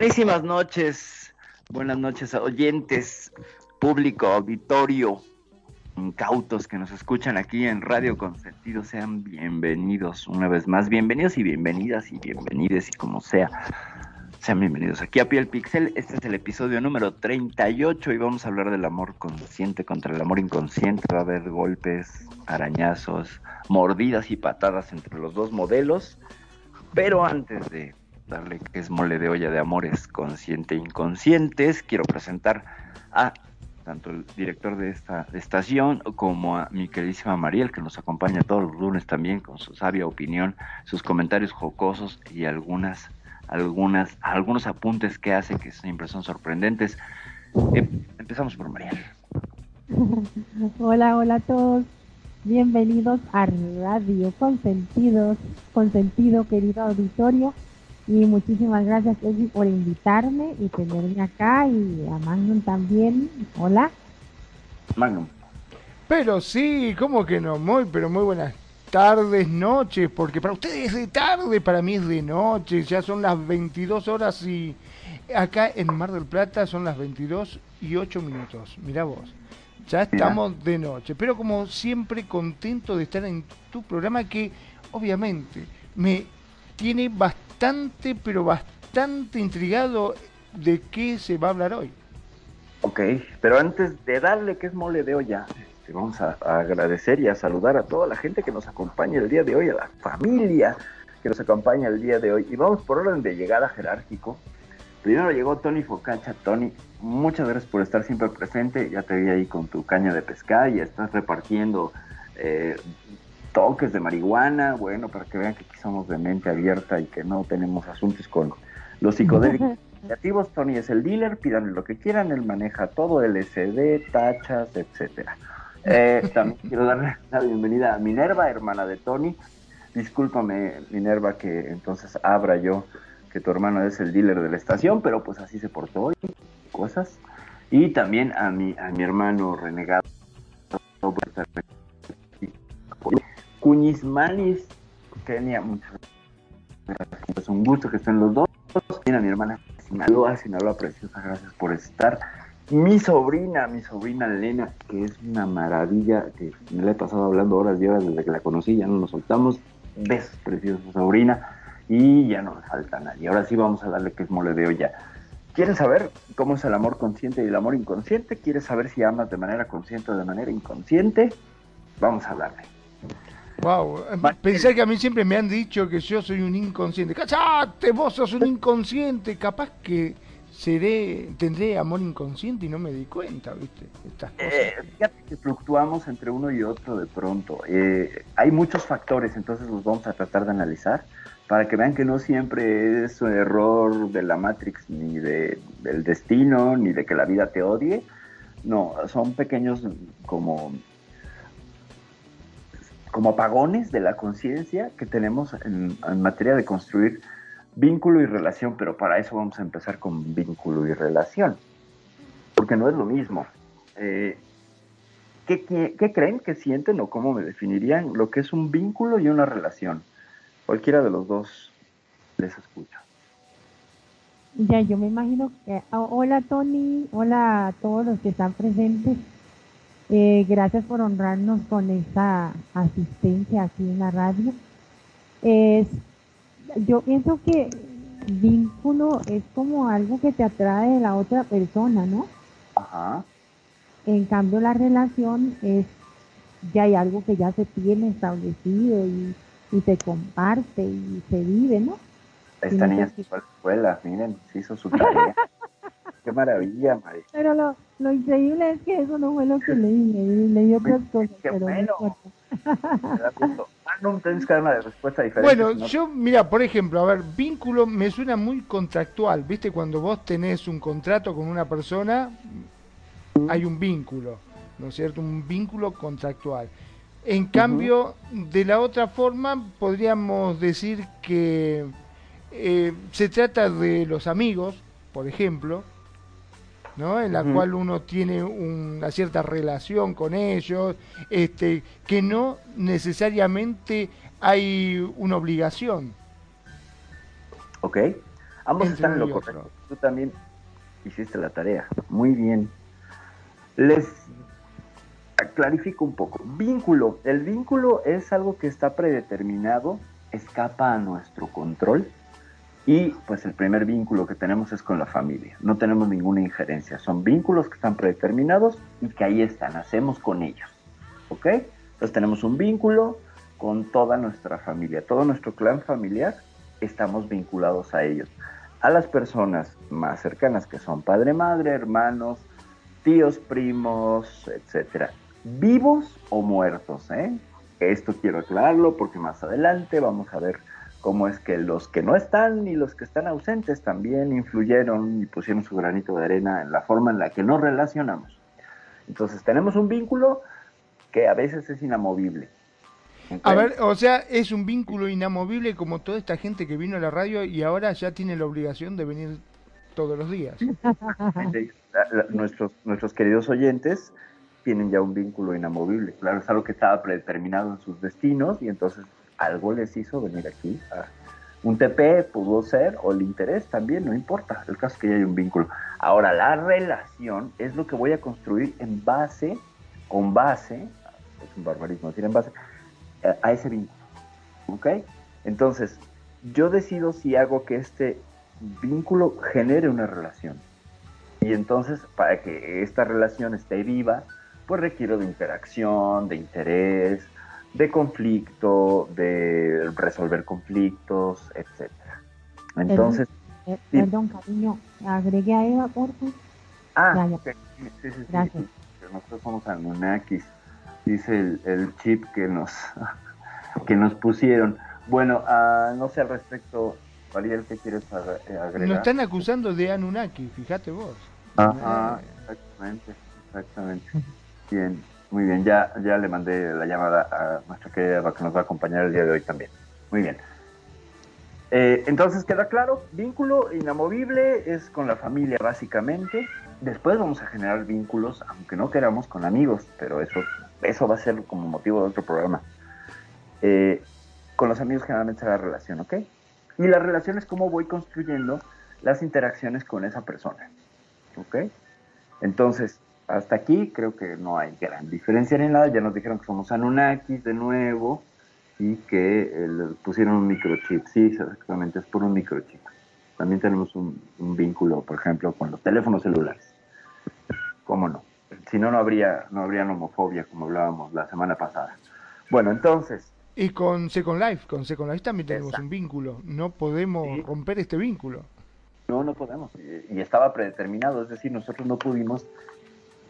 Buenísimas noches, buenas noches oyentes, público, auditorio, incautos que nos escuchan aquí en Radio Consentido, sean bienvenidos una vez más, bienvenidos y bienvenidas y bienvenides y como sea, sean bienvenidos aquí a Piel Pixel, este es el episodio número 38 y vamos a hablar del amor consciente contra el amor inconsciente, va a haber golpes, arañazos, mordidas y patadas entre los dos modelos, pero antes de darle que es mole de olla de amores consciente e inconscientes. Quiero presentar a tanto el director de esta estación como a mi queridísima Mariel, que nos acompaña todos los lunes también con su sabia opinión, sus comentarios jocosos y algunas, algunas, algunos apuntes que hace que siempre son sorprendentes. Eh, empezamos por Mariel. Hola, hola a todos. Bienvenidos a Radio Consentidos, Consentido, querido auditorio. Y muchísimas gracias, Eddie, por invitarme y tenerme acá y a Magnum también. Hola. Magnum. Pero sí, ¿cómo que no? Muy, pero muy buenas tardes, noches, porque para ustedes es de tarde, para mí es de noche, ya son las 22 horas y acá en Mar del Plata son las 22 y 8 minutos. Mira vos, ya estamos de noche, pero como siempre contento de estar en tu programa que obviamente me tiene bastante bastante, pero bastante intrigado de qué se va a hablar hoy. Ok, pero antes de darle que es mole de olla, este, vamos a, agradecer y a saludar a toda la gente que nos acompaña el día de hoy, a la familia que nos acompaña el día de hoy. Y vamos por orden de llegada jerárquico. Primero llegó Tony Focacha. Tony, muchas gracias por estar siempre presente. Ya te vi ahí con tu caña de pescar y estás repartiendo eh, toques de marihuana, bueno, para que vean que aquí somos de mente abierta y que no tenemos asuntos con los psicodélicos creativos. Tony es el dealer, pídanle lo que quieran, él maneja todo, LSD, tachas, etcétera. Eh, también quiero darle la bienvenida a Minerva, hermana de Tony. Discúlpame, Minerva, que entonces abra yo que tu hermano es el dealer de la estación, pero pues así se portó hoy, cosas. Y también a mi, a mi hermano renegado Cuñizmanis, Kenia, muchas gracias. Es un gusto que estén los dos. Tiene a mi hermana Sinaloa, Sinaloa preciosa, gracias por estar. Mi sobrina, mi sobrina Elena, que es una maravilla, que me la he pasado hablando horas y horas desde que la conocí, ya no nos soltamos. Besos preciosos, sobrina. Y ya no me falta nadie. Ahora sí vamos a darle que es mole de olla. ¿Quieres saber cómo es el amor consciente y el amor inconsciente? ¿Quieres saber si amas de manera consciente o de manera inconsciente? Vamos a hablarle. Wow, pensé que a mí siempre me han dicho que yo soy un inconsciente. ¡Cachate! Vos sos un inconsciente. Capaz que seré, tendré amor inconsciente y no me di cuenta, ¿viste? Estas cosas. Eh, fíjate que fluctuamos entre uno y otro de pronto. Eh, hay muchos factores, entonces los vamos a tratar de analizar para que vean que no siempre es un error de la Matrix, ni de, del destino, ni de que la vida te odie. No, son pequeños como como apagones de la conciencia que tenemos en, materia de construir vínculo y relación, pero para eso vamos a empezar con vínculo y relación, porque no es lo mismo. Eh, ¿qué, creen que sienten o cómo me definirían lo que es un vínculo y una relación? Cualquiera de los dos les escucho. Ya, yo me imagino que... Ah, hola Tony, hola a todos los que están presentes. Eh, gracias por honrarnos con esta asistencia aquí en la radio. Es, yo pienso que vínculo es como algo que te atrae de la otra persona, ¿no? Ajá. En cambio, la relación es ya hay algo que ya se tiene establecido y, y se comparte y se vive, ¿no? Esta niña se fue a la escuela, miren, se hizo su tarea. Qué maravilla, María. Pero lo, lo increíble es que eso no fue lo que leí, leí, leí otras cosas, Qué pero bueno. no importa. Me da gusto. Ah, no, tienes que dar una respuesta diferente. Bueno, no- yo, mira, por ejemplo, a ver, vínculo me suena muy contractual, ¿viste? Cuando vos tenés un contrato con una persona, hay un vínculo, ¿no es cierto? Un vínculo contractual. En cambio, de la otra forma, podríamos decir que eh, se trata de los amigos, por ejemplo, ¿no? En la cual uno tiene una cierta relación con ellos, este, que no necesariamente hay una obligación. Ok. Ambos Entre están en lo otro. correcto. Tú también hiciste la tarea. Muy bien. Les clarifico un poco. Vínculo. El vínculo es algo que está predeterminado, escapa a nuestro control. Y pues el primer vínculo que tenemos es con la familia. No tenemos ninguna injerencia. Son vínculos que están predeterminados y que ahí están. Hacemos con ellos. ¿Ok? Entonces tenemos un vínculo con toda nuestra familia. Todo nuestro clan familiar estamos vinculados a ellos. A las personas más cercanas que son padre, madre, hermanos, tíos, primos, etcétera. Vivos o muertos, ¿eh? Esto quiero aclararlo porque más adelante vamos a ver cómo es que los que no están y los que están ausentes también influyeron y pusieron su granito de arena en la forma en la que nos relacionamos. Entonces tenemos un vínculo que a veces es inamovible. A ¿ok? ver, o sea, es un vínculo inamovible como toda esta gente que vino a la radio y ahora ya tiene la obligación de venir todos los días. Nuestros, nuestros queridos oyentes tienen ya un vínculo inamovible. Claro, es algo que estaba predeterminado en sus destinos y entonces algo les hizo venir aquí. a- un TP pudo ser, o el interés también, no importa. El caso es que ya hay un vínculo. Ahora, la relación es lo que voy a construir en base, con base, es un barbarismo decir en base, a- a ese vínculo. ¿Ok? Entonces, yo decido si hago que este vínculo genere una relación. Y entonces, para que esta relación esté viva, pues requiero de interacción, de interés, de conflicto, de resolver conflictos, etcétera. Entonces, Eh, Sí. Perdón, cariño, agregué a Eva, por favor. ah, Ya, ya. ok, sí, sí, sí, Gracias. nosotros somos Anunnakis, dice el, el chip que nos, que nos pusieron. Bueno, ah, no sé al respecto, Ariel, ¿qué quieres eh, agregar? Nos están acusando de Anunnaki, fíjate vos. Ajá, exactamente, exactamente. Bien, muy bien. Ya, ya le mandé la llamada a nuestra querida que nos va a acompañar el día de hoy también. Muy bien. Eh, entonces queda claro, vínculo inamovible es con la familia básicamente. Después vamos a generar vínculos, aunque no queramos, con amigos, pero eso, eso va a ser como motivo de otro programa. Eh, con los amigos generalmente se da relación, ¿ok? Y la relación es cómo voy construyendo las interacciones con esa persona. ¿Ok? Entonces, hasta aquí creo que no hay gran diferencia ni nada. Ya nos dijeron que somos Anunnakis de nuevo y que eh, le pusieron un microchip. Sí, exactamente, es por un microchip. También tenemos un, un vínculo, por ejemplo, con los teléfonos celulares. ¿Cómo no? Si no, no habría, no habría homofobia, como hablábamos la semana pasada. Bueno, entonces, Y con Second Life, con Second Life también tenemos Exacto. un vínculo. No podemos Sí. romper este vínculo. No, no podemos. Y, y estaba predeterminado, es decir, nosotros no pudimos,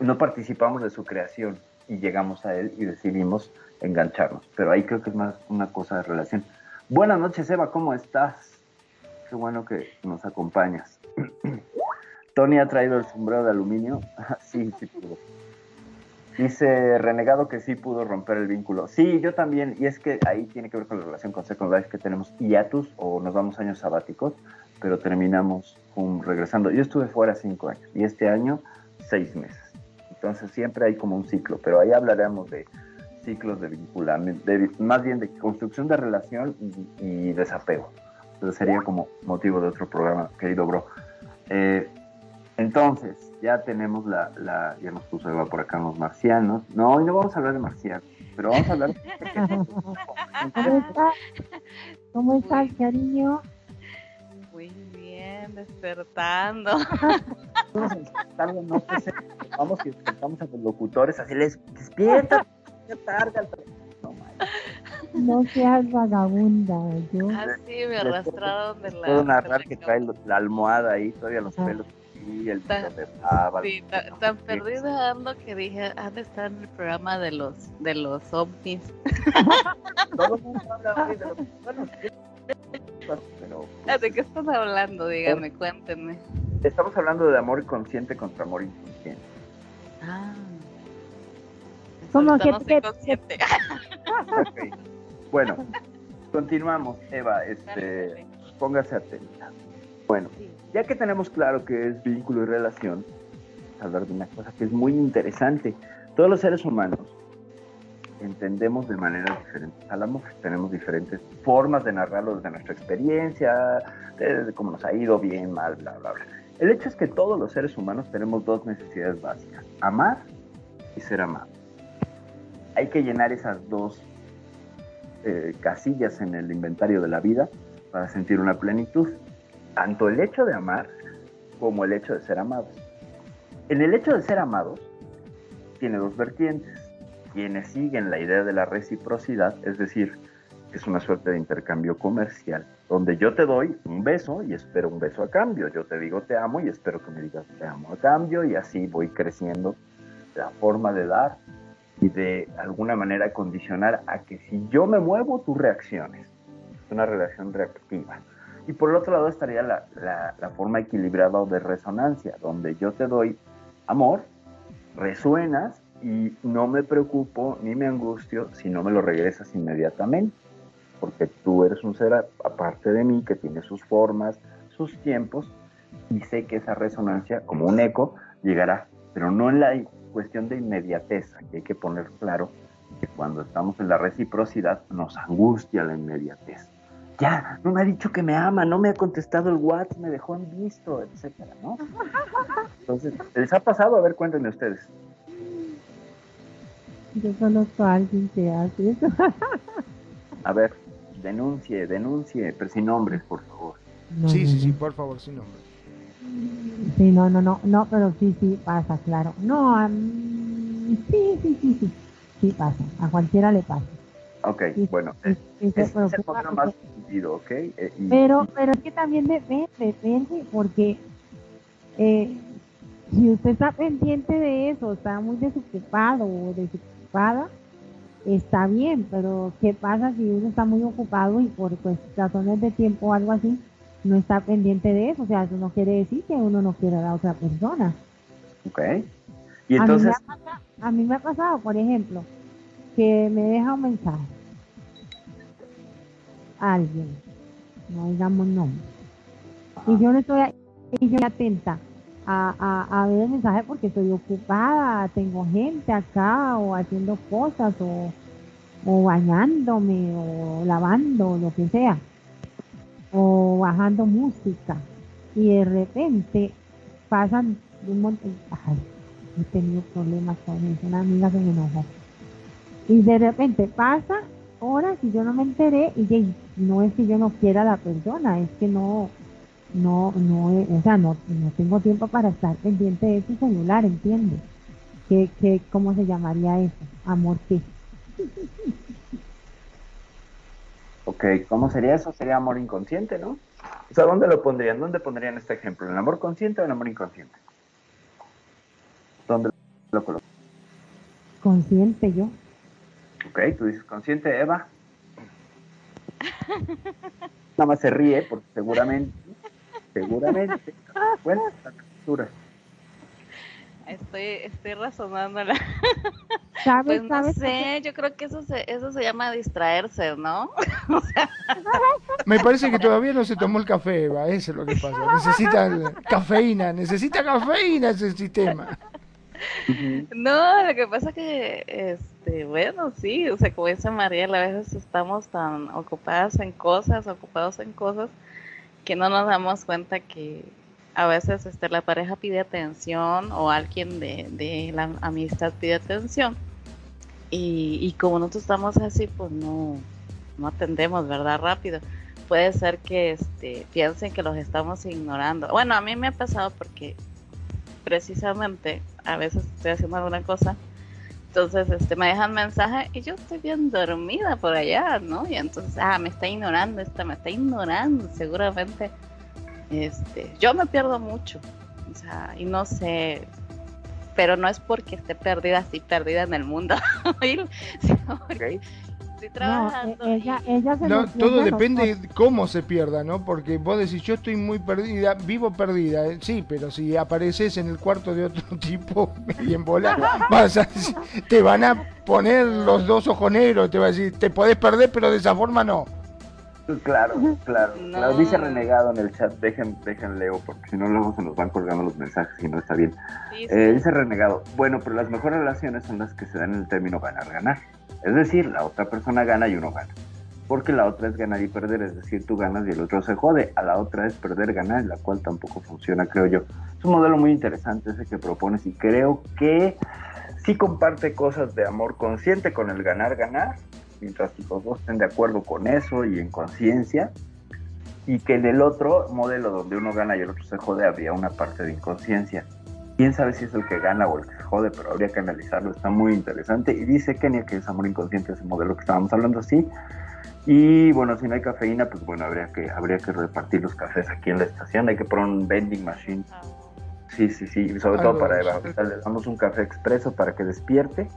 no participamos de su creación y llegamos a él y decidimos engancharnos. Pero ahí creo que es más una cosa de relación. Buenas noches, Eva, ¿cómo estás? Qué bueno que nos acompañas. Tony ha traído el sombrero de aluminio. sí, sí pudo. Dice Renegado que sí pudo romper el vínculo. Sí, yo también. Y es que ahí tiene que ver con la relación con Second Life que tenemos hiatus o nos damos años sabáticos pero terminamos regresando. Yo estuve fuera cinco años y este año seis meses. Entonces siempre hay como un ciclo, pero ahí hablaremos de ciclos de vinculamiento, de- más bien de construcción de relación y, y desapego. Entonces sería como motivo de otro programa, querido bro. Eh, entonces, ya tenemos la, la, ya nos puso Eva por acá los marcianos. No, hoy no vamos a hablar de marcianos, pero vamos a hablar ¿Cómo estás? ¿Cómo estás, cariño? Bueno, despertando. Vamos y despertamos a los locutores, así les despierta, tarde no, no seas vagabunda. Yo. Así me arrastraron de la. Puedo narrar que trae la almohada ahí, todavía los ah. pelos y el tan, de sí, tan, perdida ando que dije, han de estar en el programa de los de los ovnis. Todo el mundo habla de los bueno, pero, ¿De qué están hablando? Dígame, cuéntenme. Estamos hablando de amor consciente contra amor inconsciente. Ah. ¿Cómo que consciente? Bueno, continuamos, Eva, este, póngase atenta. Bueno, ya que tenemos claro que es vínculo y relación, hablar de una cosa que es muy interesante. Todos los seres humanos entendemos de manera diferente al amor. Tenemos diferentes formas de narrarlo desde nuestra experiencia, de cómo nos ha ido bien, mal, bla, bla, bla. El hecho es que todos los seres humanos tenemos dos necesidades básicas, amar y ser amados. Hay que llenar esas dos eh, casillas en el inventario de la vida para sentir una plenitud. Tanto el hecho de amar como el hecho de ser amados. En el hecho de ser amados tiene dos vertientes. Quienes siguen la idea de la reciprocidad, es decir, es una suerte de intercambio comercial, donde yo te doy un beso y espero un beso a cambio. Yo te digo te amo y espero que me digas te amo a cambio y así voy creciendo la forma de dar y de alguna manera condicionar a que si yo me muevo, tú reacciones. Es una relación reactiva. Y por el otro lado estaría la, la, forma equilibrada de resonancia, donde yo te doy amor, resuenas y no me preocupo ni me angustio si no me lo regresas inmediatamente, porque tú eres un ser aparte de mí que tiene sus formas, sus tiempos, y sé que esa resonancia, como un eco, llegará, pero no en la cuestión de inmediatez, que hay que poner claro que cuando estamos en la reciprocidad nos angustia la inmediatez. Ya, no me ha dicho que me ama, no me ha contestado el WhatsApp, me dejó en visto, etcétera, ¿no? Entonces, ¿les ha pasado? A ver, cuéntenme ustedes. Yo conozco a alguien que hace eso. a ver, denuncie, denuncie, pero sin nombres, por favor. sí, sí, sí, por favor, sin nombres. Sí, no, no, no, no, pero sí, sí, pasa, claro. No, sí, sí, sí, sí, sí pasa, a cualquiera le pasa. Ok, bueno, es, más sentido, ¿ok? Eh, pero, pero es que también depende, depende, porque eh, si usted está pendiente de eso, está muy desocupado o desocupada, está bien, pero ¿qué pasa si uno está muy ocupado y por pues, razones de tiempo o algo así, no está pendiente de eso? O sea, eso no quiere decir que uno no quiera a la otra persona. Ok. Y entonces... A mí, me ha pasado, por ejemplo, que me deja un mensaje a alguien, no digamos nombre, y yo no estoy y yo atenta a, a, ver el mensaje porque estoy ocupada, tengo gente acá o haciendo cosas o, o bañándome o lavando, lo que sea, o bajando música. Y de repente pasan un montón, ay, he tenido problemas con eso, una amiga se me enojó. Y de repente pasa horas y yo no me enteré y no es que yo no quiera a la persona, es que no, no, no, o sea, no, no tengo tiempo para estar pendiente de ese celular, ¿entiendes? ¿Qué, qué, ¿Cómo se llamaría eso? Amor qué. Ok, ¿cómo sería eso? Sería amor inconsciente, ¿no? O sea, ¿dónde lo pondrían? ¿Dónde pondrían este ejemplo? ¿En el amor consciente o en el amor inconsciente? ¿Dónde lo colocan? Consciente yo. Ok, tú dices consciente, Eva. Nada más se ríe porque seguramente seguramente. Bueno, la Estoy, estoy razonando la... ¿Sabes, pues no sé, yo creo que eso se, eso se llama distraerse, ¿no? Me parece que todavía no se tomó el café, Eva, eso es lo que pasa. Necesita cafeína, necesita cafeína ese sistema. No, lo que pasa es que, este, bueno, sí, o sea, como dice María, a veces estamos tan ocupadas en cosas, ocupados en cosas, que no nos damos cuenta que a veces este, la pareja pide atención o alguien de, la amistad pide atención y, como nosotros estamos así, pues no, no atendemos, ¿verdad? Rápido. puede ser que este, piensen que los estamos ignorando. Bueno, a mí me ha pasado porque precisamente a veces estoy haciendo alguna cosa, entonces este, me dejan mensaje y yo estoy bien dormida por allá, ¿no? Y entonces, ah, me está ignorando, esta me está ignorando, seguramente. Este, yo me pierdo mucho, o sea, y no sé, pero no es porque esté perdida así, perdida en el mundo, sino trabajando. No, ella, ella se no, todo depende de cómo se pierda, ¿no? Porque vos decís, yo estoy muy perdida, vivo perdida, eh, sí, pero si apareces en el cuarto de otro tipo y en bola, vas te van a poner los dos ojoneros, te va a decir, te podés perder, pero de esa forma no. Claro, claro, Dice renegado en el chat, dejen, dejen leo, porque si no luego se nos van colgando los mensajes y no está bien. Eh, dice renegado, bueno, pero las mejores relaciones son las que se dan en el término ganar-ganar. Es decir, la otra persona gana y uno gana. Porque la otra es ganar y perder, es decir, tú ganas y el otro se jode. A la otra es perder, ganar, la cual tampoco funciona, creo yo. Es un modelo muy interesante ese que propones y creo que sí comparte cosas de amor consciente con el ganar, ganar, mientras los dos estén de acuerdo con eso y en conciencia. Y que en el otro modelo donde uno gana y el otro se jode había una parte de inconsciencia quién sabe si es el que gana o el que se jode, pero habría que analizarlo, está muy interesante. Y dice Kenia que es amor inconsciente, ese modelo que estábamos hablando así. Y bueno, si no hay cafeína, pues bueno, habría que, habría que repartir los cafés aquí en la estación, hay que poner un vending machine. Sí, sí, sí, sobre todo para Eva. Le damos un café expreso para que despierte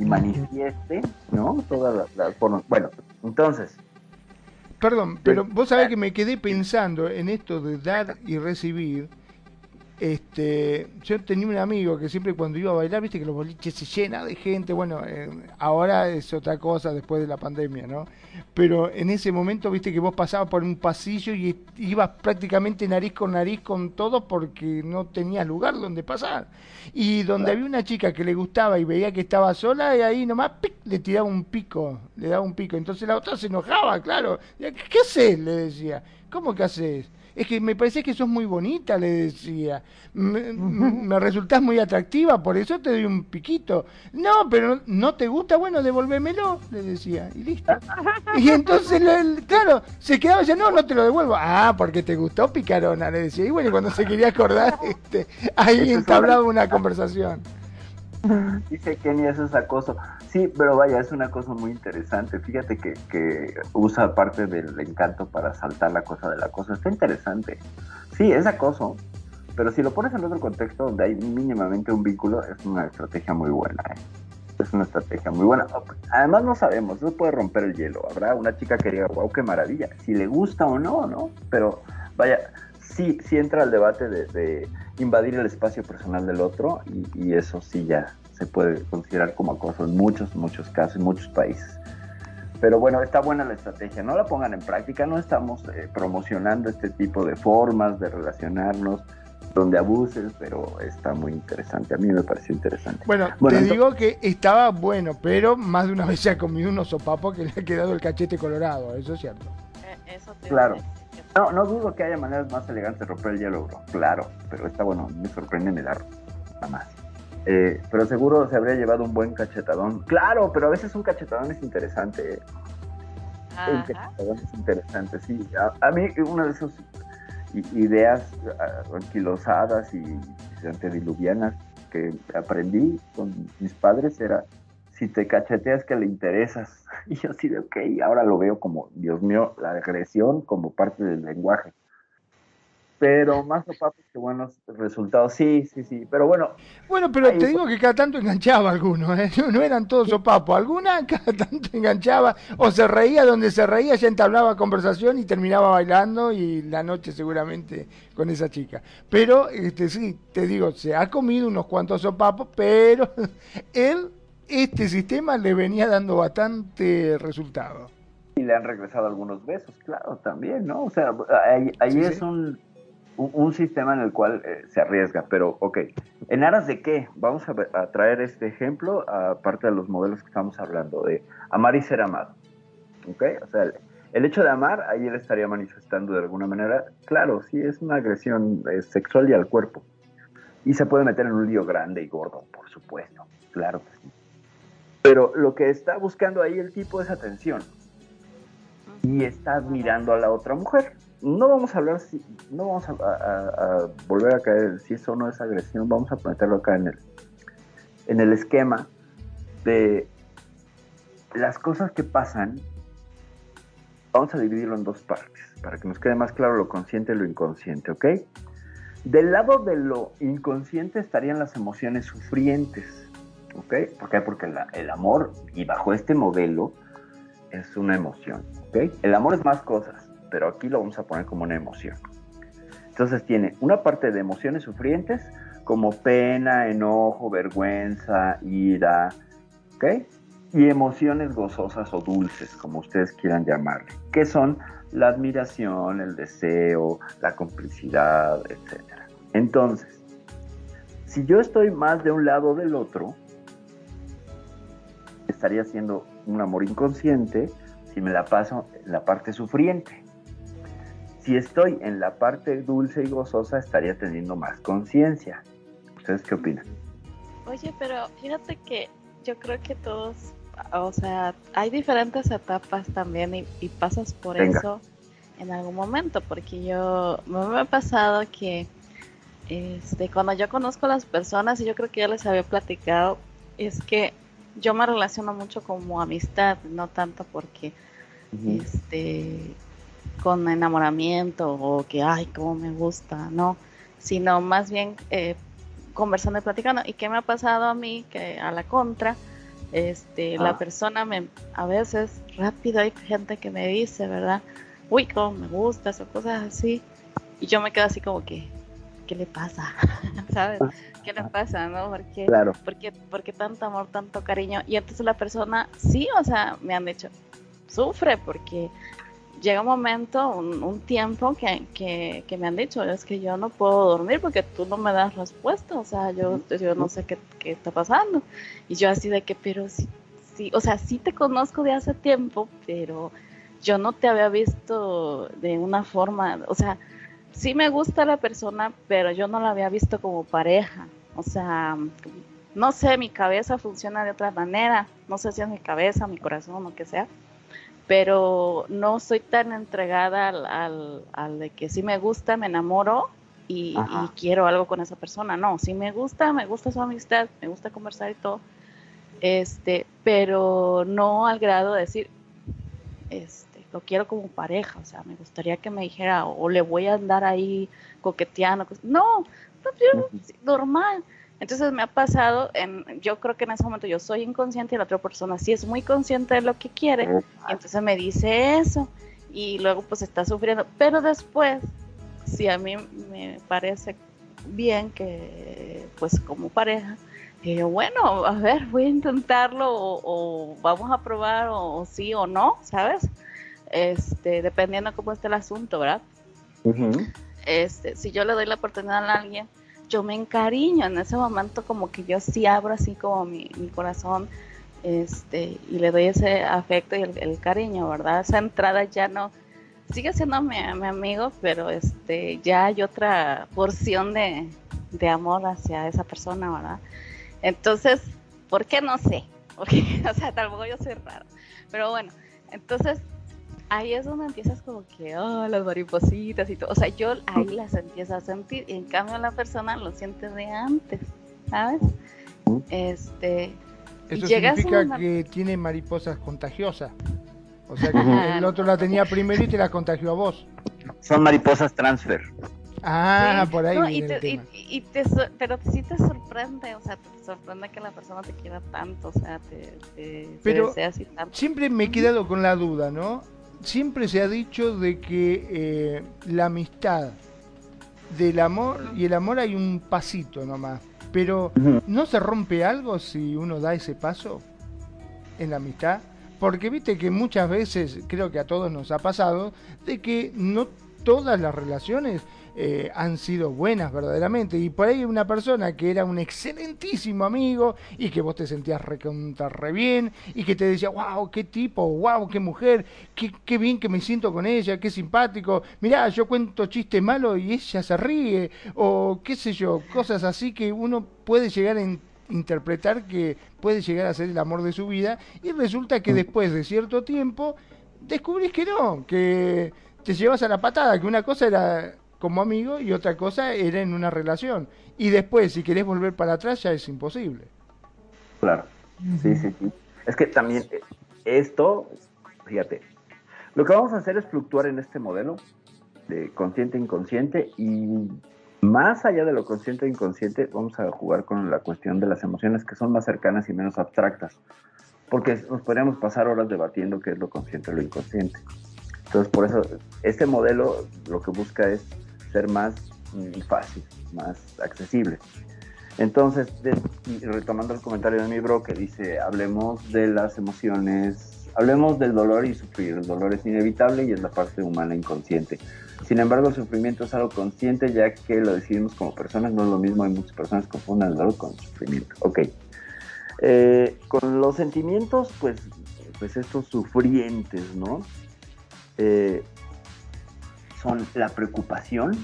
y manifieste, ¿no? Todas las formas. Bueno, entonces, Perdón, pero vos sabés que me quedé pensando en esto de dar y recibir este, yo tenía un amigo que siempre cuando iba a bailar, viste que los boliches se llenan de gente, bueno, eh, ahora es otra cosa después de la pandemia, ¿no? Pero en ese momento, viste que vos pasabas por un pasillo y ibas prácticamente nariz con nariz con todo porque no tenía lugar donde pasar. Y donde había una chica que le gustaba y veía que estaba sola, y ahí nomás le tiraba un pico, le daba un pico. Entonces la otra se enojaba, claro. ¿Qué haces? Le decía. ¿Cómo que haces? Es que me parece que sos muy bonita, le decía. Me, me, resultás muy atractiva, por eso te doy un piquito. No, pero no te gusta, bueno, devolvémelo, le decía, y listo. Y entonces, claro, se quedaba ya, no, no te lo devuelvo. Ah, porque te gustó picarona, le decía. Y bueno, cuando se quería acordar, este, ahí entablaba una conversación. Dice Kenny, eso es acoso. Sí, pero vaya, es una cosa muy interesante. Fíjate que, que, usa parte del encanto para saltar la cosa del acoso. Está interesante. Sí, es acoso, pero si lo pones en otro contexto donde hay mínimamente un vínculo, es una estrategia muy buena. ¿eh? Es una estrategia muy buena. Además, no sabemos, eso puede romper el hielo. Habrá una chica que diga, wow, qué maravilla. Si le gusta o no, ¿no? Pero vaya, sí, sí entra al debate de, invadir el espacio personal del otro y, eso sí ya se puede considerar como acoso en muchos, muchos casos, en muchos países. Pero bueno, está buena la estrategia, no la pongan en práctica, no estamos eh, promocionando este tipo de formas de relacionarnos donde abuses, pero está muy interesante, a mí me pareció interesante. Bueno, te digo que estaba bueno, pero más de una vez se ha comido un sopapo que le ha quedado el cachete colorado, eso es cierto. Eh, eso claro. No, no dudo que haya maneras más elegantes de romper el hielo, bro. Claro, pero está bueno, me sorprende en el arroz, nada más. Eh, pero seguro se habría llevado un buen cachetadón. Claro, pero a veces un cachetadón es interesante. ¿eh? Un cachetadón es interesante, sí. A, mí una de esas ideas anquilosadas y antediluvianas que aprendí con mis padres era si te cacheteas que le interesas. Y yo sí de, ok, ahora lo veo como, Dios mío, la agresión como parte del lenguaje. Pero más papás que buenos resultados, sí, sí, sí. Pero bueno. Bueno, pero te digo que cada tanto enganchaba algunos, ¿eh? no, eran todos sopapos. Alguna cada tanto enganchaba, o se reía donde se reía, ya entablaba conversación y terminaba bailando y la noche seguramente con esa chica. Pero este sí, te digo, se ha comido unos cuantos sopapos, pero él este sistema le venía dando bastante resultado. Y le han regresado algunos besos, claro, también, ¿no? O sea, ahí, es Un, un, sistema en el cual eh, se arriesga, pero ok, ¿en aras de qué? Vamos a, a, traer este ejemplo, aparte de los modelos que estamos hablando, de amar y ser amado, ¿ok? O sea, el, hecho de amar, ahí él estaría manifestando de alguna manera, claro, sí, es una agresión eh, sexual y al cuerpo. Y se puede meter en un lío grande y gordo, por supuesto, claro que sí. Pero lo que está buscando ahí el tipo es atención. y está admirando a la otra mujer. No vamos a hablar, si, no vamos a, volver a caer si eso no es agresión, vamos a meterlo acá en el, en el esquema de las cosas que pasan. Vamos a dividirlo en dos partes para que nos quede más claro lo consciente y lo inconsciente, ¿ok? Del lado de lo inconsciente estarían las emociones sufrientes, ¿ok? ¿Por qué? Porque el amor, y bajo este modelo, es una emoción, ¿ok? El amor es más cosas, pero aquí lo vamos a poner como una emoción. Entonces tiene una parte de emociones sufrientes, como pena, enojo, vergüenza, ira, ¿ok? Y emociones gozosas o dulces, como ustedes quieran llamarle, que son la admiración, el deseo, la complicidad, etc. Entonces, si yo estoy más de un lado del otro, estaría siendo un amor inconsciente si me la paso en la parte sufriente. Si estoy en la parte dulce y gozosa, estaría teniendo más conciencia. ¿Ustedes qué opinan? Oye, pero fíjate que yo creo que todos o sea, hay diferentes etapas también y, pasas por eso en algún momento, porque yo me ha pasado que este, cuando yo conozco a las personas, y yo creo que ya les había platicado, es que yo me relaciono mucho como amistad, no tanto porque este con enamoramiento o que ay cómo me gusta, no, sino más bien eh, conversando y platicando. ¿Y qué me ha pasado a mí? Que a la contra, este, la ah. persona me, a veces rápido hay gente que me dice, ¿verdad? Uy, cómo me gusta, o cosas así. Y yo me quedo así como que, ¿qué le pasa? ¿Sabes? ¿Qué le pasa, no? Porque, claro. porque, porque tanto amor, tanto cariño. Y entonces la persona, sí, o sea, me han dicho, sufre porque llega un momento, un, tiempo que, que, que, me han dicho, es que yo no puedo dormir porque tú no me das respuesta, o sea, yo, yo no sé qué, qué está pasando. Y yo así de que, pero sí, sí, o sea, sí te conozco de hace tiempo, pero yo no te había visto de una forma, o sea, sí me gusta la persona, pero yo no la había visto como pareja, o sea, no sé, mi cabeza funciona de otra manera, no sé si es mi cabeza, mi corazón lo que sea. Pero no soy tan entregada al, al, de que si me gusta, me enamoro y, quiero algo con esa persona. No, si me gusta, me gusta su amistad, me gusta conversar y todo, este, pero no al grado de decir, este, lo quiero como pareja, o sea, me gustaría que me dijera, o, le voy a andar ahí coqueteando, no, normal. Entonces me ha pasado, en, yo creo que en ese momento yo soy inconsciente y la otra persona sí es muy consciente de lo que quiere, y entonces me dice eso, y luego pues está sufriendo, pero después, si a mí me parece bien que pues como pareja, yo bueno, a ver, voy a intentarlo o, vamos a probar o, sí o no, ¿sabes? Este, dependiendo cómo esté el asunto, ¿verdad? este, si yo le doy la oportunidad a alguien, yo me encariño en ese momento como que yo sí abro así como mi, corazón este y le doy ese afecto y el, cariño, ¿verdad? Esa entrada ya no sigue siendo mi, amigo, pero este ya hay otra porción de, de, amor hacia esa persona, ¿verdad? Entonces, ¿por qué no sé? Porque, o sea, tampoco yo soy raro. Pero bueno, entonces ahí es donde empiezas como que, oh, las maripositas y todo. O sea, yo ahí las empiezo a sentir y en cambio la persona lo siente de antes, ¿sabes? Este. Eso significa que tiene mariposas contagiosas. O sea que el otro la tenía primero y te la contagió a vos. Son mariposas transfer. Ah, por ahí. No, y te, y, te, pero sí te sorprende, o sea, te sorprende que la persona te quiera tanto, o sea, te, te, pero así tanto. Siempre me he quedado con la duda, ¿no? Siempre se ha dicho de que eh, la amistad del amor y el amor hay un pasito nomás, pero ¿no se rompe algo si uno da ese paso en la amistad? Porque viste que muchas veces, creo que a todos nos ha pasado, de que no todas las relaciones eh, han sido buenas verdaderamente. Y por ahí una persona que era un excelentísimo amigo y que vos te sentías recontra re bien y que te decía, wow, qué tipo, wow, qué mujer, qué, qué bien que me siento con ella, qué simpático. Mirá, yo cuento chiste malo y ella se ríe. O qué sé yo, cosas así que uno puede llegar a interpretar que puede llegar a ser el amor de su vida y resulta que después de cierto tiempo descubrís que no, que te llevas a la patada, que una cosa era como amigo y otra cosa era en una relación. Y después, si querés volver para atrás, ya es imposible. Claro, sí, sí, sí. Es que también eh, esto, fíjate, lo que vamos a hacer es fluctuar en este modelo de consciente-inconsciente y más allá de lo consciente e inconsciente, vamos a jugar con la cuestión de las emociones que son más cercanas y menos abstractas, porque nos podríamos pasar horas debatiendo qué es lo consciente o lo inconsciente. Entonces, por eso, este modelo lo que busca es ser más mm, fácil, más accesible. Entonces, retomando el comentario de mi bro que dice, hablemos de las emociones, hablemos del dolor y sufrir. El dolor es inevitable y es la parte humana inconsciente. Sin embargo, el sufrimiento es algo consciente ya que lo decidimos como personas, no es lo mismo, hay muchas personas que confunden el dolor con el sufrimiento. Ok. Eh, con los sentimientos, pues, pues estos sufrientes, ¿no? Eh, son la preocupación,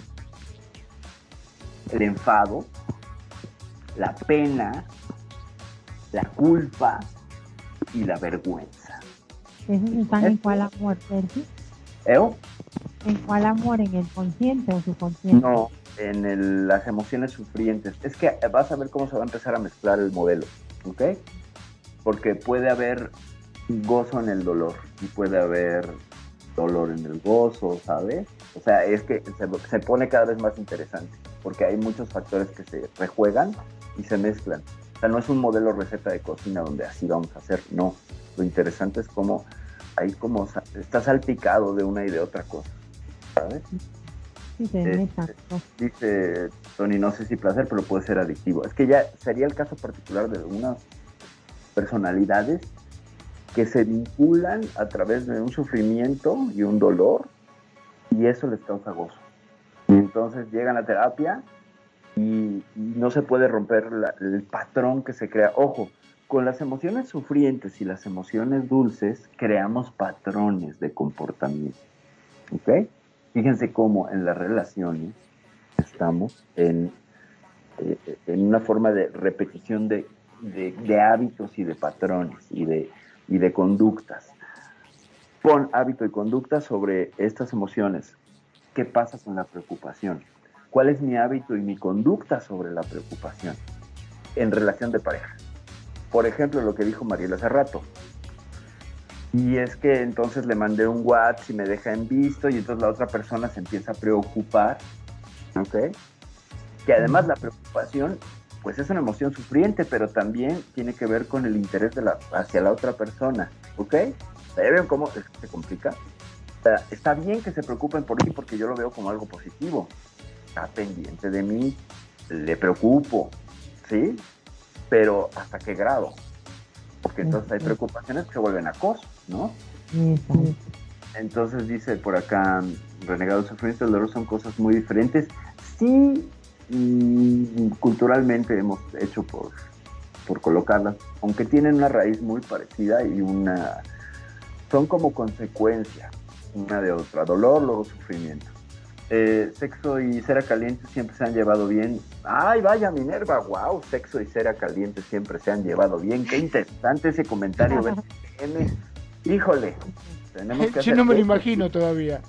el enfado, la pena, la culpa y la vergüenza. ¿Esos están en cuál amor, Sergio? ¿Eh? ¿En cuál amor? ¿En el consciente o subconsciente? No, en las emociones sufrientes. Es que vas a ver cómo se va a empezar a mezclar el modelo, ¿ok? Porque puede haber gozo en el dolor y puede haber dolor en el gozo, ¿sabes? O sea, es que se, se pone cada vez más interesante porque hay muchos factores que se rejuegan y se mezclan. O sea, no es un modelo receta de cocina donde así vamos a hacer, no. Lo interesante es cómo ahí como está salpicado de una y de otra cosa, ¿sabes? Sí, eh, dice Tony, no sé si placer, pero puede ser adictivo. Es que ya sería el caso particular de algunas personalidades que se vinculan a través de un sufrimiento y un dolor y eso les causa gozo. Y entonces llegan a terapia y, no se puede romper el patrón que se crea. Ojo, con las emociones sufrientes y las emociones dulces creamos patrones de comportamiento. ¿Ok? Fíjense cómo en las relaciones estamos en, eh, en una forma de repetición de, hábitos y de patrones y de, y de conductas. Pon hábito y conducta sobre estas emociones. ¿Qué pasa con la preocupación? cuál es mi hábito y mi conducta sobre la preocupación en relación de pareja. Por ejemplo, lo que dijo Mariela hace rato. Y es que entonces le mandé un WhatsApp y me deja en visto y entonces la otra persona se empieza a preocupar, ¿ok? Que además la preocupación, pues es una emoción sufriente, pero también tiene que ver con el interés de la, hacia la otra persona, ¿ok? ¿Ya ven cómo se complica? O sea, está bien que se preocupen por mí porque yo lo veo como algo positivo, está pendiente de mí, le preocupo, ¿sí? Pero ¿hasta qué grado? Porque entonces hay preocupaciones que se vuelven acoso, ¿no? Entonces dice por acá, renegado sufrimiento y el dolor son cosas muy diferentes. Sí, mm, culturalmente hemos hecho por, por colocarlas, aunque tienen una raíz muy parecida y una... Son como consecuencia una de otra, dolor, luego sufrimiento. Eh, sexo y cera caliente siempre se han llevado bien. Ay, vaya Minerva, wow, sexo y cera caliente siempre se han llevado bien. Qué interesante ese comentario. Híjole, tenemos que Yo no me lo imagino todavía.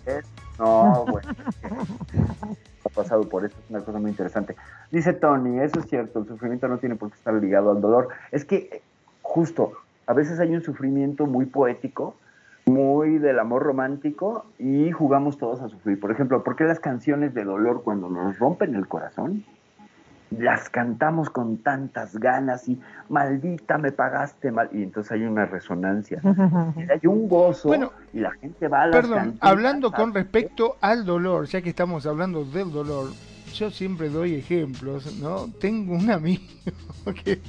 No, bueno. pasado por eso, es una cosa muy interesante. Dice Tony, eso es cierto, el sufrimiento no tiene por qué estar ligado al dolor. Es que, justo, a veces hay un sufrimiento muy poético muy del amor romántico y jugamos todos a sufrir. Por ejemplo, ¿por qué las canciones de dolor cuando nos rompen el corazón? Las cantamos con tantas ganas y maldita me pagaste mal. Y entonces hay una resonancia. hay un gozo y la gente va a las Perdón, hablando con respecto al dolor, ya que estamos hablando del dolor, yo siempre doy ejemplos, ¿no? Tengo un amigo que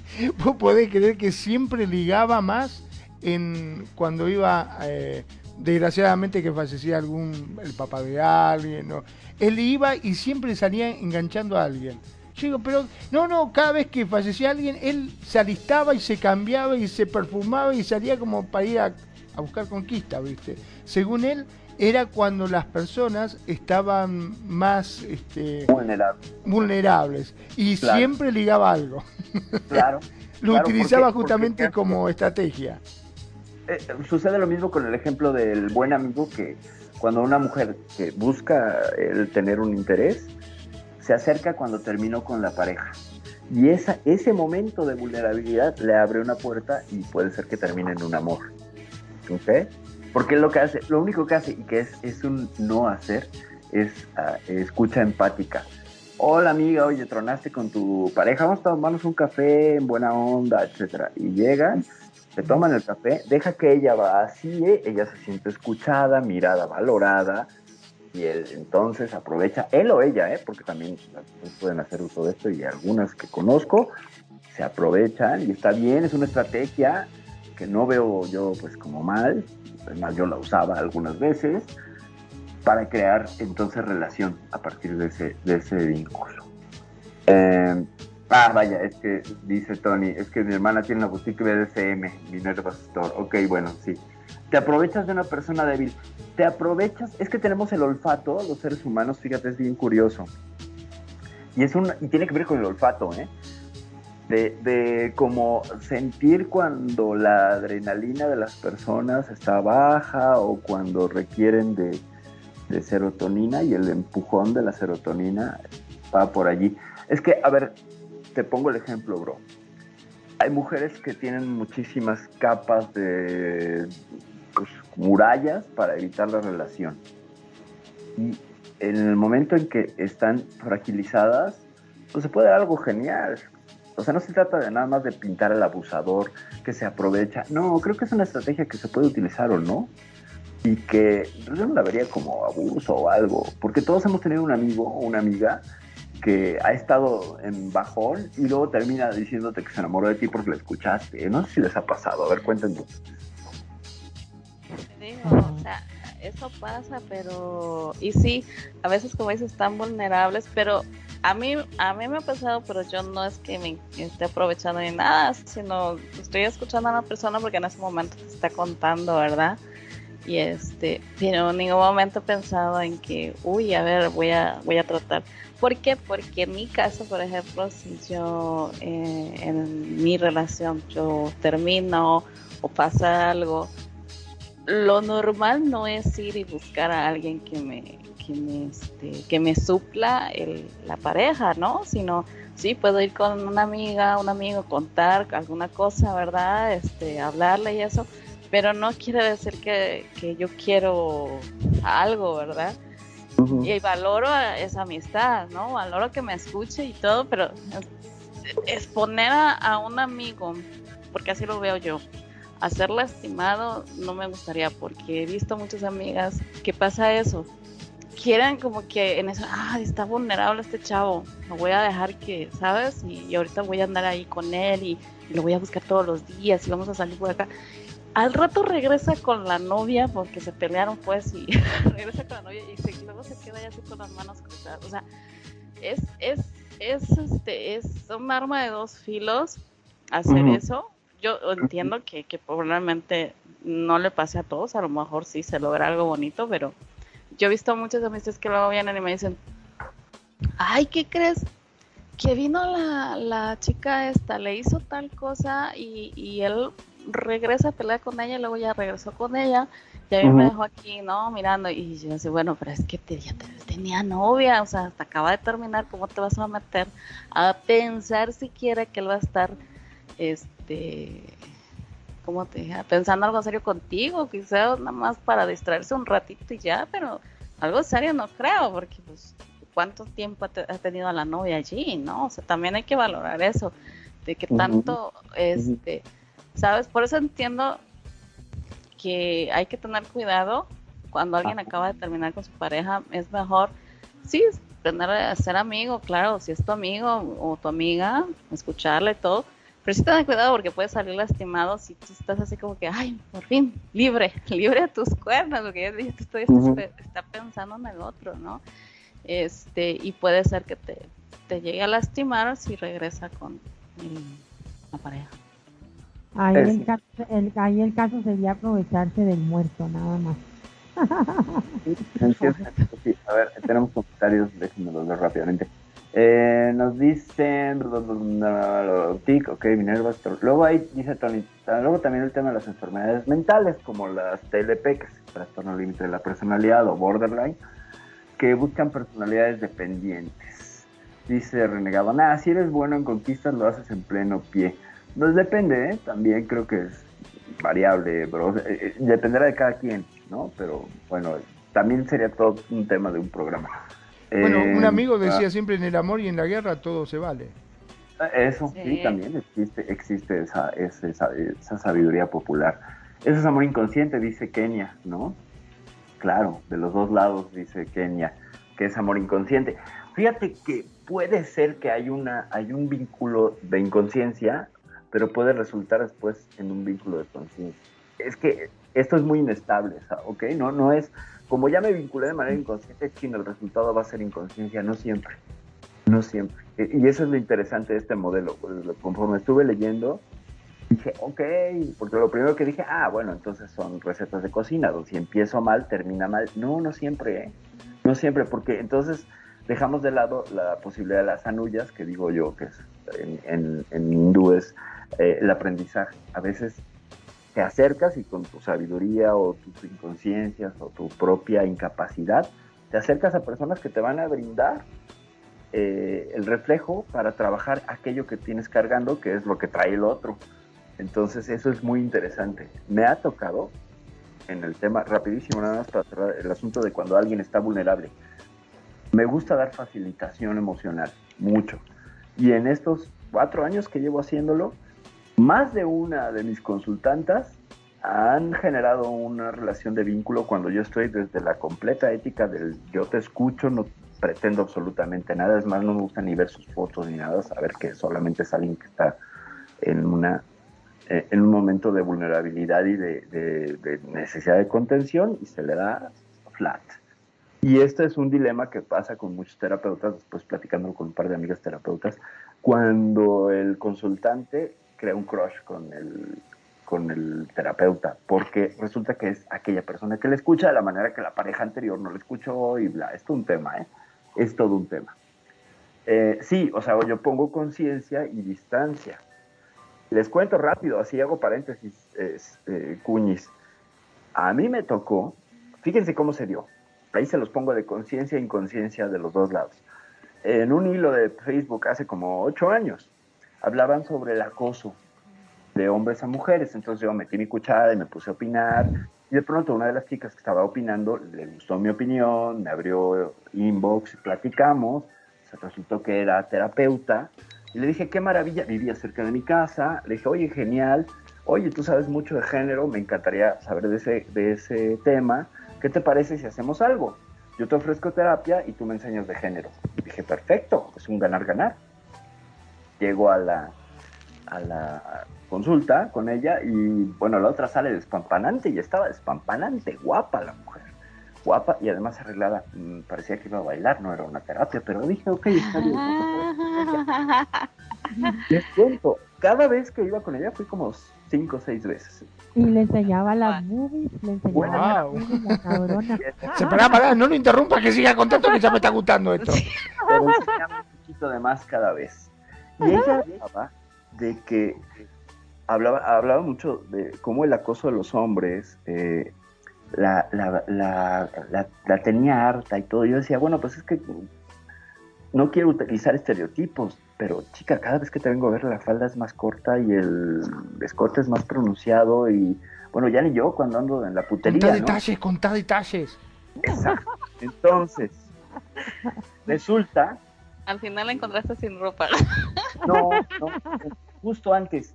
vos podés creer que siempre ligaba más en cuando iba, eh, desgraciadamente que fallecía algún, el papá de alguien, ¿no? él iba y siempre salía enganchando a alguien. Yo digo, pero no, no, cada vez que fallecía alguien, él se alistaba y se cambiaba y se perfumaba y salía como para ir a, buscar conquista, ¿viste? Según él, era cuando las personas estaban más este, vulnerables. y siempre ligaba algo. Claro. Lo utilizaba justamente como estrategia. eh, sucede lo mismo con el ejemplo del buen amigo que cuando una mujer que busca el tener un interés, se acerca cuando terminó con la pareja. Y esa, ese momento de vulnerabilidad le abre una puerta y puede ser que termine en un amor. ¿Ok? Porque lo que hace, lo único que hace y que es, es un no hacer es ah, escucha empática. Hola amiga, oye, tronaste con tu pareja, vamos a tomarnos un café en buena onda, etcétera. Y llegan, se toman el café, deja que ella vacíe, ella se siente escuchada, mirada, valorada, y él entonces aprovecha, él o ella, ¿eh? porque también pueden hacer uso de esto y algunas que conozco se aprovechan y está bien, es una estrategia que no veo yo pues como mal, además yo la usaba algunas veces para crear entonces relación a partir de ese, de ese vínculo. Eh, ah, vaya, es que dice Tony, es que mi hermana tiene una boutique BDSM, Minerva Store. Ok, bueno, sí. Te aprovechas de una persona débil. Te aprovechas, es que tenemos el olfato, los seres humanos, fíjate, es bien curioso. Y, es un, y tiene que ver con el olfato, ¿eh? De, de como sentir cuando la adrenalina de las personas está baja o cuando requieren de, de serotonina y el empujón de la serotonina va por allí. Es que, a ver, te pongo el ejemplo, bro. Hay mujeres que tienen muchísimas capas de pues, murallas para evitar la relación. Y en el momento en que están fragilizadas, pues se puede dar algo genial. O sea, no se trata de nada más de pintar al abusador que se aprovecha. No, creo que es una estrategia que se puede utilizar o no y que yo no la vería como abuso o algo, porque todos hemos tenido un amigo o una amiga que ha estado en bajón y luego termina diciéndote que se enamoró de ti porque la escuchaste. No sé si les ha pasado, a ver, sea, eso pasa, pero y sí, a veces como dices están vulnerables, pero a mí a mí me ha pasado, pero yo no es que me esté aprovechando ni nada, sino estoy escuchando a una persona porque en ese momento te está contando, ¿verdad? y este pero en ningún momento he pensado en que uy a ver voy a voy a tratar ¿por qué? porque en mi caso por ejemplo si yo eh, en mi relación yo termino o pasa algo lo normal no es ir y buscar a alguien que me que me, este, que me supla el, la pareja, ¿no? Sino, sí, puedo ir con una amiga, un amigo, contar alguna cosa, ¿verdad? Este, hablarle y eso, pero no quiere decir que, yo quiero algo, ¿verdad? Y valoro esa amistad, ¿no? Valoro que me escuche y todo, pero exponer a, un amigo, porque así lo veo yo, a ser lastimado no me gustaría, porque he visto muchas amigas que pasa eso. Quieren como que en eso, ah, está vulnerable este chavo, lo voy a dejar que, ¿sabes? Y, ahorita voy a andar ahí con él y, lo voy a buscar todos los días y vamos a salir por acá al rato regresa con la novia porque se pelearon pues y regresa con la novia y luego se queda ya así con las manos cruzadas. O sea, es, es, es, este, es un arma de dos filos hacer eso. Yo entiendo que, que probablemente no le pase a todos, a lo mejor sí se logra algo bonito, pero yo he visto muchas amistades que luego vienen y me dicen, ay, ¿qué crees? Que vino la, la chica esta, le hizo tal cosa y, y él regresa a pelear con ella y luego ya regresó con ella. Y a mí me dejó aquí, ¿no? Mirando. Y yo decía, bueno, pero es que te, ya tenía novia, o sea, hasta acaba de terminar, ¿cómo te vas a meter a pensar siquiera que él va a estar, este, ¿cómo te dije? Pensando algo serio contigo, quizás nada más para distraerse un ratito y ya, pero algo serio no creo, porque pues, ¿cuánto tiempo ha, tenido a la novia allí, no? O sea, también hay que valorar eso, de que tanto, este ¿sabes? Por eso entiendo que hay que tener cuidado cuando alguien acaba de terminar con su pareja. Es mejor, sí, tener a ser amigo, claro, si es tu amigo o tu amiga, escucharle todo. Pero sí tener cuidado porque puedes salir lastimado si tú estás así como que, ay, por fin, libre, libre de tus cuernos, porque ya dije, estoy está pensando en el otro, ¿no? Este, y puede ser que te, te llegue a lastimar si regresa con la pareja. Ahí, el caso, el, ahí el caso sería aprovecharse del muerto, nada más. a ver, tenemos comentarios, déjenme ver rápidamente. Eh, nos dicen, tic, ok, Minerva, luego hay, dice Tony, luego también el tema de las enfermedades mentales, como las TLP, que es el trastorno límite de la personalidad o borderline, que buscan personalidades dependientes. Dice Renegado, nada, si eres bueno en conquistas lo haces en pleno pie. Pues depende, ¿eh? también creo que es variable, bro. Eh, eh, dependerá de cada quien, ¿no? Pero bueno, también sería todo un tema de un programa. Bueno, un amigo decía siempre en el amor y en la guerra todo se vale. Eso, sí, también existe, existe esa, esa, esa sabiduría popular. Eso es amor inconsciente, dice Kenia, ¿no? Claro, de los dos lados, dice Kenia, que es amor inconsciente. Fíjate que puede ser que hay, una, hay un vínculo de inconsciencia, pero puede resultar después en un vínculo de conciencia. Es que esto es muy inestable, ¿ok? No, no es, como ya me vinculé de manera inconsciente, que el resultado va a ser inconsciencia, no siempre, no siempre. Y eso es lo interesante de este modelo. Conforme estuve leyendo, dije, ok, porque lo primero que dije, ah, bueno, entonces son recetas de cocina, donde si empiezo mal, termina mal. No, no siempre, ¿eh? no siempre, porque entonces dejamos de lado la posibilidad de las anullas, que digo yo, que es en, en, hindú es eh, el aprendizaje. A veces te acercas y con tu sabiduría o tus inconsciencias o tu propia incapacidad, te acercas a personas que te van a brindar eh, el reflejo para trabajar aquello que tienes cargando, que es lo que trae el otro. Entonces eso es muy interesante. Me ha tocado en el tema, rapidísimo nada más para el asunto de cuando alguien está vulnerable. Me gusta dar facilitación emocional, mucho. Y en estos cuatro años que llevo haciéndolo, más de una de mis consultantas han generado una relación de vínculo cuando yo estoy desde la completa ética del yo te escucho, no pretendo absolutamente nada, es más, no me gusta ni ver sus fotos ni nada, saber que solamente es alguien que está en una eh, en un momento de vulnerabilidad y de, necesidad de contención y se le da flat. Y este es un dilema que pasa con muchos terapeutas, después platicando con un par de amigas terapeutas, cuando el consultante crea un crush con el, con el terapeuta, porque resulta que es aquella persona que le escucha de la manera que la pareja anterior no le escuchó y bla. Es todo un tema, ¿eh? Es todo un tema. Eh, sí, o sea, yo pongo conciencia y distancia. Les cuento rápido, así hago paréntesis, eh, cuñis. A mí me tocó, fíjense cómo se dio. Ahí se los pongo de conciencia e inconsciencia de los dos lados. En un hilo de Facebook hace como ocho años, hablaban sobre el acoso de hombres a mujeres. Entonces yo metí mi cuchara y me puse a opinar. Y de pronto una de las chicas que estaba opinando le gustó mi opinión, me abrió inbox y platicamos. Se resultó que era terapeuta y le dije, qué maravilla, vivía cerca de mi casa. Le dije, oye, genial. Oye, tú sabes mucho de género, me encantaría saber de ese, de ese tema. ¿Qué te parece si hacemos algo? Yo te ofrezco terapia y tú me enseñas de género. dije, perfecto, es un ganar-ganar. Llego a la, a la consulta con ella y bueno, la otra sale despampanante y estaba despampanante, guapa la mujer guapa y además arreglada. Mm, parecía que iba a bailar, no era una terapia, pero dije, ok, está bien. Les cuento, cada vez que iba con ella fui como cinco o seis veces. Y le enseñaba las movies, le enseñaba wow. la cabrona. Se para, para, no lo interrumpa, que siga contando que ya me está gustando esto. Pero un poquito de más cada vez. Y ella hablaba de que hablaba, hablaba mucho de cómo el acoso de los hombres eh, la, la, la, la, tenía harta y todo. Yo decía, bueno, pues es que no quiero utilizar estereotipos, pero chica, cada vez que te vengo a ver la falda es más corta y el escote es más pronunciado y bueno, ya ni yo cuando ando en la putería. Contá detalles, contá detalles. Exacto. Entonces, resulta. Al final la encontraste sin ropa. No, no, justo antes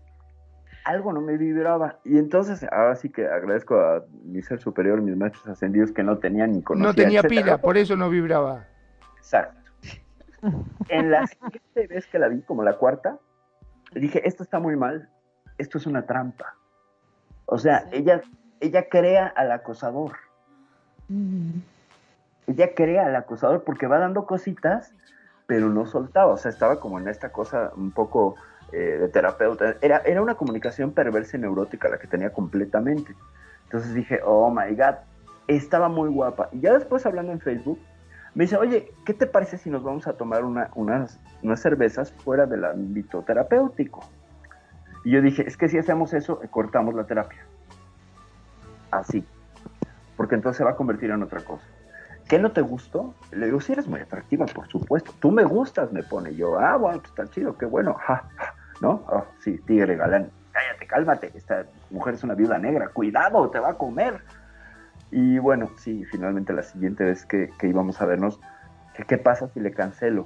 algo no me vibraba. Y entonces, ahora sí que agradezco a mi ser superior, mis maestros ascendidos, que no tenían ni conocía. No tenía pila, por eso no vibraba. Exacto. En la siguiente vez que la vi, como la cuarta, dije, esto está muy mal, esto es una trampa. O sea, ella, ella crea al acosador. Ella crea al acosador porque va dando cositas, pero no soltaba. O sea, estaba como en esta cosa un poco eh, de terapeuta. Era, era una comunicación perversa y neurótica la que tenía completamente. Entonces dije, oh my god, estaba muy guapa. Y ya después hablando en Facebook, me dice, oye, ¿qué te parece si nos vamos a tomar unas, unas cervezas fuera del ámbito terapéutico? Y yo dije, es que si hacemos eso, cortamos la terapia. Así. Porque entonces se va a convertir en otra cosa. ¿Qué no te gustó? Le digo, si eres muy atractiva, por supuesto. Tú me gustas, me pone yo. Ah, bueno, pues está chido, qué bueno. ¿No? Oh, sí, tigre galán. Cállate, cálmate. Esta mujer es una viuda negra. Cuidado, te va a comer. Y bueno, sí, finalmente la siguiente vez que, íbamos a vernos, ¿qué pasa si le cancelo?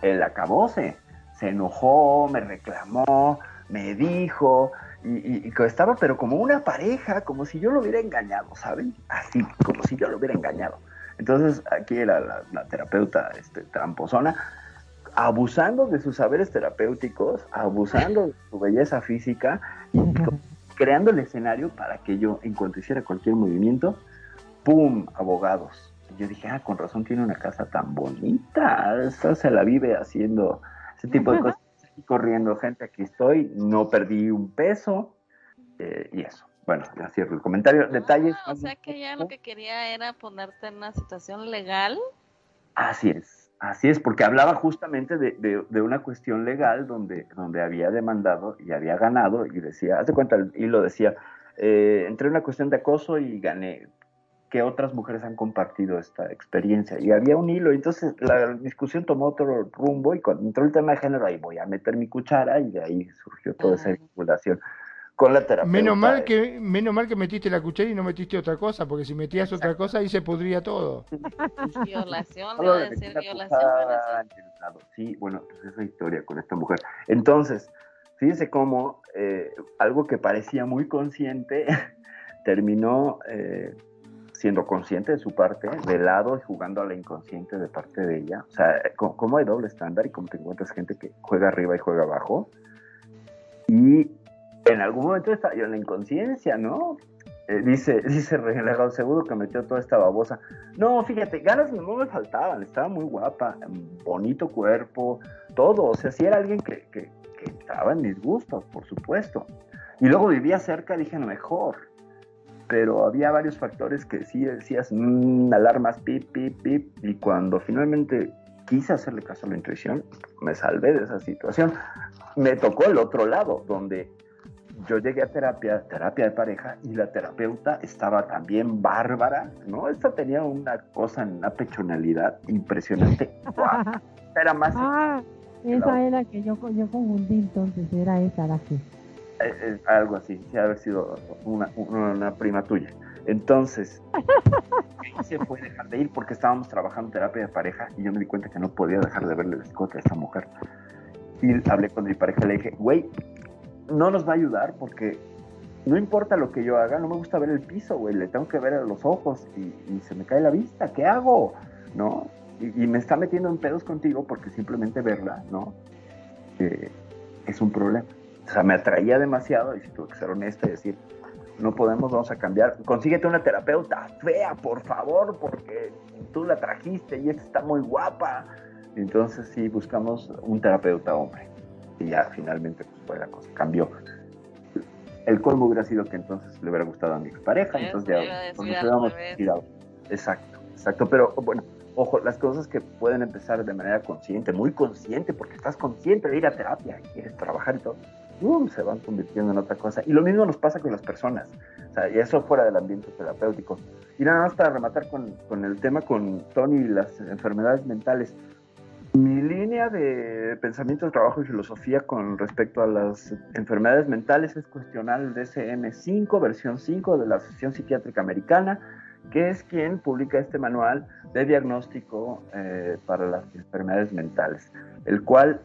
Él acabóse. Se enojó, me reclamó, me dijo, y, estaba pero como una pareja, como si yo lo hubiera engañado, ¿saben? Así, como si yo lo hubiera engañado. Entonces aquí era la, terapeuta este, tramposona, abusando de sus saberes terapéuticos, abusando de su belleza física, creando el escenario para que yo, en cuanto hiciera cualquier movimiento, ¡pum! Abogados. Y yo dije, ah, con razón tiene una casa tan bonita, esa se la vive haciendo ese tipo de cosas corriendo, gente, aquí estoy, no perdí un peso eh, y eso. Bueno, ya cierro el comentario. Detalles. o sea que ya lo que quería era ponerte en una situación legal. Así es, así es, porque hablaba justamente de, una cuestión legal donde, donde había demandado y había ganado y decía, hace cuenta, y lo decía, eh, entré en una cuestión de acoso y gané que otras mujeres han compartido esta experiencia. Y había un hilo, entonces la discusión tomó otro rumbo y cuando entró el tema de género, ahí voy a meter mi cuchara y de ahí surgió toda esa vinculación con la terapia. Menos mal, que, menos mal que metiste la cuchara y no metiste otra cosa, porque si metías otra cosa ahí se podría todo. violación, a decir violación. Sí, bueno, pues esa historia con esta mujer. Entonces, fíjense cómo eh, algo que parecía muy consciente terminó... Eh, siendo consciente de su parte, de lado y jugando a la inconsciente de parte de ella. O sea, ¿cómo hay doble estándar y cómo te encuentras gente que juega arriba y juega abajo? Y en algún momento está yo en la inconsciencia, ¿no? Eh, dice, dice Relegado, seguro que metió toda esta babosa. No, fíjate, ganas no me faltaban, estaba muy guapa, bonito cuerpo, todo. O sea, si era alguien que, que, que estaba en mis gustos, por supuesto. Y luego vivía cerca, dije, mejor pero había varios factores que sí decías, alarmas, pip, pip, pip, y cuando finalmente quise hacerle caso a la intuición, me salvé de esa situación. Me tocó el otro lado, donde yo llegué a terapia, terapia de pareja, y la terapeuta estaba también bárbara, ¿no? Esta tenía una cosa, una pechonalidad impresionante. Era más... Ah, esa era que yo, yo confundí entonces, era esa la que... Eh, eh, algo así, sí, haber sido una, prima tuya. Entonces, se fue dejar de ir porque estábamos trabajando terapia de pareja y yo me di cuenta que no podía dejar de verle el escote a esa mujer. Y hablé con mi pareja y le dije, güey, no nos va a ayudar porque no importa lo que yo haga, no me gusta ver el piso, güey, le tengo que ver a los ojos y, se me cae la vista, ¿qué hago? ¿No? Y, me está metiendo en pedos contigo porque simplemente verla, ¿no? Es un problema o sea, me atraía demasiado y si tuve que ser honesta y decir, no podemos, vamos a cambiar. Consíguete una terapeuta fea, por favor, porque tú la trajiste y esta está muy guapa. Entonces sí, buscamos un terapeuta hombre. Y ya finalmente pues, fue la cosa, cambió. El colmo hubiera sido que entonces le hubiera gustado a mi pareja, entonces ya nos hubiéramos tirado. Exacto, exacto. Pero bueno, ojo, las cosas que pueden empezar de manera consciente, muy consciente, porque estás consciente de ir a terapia y quieres trabajar y todo se van convirtiendo en otra cosa. Y lo mismo nos pasa con las personas, o sea, y eso fuera del ambiente terapéutico. Y nada más para rematar con, con el tema con Tony y las enfermedades mentales. Mi línea de pensamiento, trabajo y filosofía con respecto a las enfermedades mentales es cuestionar el DSM-5, versión 5 de la Asociación Psiquiátrica Americana, que es quien publica este manual de diagnóstico eh, para las enfermedades mentales, el cual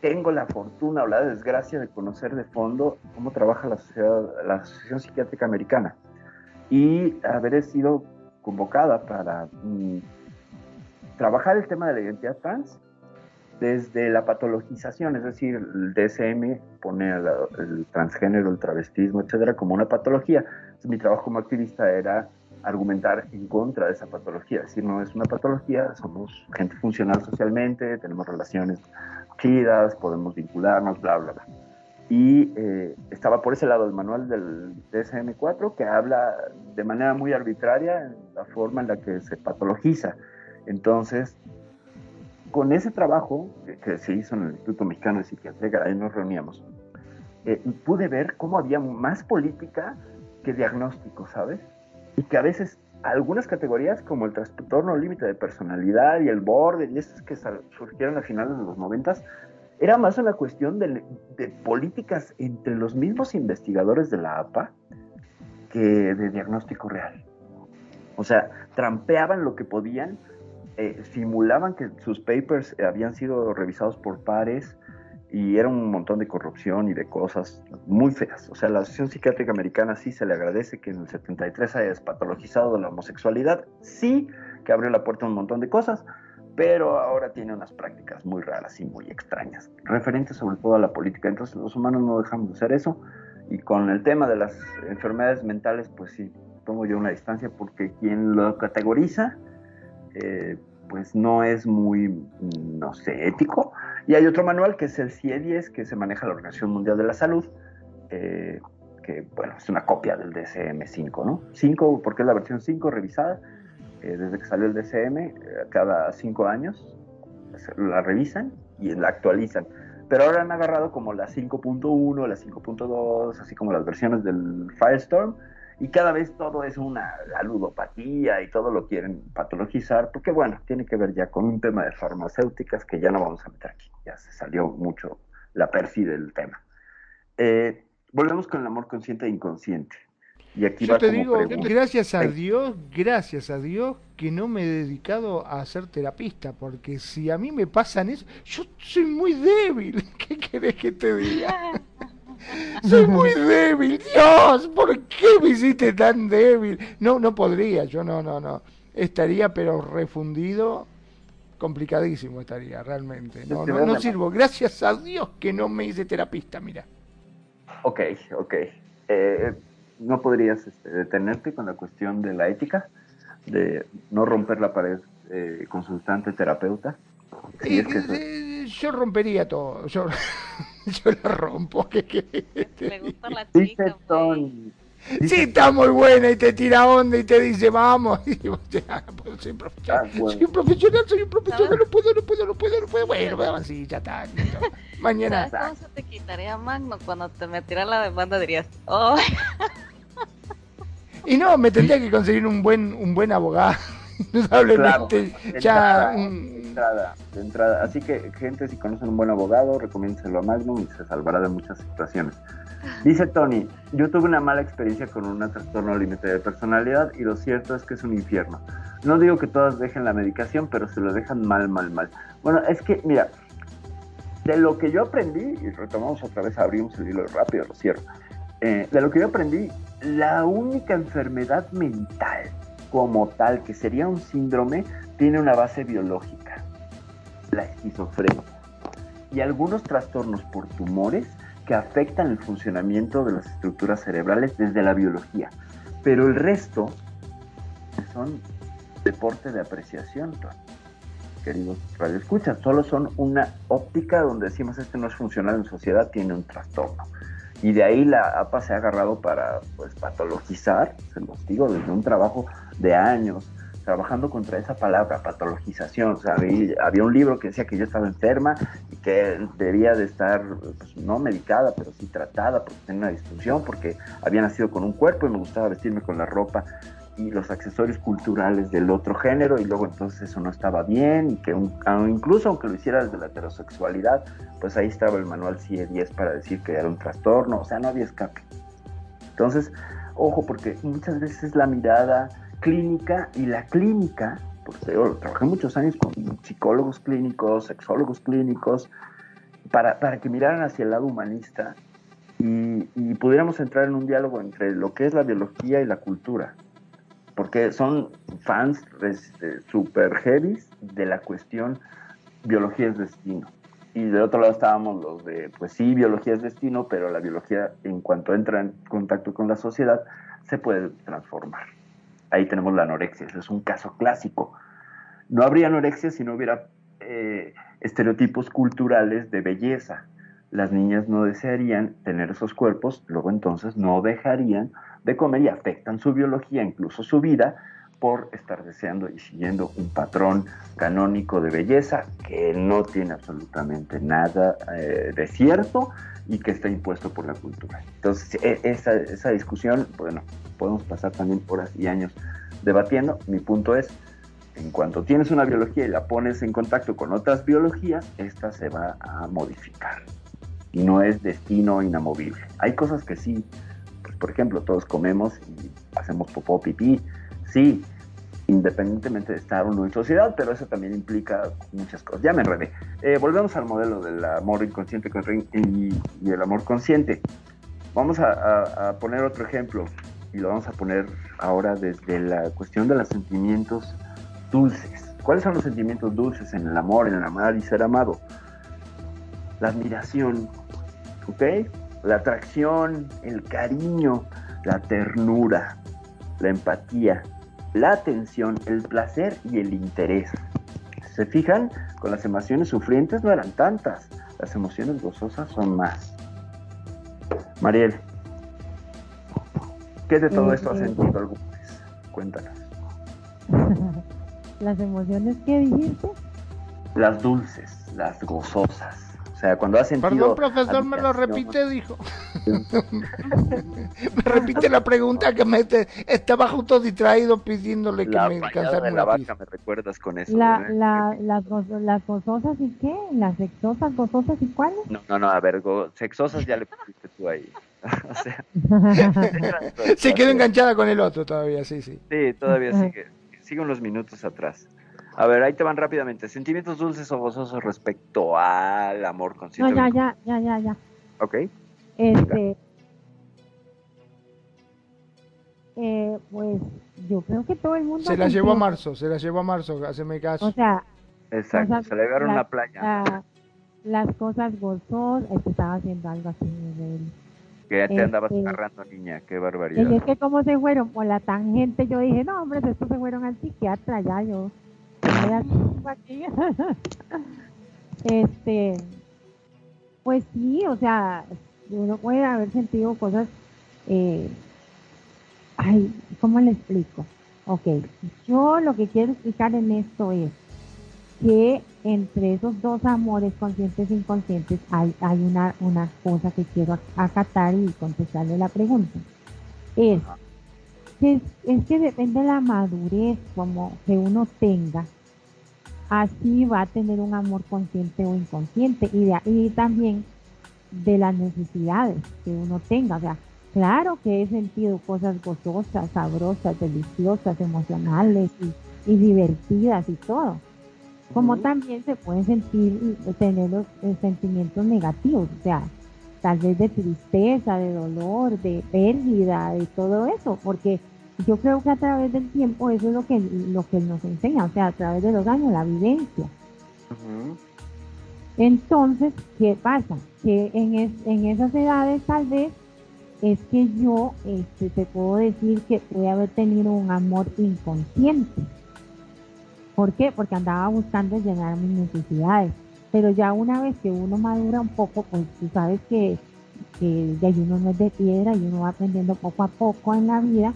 tengo la fortuna o la desgracia de conocer de fondo cómo trabaja la, Asociación Psiquiátrica Americana. Y haber sido convocada para mm, trabajar el tema de la identidad trans desde la patologización, es decir, el DSM pone el transgénero, el travestismo, etcétera, como una patología. mi trabajo como activista era argumentar en contra de esa patología, es decir, no es una patología, somos gente funcional socialmente, tenemos relaciones chidas, podemos vincularnos, bla, bla, bla. Y eh, estaba por ese lado el manual del DSM-4 que habla de manera muy arbitraria la forma en la que se patologiza. Entonces, con ese trabajo que se hizo en el Instituto Mexicano de Psiquiatría, ahí nos reuníamos, eh, pude ver cómo había más política que diagnóstico, ¿sabes? Y que a veces algunas categorías como el trastorno límite de personalidad y el borde y estos que surgieron a finales de los noventas, era más una cuestión de, de, políticas entre los mismos investigadores de la APA que de diagnóstico real. O sea, trampeaban lo que podían eh, simulaban que sus papers habían sido revisados por pares y era un montón de corrupción y de cosas muy feas. O sea, la Asociación Psiquiátrica Americana sí se le agradece que en el 73 haya despatologizado la homosexualidad, sí que abrió la puerta a un montón de cosas, pero ahora tiene unas prácticas muy raras y muy extrañas, referentes sobre todo a la política. Entonces los humanos no dejamos de hacer eso y con el tema de las enfermedades mentales, pues sí, tomo yo una distancia porque quien lo categoriza eh, pues no es muy, no sé, ético. Y hay otro manual que es el CIE-10, que se maneja la Organización Mundial de la Salud, eh, que, bueno, es una copia del DSM-5, ¿no? 5, porque es la versión 5 revisada, eh, desde que salió el DSM, cada 5 años la revisan y la actualizan. Pero ahora han agarrado como la 5.1, la 5.2, así como las versiones del Firestorm, y cada vez todo es una ludopatía y todo lo quieren patologizar, porque bueno, tiene que ver ya con un tema de farmacéuticas que ya no vamos a meter aquí, ya se salió mucho la perfi del tema. Eh, volvemos con el amor consciente e inconsciente. Y aquí Yo te digo, gracias a Dios, gracias a Dios que no me he dedicado a ser terapista, porque si a mí me pasan eso, yo soy muy débil. ¿Qué querés que te diga? Soy muy débil, Dios, ¿por qué me hiciste tan débil? No, no podría, yo no, no, no. Estaría pero refundido, complicadísimo estaría realmente. No, no, no sirvo. Gracias a Dios que no me hice terapista, mira. Ok, ok. Eh, ¿No podrías este, detenerte con la cuestión de la ética? De no romper la pared eh, consultante terapeuta. Eh, yo rompería todo. Yo, yo lo rompo. ¿Qué, Le gusta la chica. Sí, está muy buena y te tira onda y te dice vamos. Y ah, pues, soy, profesional, ah, soy un profesional, soy un profesional, no puedo, no puedo, no puedo, no puedo. Bueno, bueno sí, ya está. Mañana. ¿Sabes cómo se te quitaría Magno cuando te metiera la demanda? Dirías, oh. Y no, me tendría que conseguir un buen, un buen abogado. Indudablemente, ya. Un, entrada, de entrada. Así que, gente, si conocen un buen abogado, recomiéndenselo a Magnum y se salvará de muchas situaciones. Dice Tony, yo tuve una mala experiencia con un trastorno límite de personalidad y lo cierto es que es un infierno. No digo que todas dejen la medicación, pero se lo dejan mal, mal, mal. Bueno, es que, mira, de lo que yo aprendí, y retomamos otra vez, abrimos el hilo rápido, lo cierro. Eh, de lo que yo aprendí, la única enfermedad mental como tal, que sería un síndrome, tiene una base biológica la esquizofrenia y algunos trastornos por tumores que afectan el funcionamiento de las estructuras cerebrales desde la biología. Pero el resto son deporte de apreciación, queridos radioescuchas, solo son una óptica donde decimos este no es funcional en sociedad, tiene un trastorno. Y de ahí la APA se ha agarrado para pues, patologizar, se los digo, desde un trabajo de años, trabajando contra esa palabra, patologización. O sea, había, un libro que decía que yo estaba enferma y que debía de estar, pues, no medicada, pero sí tratada porque tenía una disfunción, porque había nacido con un cuerpo y me gustaba vestirme con la ropa y los accesorios culturales del otro género y luego entonces eso no estaba bien y que incluso aunque lo hiciera desde la heterosexualidad, pues ahí estaba el manual CIE 10 para decir que era un trastorno, o sea, no había escape. Entonces, ojo, porque muchas veces la mirada clínica y la clínica, porque yo trabajé muchos años con psicólogos clínicos, sexólogos clínicos, para, para que miraran hacia el lado humanista y, y, pudiéramos entrar en un diálogo entre lo que es la biología y la cultura, porque son fans este, super heavy de la cuestión biología es destino. Y de otro lado estábamos los de, pues sí, biología es destino, pero la biología en cuanto entra en contacto con la sociedad se puede transformar ahí tenemos la anorexia, ese es un caso clásico. No habría anorexia si no hubiera eh, estereotipos culturales de belleza. Las niñas no desearían tener esos cuerpos, luego entonces no dejarían de comer y afectan su biología, incluso su vida, por estar deseando y siguiendo un patrón canónico de belleza que no tiene absolutamente nada eh, de cierto y que está impuesto por la cultura. Entonces, e, esa, esa discusión, bueno, podemos pasar también horas y años debatiendo. Mi punto es, en cuanto tienes una biología y la pones en contacto con otras biologías, esta se va a modificar. Y no es destino inamovible. Hay cosas que sí, por ejemplo, todos comemos y hacemos popó, pipí, sí, independientemente de estar uno en sociedad, pero eso también implica muchas cosas. Ya me enredé. Eh, volvemos al modelo del amor inconsciente y, el amor consciente. Vamos a, poner otro ejemplo y lo vamos a poner ahora desde la cuestión de los sentimientos dulces. ¿Cuáles son los sentimientos dulces en el amor, en el amar y ser amado? La admiración, ¿ok? La atracción, el cariño, la ternura, la empatía, la atención, el placer y el interés. ¿Se fijan? Con las emociones sufrientes no eran tantas, las emociones gozosas son más. Mariel, ¿qué de todo esto has sentido alguna vez? Cuéntanos. ¿Las emociones que dijiste? Las dulces, las gozosas sea, cuando has sentido... Perdón, profesor, me lo repite, dijo. me repite la pregunta que me estaba justo distraído pidiéndole que me cansara la vaca, me recuerdas con eso. La, la, las, las gozosas y qué? ¿Las sexosas, gozosas y cuáles? No, no, no, a ver, sexosas ya le pusiste tú ahí. o sea, se quedó enganchada con el otro todavía, sí, sí. Sí, todavía sigue, sigue unos minutos atrás. A ver, ahí te van rápidamente. Sentimientos dulces o gozosos respecto al amor consciente. No, ya, ya, ya, ya, ya. Ok. Este. Eh, pues yo creo que todo el mundo. Se la llevó a marzo, se la llevó a marzo, haceme caso. O sea. Exacto, se le llevaron a la playa. las cosas gozosas, es que estaba haciendo algo así Que ya te andabas este, agarrando, niña, qué barbaridad. es que como se fueron por la tangente, yo dije, no, hombre, estos se fueron al psiquiatra, ya yo este, pues sí, o sea, uno puede haber sentido cosas, eh, ay, ¿cómo le explico? Ok, yo lo que quiero explicar en esto es que entre esos dos amores conscientes e inconscientes hay, hay una, una cosa que quiero acatar y contestarle la pregunta. Es que, es que depende de la madurez como que uno tenga así va a tener un amor consciente o inconsciente y, de, también de las necesidades que uno tenga. O sea, claro que he sentido cosas gozosas, sabrosas, deliciosas, emocionales y, divertidas y todo. Como también se pueden sentir, tener los eh, sentimientos negativos, o sea, tal vez de tristeza, de dolor, de pérdida, de todo eso, porque yo creo que a través del tiempo eso es lo que, lo que nos enseña, o sea, a través de los años, la vivencia. Entonces, ¿qué pasa? Que en, en esas edades tal vez es que yo este, te puedo decir que puede haber tenido un amor inconsciente. ¿Por qué? Porque andaba buscando llenar mis necesidades. Pero ya una vez que uno madura un poco, pues tú sabes que, que ya uno no es de piedra y uno va aprendiendo poco a poco en la vida.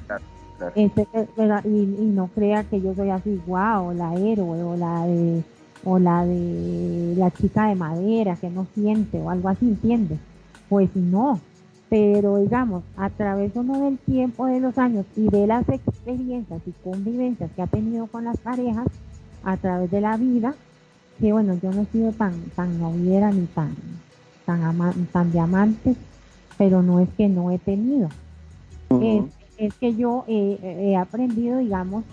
Este, eh, y, no crea que yo soy así, wow, la héroe o la de o la de la chica de madera que no siente o algo así, ¿entiende? Pues no, pero digamos, a través uno del tiempo, de los años y de las experiencias y convivencias que ha tenido con las parejas, a través de la vida, que bueno, yo no he sido tan, tan noviera ni tan, tan, tan de amantes, pero no es que no he tenido es que yo he aprendido, digamos,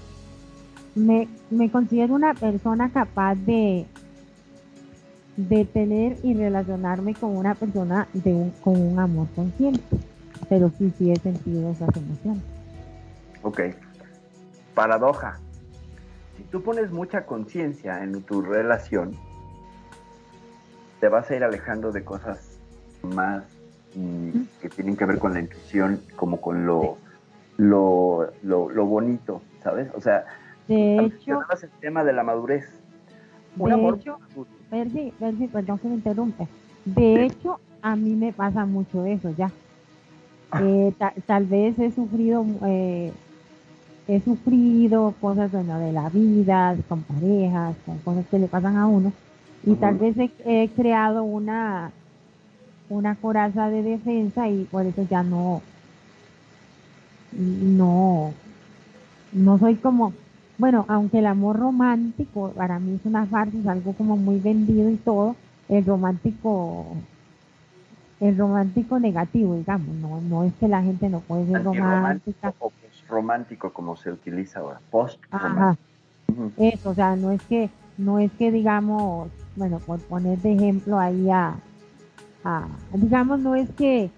me, me, considero una persona capaz de, de tener y relacionarme con una persona de un, con un amor consciente, pero sí, sí he sentido esas emociones. Ok, paradoja. Si tú pones mucha conciencia en tu relación, te vas a ir alejando de cosas más mm, que tienen que ver con la intuición, como con lo lo, lo, bonito, ¿sabes? O sea, de hecho, el tema de la madurez. Un de hecho, Percy, perdón que me interrumpe. De hecho, a mí me pasa mucho eso ya. Ah. Eh, tal vez he sufrido eh, he sufrido cosas bueno, de la vida, con parejas, con cosas que le pasan a uno, y tal vez he, creado una, una coraza de defensa y por eso ya no, no, no soy como, bueno, aunque el amor romántico para mí es una farsa, es algo como muy vendido y todo, el romántico el romántico negativo, digamos, no, no es que la gente no puede ser romántica. O romántico como se utiliza ahora, post Ajá. Eso, o sea, no es que, no es que digamos, bueno, por poner de ejemplo ahí a, digamos, no es que,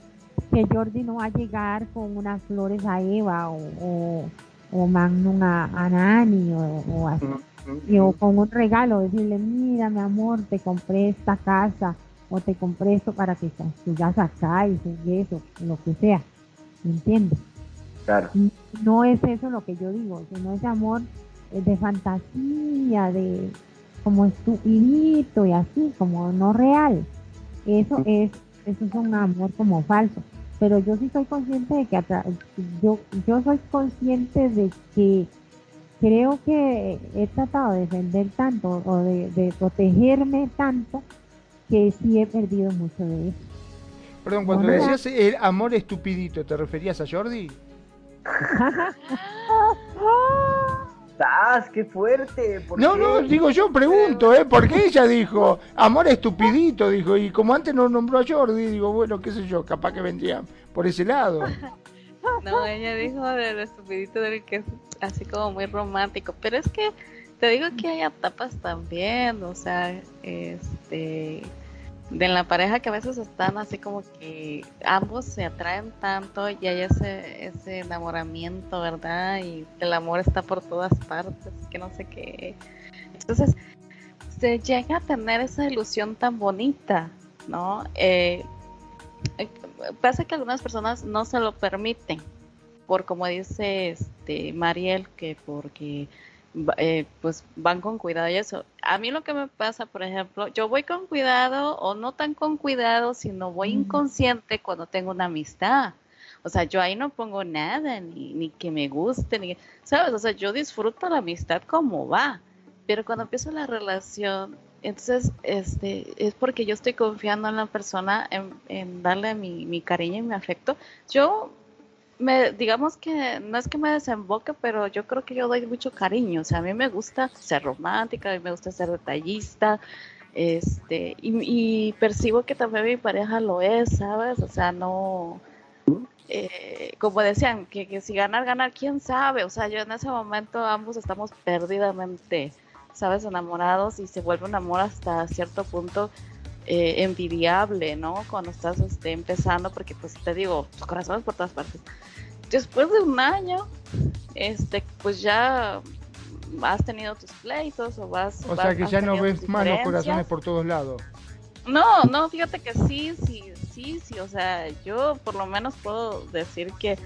que Jordi no va a llegar con unas flores a Eva o, o, o Magnum a, Nani o, así, o con un regalo, decirle, mira mi amor, te compré esta casa o te compré esto para que sigas acá y eso, lo que sea, ¿me entiendes? Claro. No es eso lo que yo digo, sino ese amor de fantasía, de como estupidito y así, como no real. Eso es, eso es un amor como falso. Pero yo sí soy consciente de que yo, yo soy consciente de que creo que he tratado de defender tanto o de, de protegerme tanto que sí he perdido mucho de eso. Perdón, cuando decías el amor estupidito, ¿te referías a Jordi? ¡Ah, qué fuerte! no, no, digo yo, pregunto, ¿eh? Porque ella dijo, amor estupidito, dijo, y como antes no nombró a Jordi, digo, bueno, qué sé yo, capaz que vendría por ese lado. No, ella dijo del estupidito, del que es así como muy romántico, pero es que te digo que hay etapas también, o sea, este de la pareja que a veces están así como que ambos se atraen tanto y hay ese, ese enamoramiento, ¿verdad? Y el amor está por todas partes, que no sé qué. Entonces, se llega a tener esa ilusión tan bonita, ¿no? Eh, eh, pasa que algunas personas no se lo permiten, por como dice este Mariel, que porque eh, pues van con cuidado y eso. A mí lo que me pasa, por ejemplo, yo voy con cuidado o no tan con cuidado, sino voy inconsciente cuando tengo una amistad. O sea, yo ahí no pongo nada, ni, ni que me guste, ni, ¿sabes? O sea, yo disfruto la amistad como va, pero cuando empiezo la relación, entonces, este, es porque yo estoy confiando en la persona, en, en darle mi, mi cariño y mi afecto. Yo me, digamos que no es que me desemboque, pero yo creo que yo doy mucho cariño. O sea, a mí me gusta ser romántica, a mí me gusta ser detallista, este, y, percibo que también mi pareja lo es, ¿sabes? O sea, no, eh, como decían, que, si ganar, ganar, quién sabe. O sea, yo en ese momento ambos estamos perdidamente, ¿sabes? Enamorados y se vuelve un amor hasta cierto punto. Eh, envidiable, ¿no? Cuando estás este, empezando, porque pues te digo, tus corazones por todas partes después de un año, este, pues ya has tenido tus pleitos o vas. O sea que ya no ves más los corazones por todos lados. No, no, fíjate que sí, sí, sí, sí, o sea, yo por lo menos puedo decir que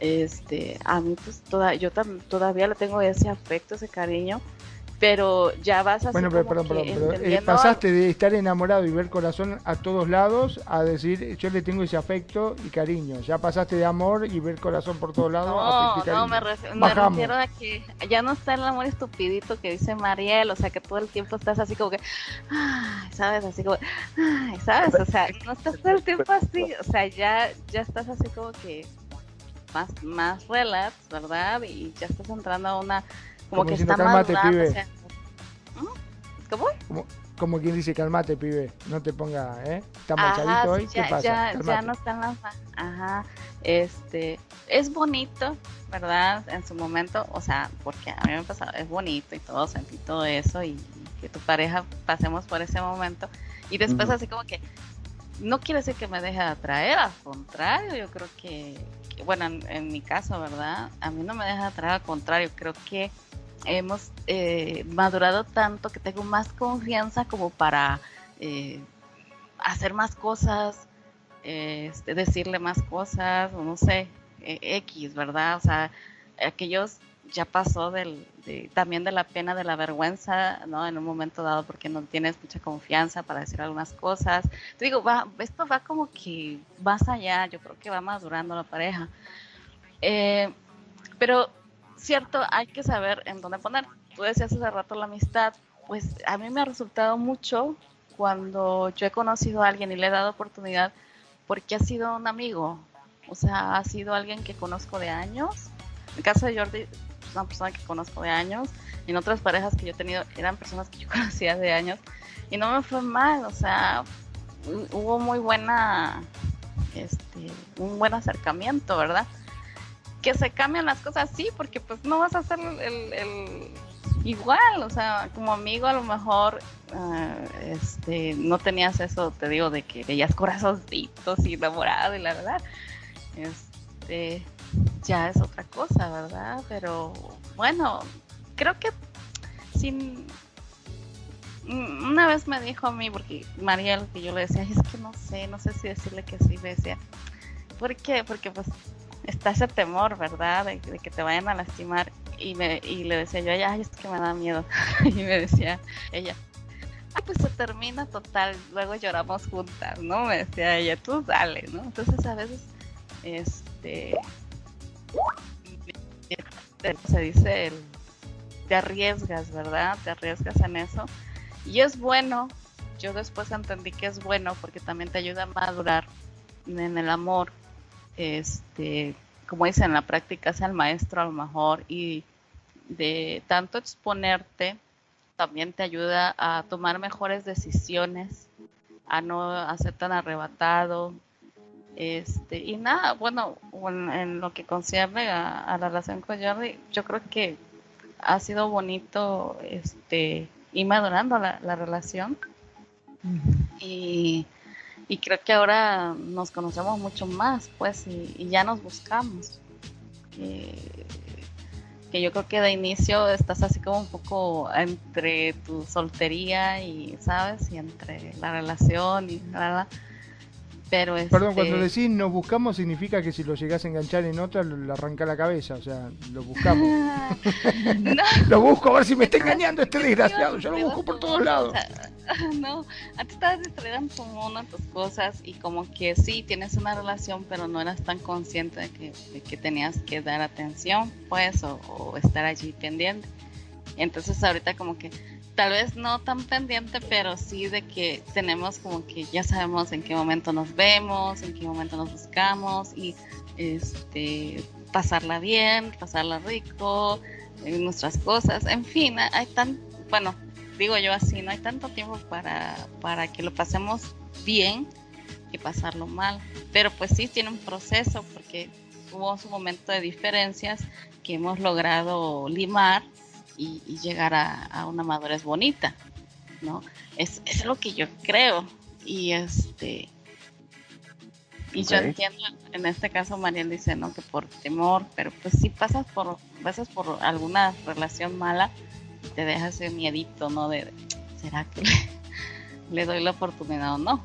este a mí pues toda, yo todavía le tengo ese afecto, ese cariño pero ya vas a bueno pero, perdón, perdón, pero eh, pasaste de estar enamorado y ver corazón a todos lados a decir yo le tengo ese afecto y cariño ya pasaste de amor y ver corazón por todos lados no, no me, refiero a que ya no está el amor estupidito que dice Mariel o sea que todo el tiempo estás así como que ay, sabes así como ay, sabes o sea no estás todo el tiempo así o sea ya ya estás así como que más más relax verdad y ya estás entrando a una como, que está calmate, pibe. ¿Cómo? Como, quien dice, calmate, pibe. No te ponga, ¿eh? Está manchadito hoy. ¿Qué pasa? Ya, ya, no está en la. Ajá. Este. Es bonito, ¿verdad? En su momento, o sea, porque a mí me ha pasado, es bonito y todo, sentí todo eso y, que tu pareja pasemos por ese momento. Y después, así como que. No quiere decir que me deje de atraer, al contrario, yo creo que, bueno, en, en, mi caso, ¿verdad? A mí no me deja de atraer, al contrario, creo que hemos eh, madurado tanto que tengo más confianza como para eh, hacer más cosas, este, decirle más cosas, o no sé, e, X, ¿verdad? O sea, aquellos ya pasó del, también de la pena, de la vergüenza, ¿no? En un momento dado porque no tienes mucha confianza para decir algunas cosas. Te digo, va, esto va como que más allá, yo creo que va madurando la pareja. Eh, pero cierto, hay que saber en dónde poner. Tú decías hace rato la amistad, pues a mí me ha resultado mucho cuando yo he conocido a alguien y le he dado oportunidad porque ha sido un amigo, o sea, ha sido alguien que conozco de años. En el caso de Jordi, es una persona que conozco de años. En otras parejas que yo he tenido eran personas que yo conocía de años. Y no me fue mal, o sea, hubo muy buena, este, un buen acercamiento, ¿verdad? Que se cambian las cosas, sí, porque pues no vas a hacer el, igual, o sea, como amigo a lo mejor eh, este, no tenías eso, te digo, de que veías corazoncitos y enamorado y la verdad, este, ya es otra cosa, ¿verdad? Pero bueno, creo que sin una vez me dijo a mí, porque María lo que yo le decía, es que no sé, no sé si decirle que sí, me decía, ¿por qué? Porque pues está ese temor, ¿verdad? De, que te vayan a lastimar. Y, me, y le decía yo, ay, es que me da miedo. y me decía ella, ah, pues se termina total, luego lloramos juntas, ¿no? Me decía ella, tú dale, ¿no? Entonces a veces, este, se dice, el, te arriesgas, ¿verdad? Te arriesgas en eso. Y es bueno, yo después entendí que es bueno porque también te ayuda a madurar en el amor. Este, como dicen, en la práctica es el maestro a lo mejor y de tanto exponerte también te ayuda a tomar mejores decisiones, a no hacer tan arrebatado. Este, y nada, bueno, en, lo que concierne a, la relación con Jordi, yo creo que ha sido bonito este, ir madurando la, relación. y, creo que ahora nos conocemos mucho más, pues, y, ya nos buscamos. Que, yo creo que de inicio estás así como un poco entre tu soltería y, ¿sabes? Y entre la relación y nada. Pero Perdón, cuando este decís nos buscamos significa que si lo llegas a enganchar en otra, le arranca la cabeza, o sea, lo buscamos. lo busco a ver si me está engañando este desgraciado, yo lo busco por todos lados. no, antes estabas distraída en una de tus cosas y como que sí, tienes una relación, pero no eras tan consciente de que, tenías que dar atención, pues, o, estar allí pendiente. Entonces ahorita como que tal vez no tan pendiente, pero sí de que tenemos como que ya sabemos en qué momento nos vemos, en qué momento nos buscamos y este pasarla bien, pasarla rico, en nuestras cosas, en fin, hay tan, bueno, digo yo así, no hay tanto tiempo para, para que lo pasemos bien que pasarlo mal, pero pues sí tiene un proceso porque hubo su momento de diferencias que hemos logrado limar y, llegar a, una madurez bonita, ¿no? Es, es lo que yo creo. Y este y yo entiendo, en este caso Mariel dice, ¿no? Que por temor, pero pues si pasas por, pasas por alguna relación mala, te dejas ese miedito, ¿no? De, ¿será que le, doy la oportunidad o no?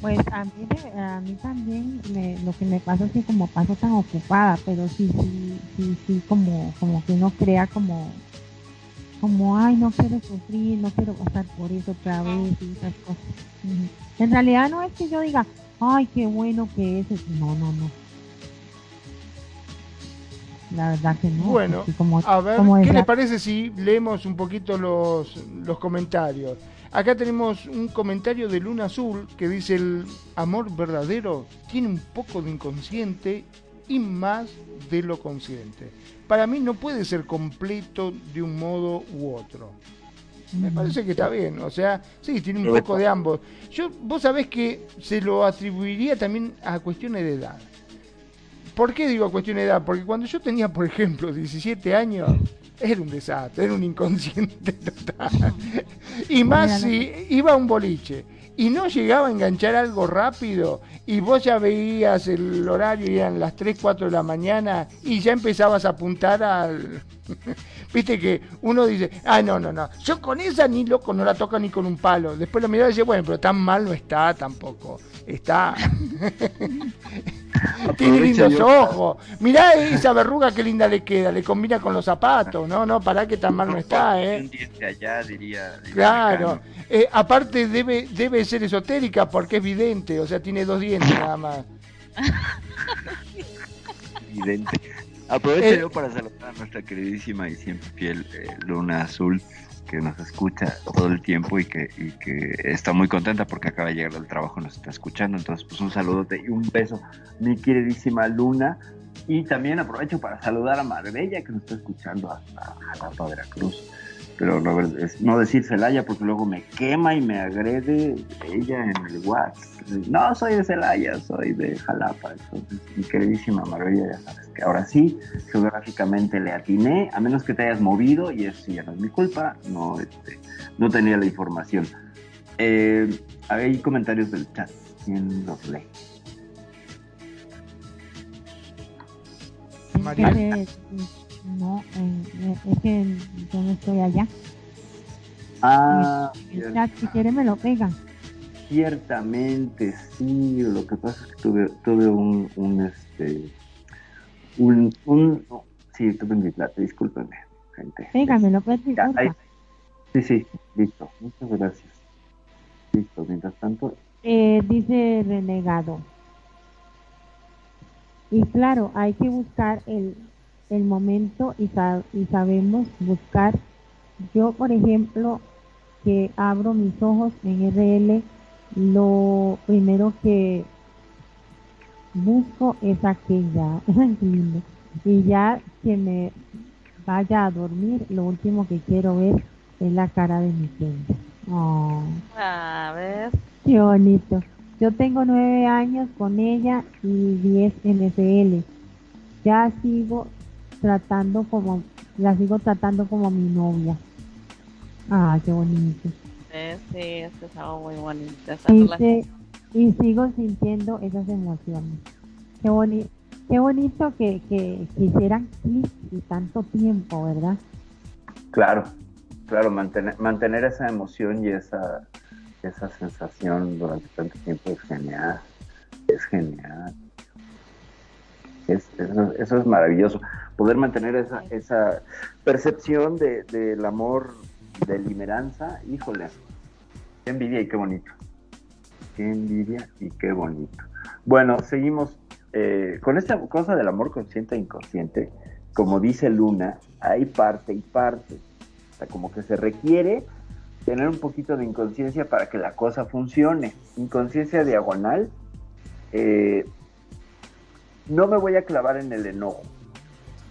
Pues a mí, a mí también lo que me pasa es que como paso tan ocupada, pero sí, sí, sí, sí, como, como que uno crea como como, ay, no quiero sufrir, no quiero pasar por eso otra vez y esas cosas. En realidad no es que yo diga, ay, qué bueno que es. No, no, no. La verdad que no. Bueno, a ver, ¿qué le parece si leemos un poquito los, los comentarios? Acá tenemos un comentario de Luna Azul que dice el amor verdadero tiene un poco de inconsciente y más de lo consciente para mí no puede ser completo de un modo u otro. Me parece que está bien, o sea, sí, tiene un poco de ambos. Yo, vos sabés que se lo atribuiría también a cuestiones de edad. ¿Por qué digo a cuestiones de edad? Porque cuando yo tenía, por ejemplo, 17 años, era un desastre, era un inconsciente total. Y más si iba a un boliche y no llegaba a enganchar algo rápido y vos ya veías el horario y eran las 3, 4 de la mañana y ya empezabas a apuntar al... Viste que uno dice, ah, no, no, no, yo con esa ni loco no la toca ni con un palo. Después lo miraba y dice, bueno, pero tan mal no está tampoco. Está... Tiene lindos ojos. Mirá esa verruga que linda le queda, le combina con los zapatos. No, no, para que tan mal no está, ¿eh? allá, diría, claro. Eh, aparte debe, debe ser esotérica porque es vidente, o sea, tiene dos dientes nada más. Vidente. Aprovecho yo para saludar a nuestra queridísima y siempre fiel eh, Luna Azul, que nos escucha todo el tiempo y que, y que está muy contenta porque acaba de llegar del trabajo y nos está escuchando. Entonces, pues un saludote y un beso, mi queridísima Luna. Y también aprovecho para saludar a Marbella, que nos está escuchando hasta Jalapa, Veracruz pero no, es, no decir Celaya porque luego me quema y me agrede ella en el WhatsApp. No soy de Celaya, soy de Jalapa. Entonces, mi queridísima Maravilla, ya sabes que ahora sí, geográficamente le atiné, a menos que te hayas movido, y eso ya no es mi culpa, no, este, no tenía la información. Eh, hay comentarios del chat, ¿quién los lee? María. No, eh, es que yo no estoy allá. Ah, si quiere me lo pega. Ciertamente, sí. Lo que pasa es que tuve, tuve un, un este, un, un, sí, tuve mi plata, discúlpenme, gente. Pégamelo, pues, Sí, sí, listo. Muchas gracias. Listo, mientras tanto. Eh, dice renegado. Y claro, hay que buscar el, el momento y, y sabemos buscar. Yo, por ejemplo, que abro mis ojos en RL, lo primero que busco es aquella, y ya que me vaya a dormir, lo último que quiero ver es la cara de mi gente. Oh. A ver. Qué bonito. Yo tengo nueve años con ella y diez en SL. Ya sigo tratando como, la sigo tratando como mi novia. Ah, qué bonito. Sí, eso es algo muy bonito. Y, sigo sintiendo esas emociones. Qué, bonito qué bonito que, que, hicieran clic y tanto tiempo, ¿verdad? Claro, claro, mantener, mantener esa emoción y esa, esa sensación durante tanto tiempo es genial. Es genial eso, es maravilloso. Poder mantener esa, esa percepción de, del amor, de limeranza, híjole, qué envidia y qué bonito. Qué envidia y qué bonito. Bueno, seguimos eh, con esta cosa del amor consciente e inconsciente. Como dice Luna, hay parte y parte. O sea, como que se requiere tener un poquito de inconsciencia para que la cosa funcione. Inconsciencia diagonal, eh, no me voy a clavar en el enojo.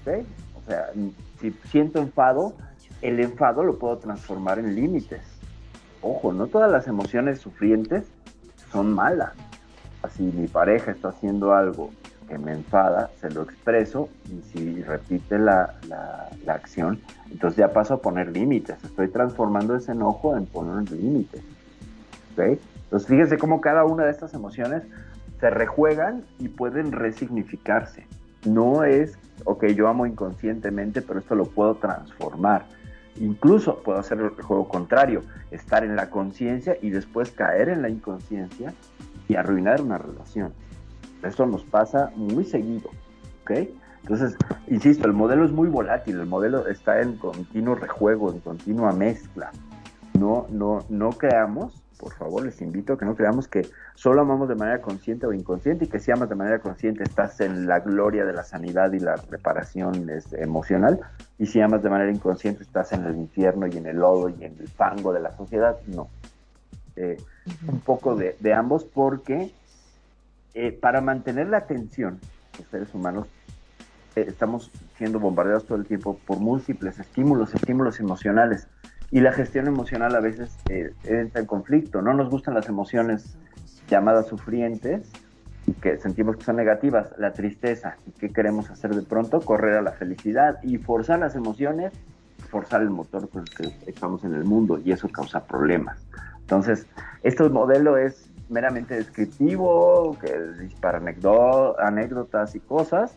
O sea, si siento enfado, el enfado lo puedo transformar en límites. Ojo, no todas las emociones sufrientes son malas. Así mi pareja está haciendo algo que me enfada, se lo expreso y si repite la, acción, entonces ya paso a poner límites. Estoy transformando ese enojo en poner límites. Entonces fíjense cómo cada una de estas emociones se rejuegan y pueden resignificarse. No es, ok, yo amo inconscientemente, pero esto lo puedo transformar. Incluso puedo hacer el juego contrario, estar en la conciencia y después caer en la inconsciencia y arruinar una relación. Esto nos pasa muy seguido, ¿ok? Entonces, insisto, el modelo es muy volátil, el modelo está en continuo rejuego, en continua mezcla. No, no, no creamos por favor, les invito a que no creamos que solo amamos de manera consciente o inconsciente y que si amas de manera consciente estás en la gloria de la sanidad y la reparación este, emocional y si amas de manera inconsciente estás en el infierno y en el lodo y en el fango de la sociedad. No. Eh, un poco de, ambos porque eh, para mantener la atención, los seres humanos eh, estamos siendo bombardeados todo el tiempo por múltiples estímulos, estímulos emocionales y la gestión emocional a veces eh, entra en conflicto. No nos gustan las emociones llamadas sufrientes que sentimos que son negativas, la tristeza. ¿Y qué queremos hacer de pronto? Correr a la felicidad y forzar las emociones, forzar el motor con el que estamos en el mundo y eso causa problemas. Entonces, este modelo es meramente descriptivo, que dispara anécdotas y cosas,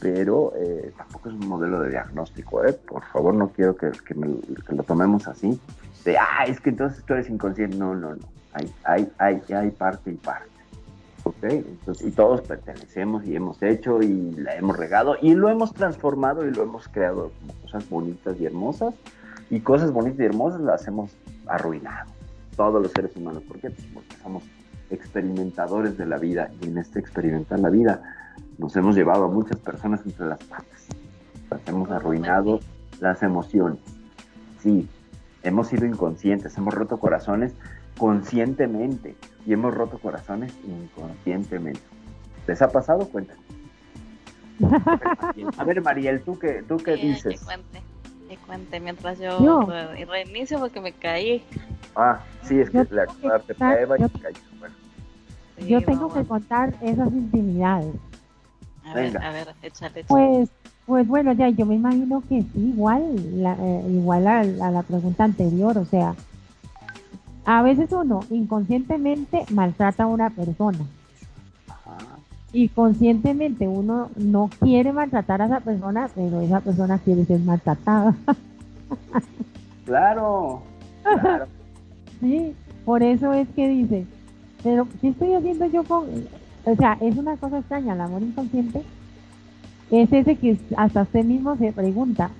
pero eh, tampoco es un modelo de diagnóstico, ¿eh? Por favor, no quiero que, lo tomemos así, de, ah, es que entonces tú eres inconsciente. No, no, no. Hay, hay, hay, hay parte y parte. ¿Ok? Entonces, y todos pertenecemos y hemos hecho y la hemos regado y lo hemos transformado y lo hemos creado como cosas bonitas y hermosas. Y cosas bonitas y hermosas las hemos arruinado. Todos los seres humanos. ¿Por qué? Pues porque somos experimentadores de la vida y en este experimentar la vida nos hemos llevado a muchas personas entre las patas. Las hemos arruinado las emociones. Sí, hemos sido inconscientes, hemos roto corazones conscientemente y hemos roto corazones inconscientemente. ¿Les ha pasado? Cuéntanos. A ver, Mariel, ¿tú qué, tú qué dices? Que cuente, que cuente mientras yo, reinicio porque me caí. Ah, sí, es que la te Eva y caí. yo tengo que contar esas intimidades. A ver, a ver, échale, Pues, pues bueno, ya yo me imagino que sí, igual, eh, igual a, la pregunta anterior, o sea, a veces uno inconscientemente maltrata a una persona y conscientemente uno no quiere maltratar a esa persona, pero esa persona quiere ser maltratada. claro, claro. sí, por eso es que dice, pero ¿qué estoy haciendo yo con...? O sea, es una cosa extraña, el amor inconsciente es ese que hasta usted mismo se pregunta,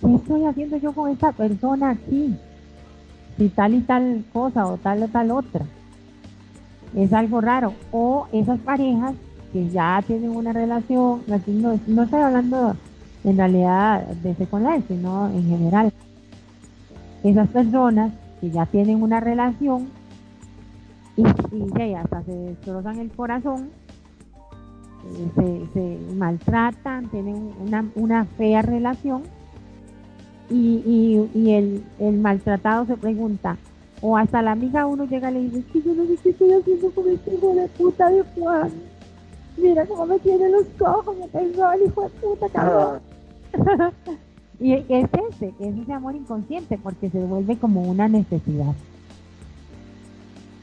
¿qué estoy haciendo yo con esta persona aquí? Si tal y tal cosa o tal o tal otra es algo raro. O esas parejas que ya tienen una relación, no, no estoy hablando en realidad de Second Life, sino en general. Esas personas que ya tienen una relación y, y hasta se destrozan el corazón, eh, se, maltratan, tienen una, una fea relación y, y, y el, el maltratado se pregunta, o hasta la amiga uno llega y le dice, que yo no sé qué estoy haciendo con este hijo de puta de Juan. Mira cómo me tiene los cojos, me pegó el hijo de puta, cabrón. y es ese, es ese amor inconsciente, porque se vuelve como una necesidad.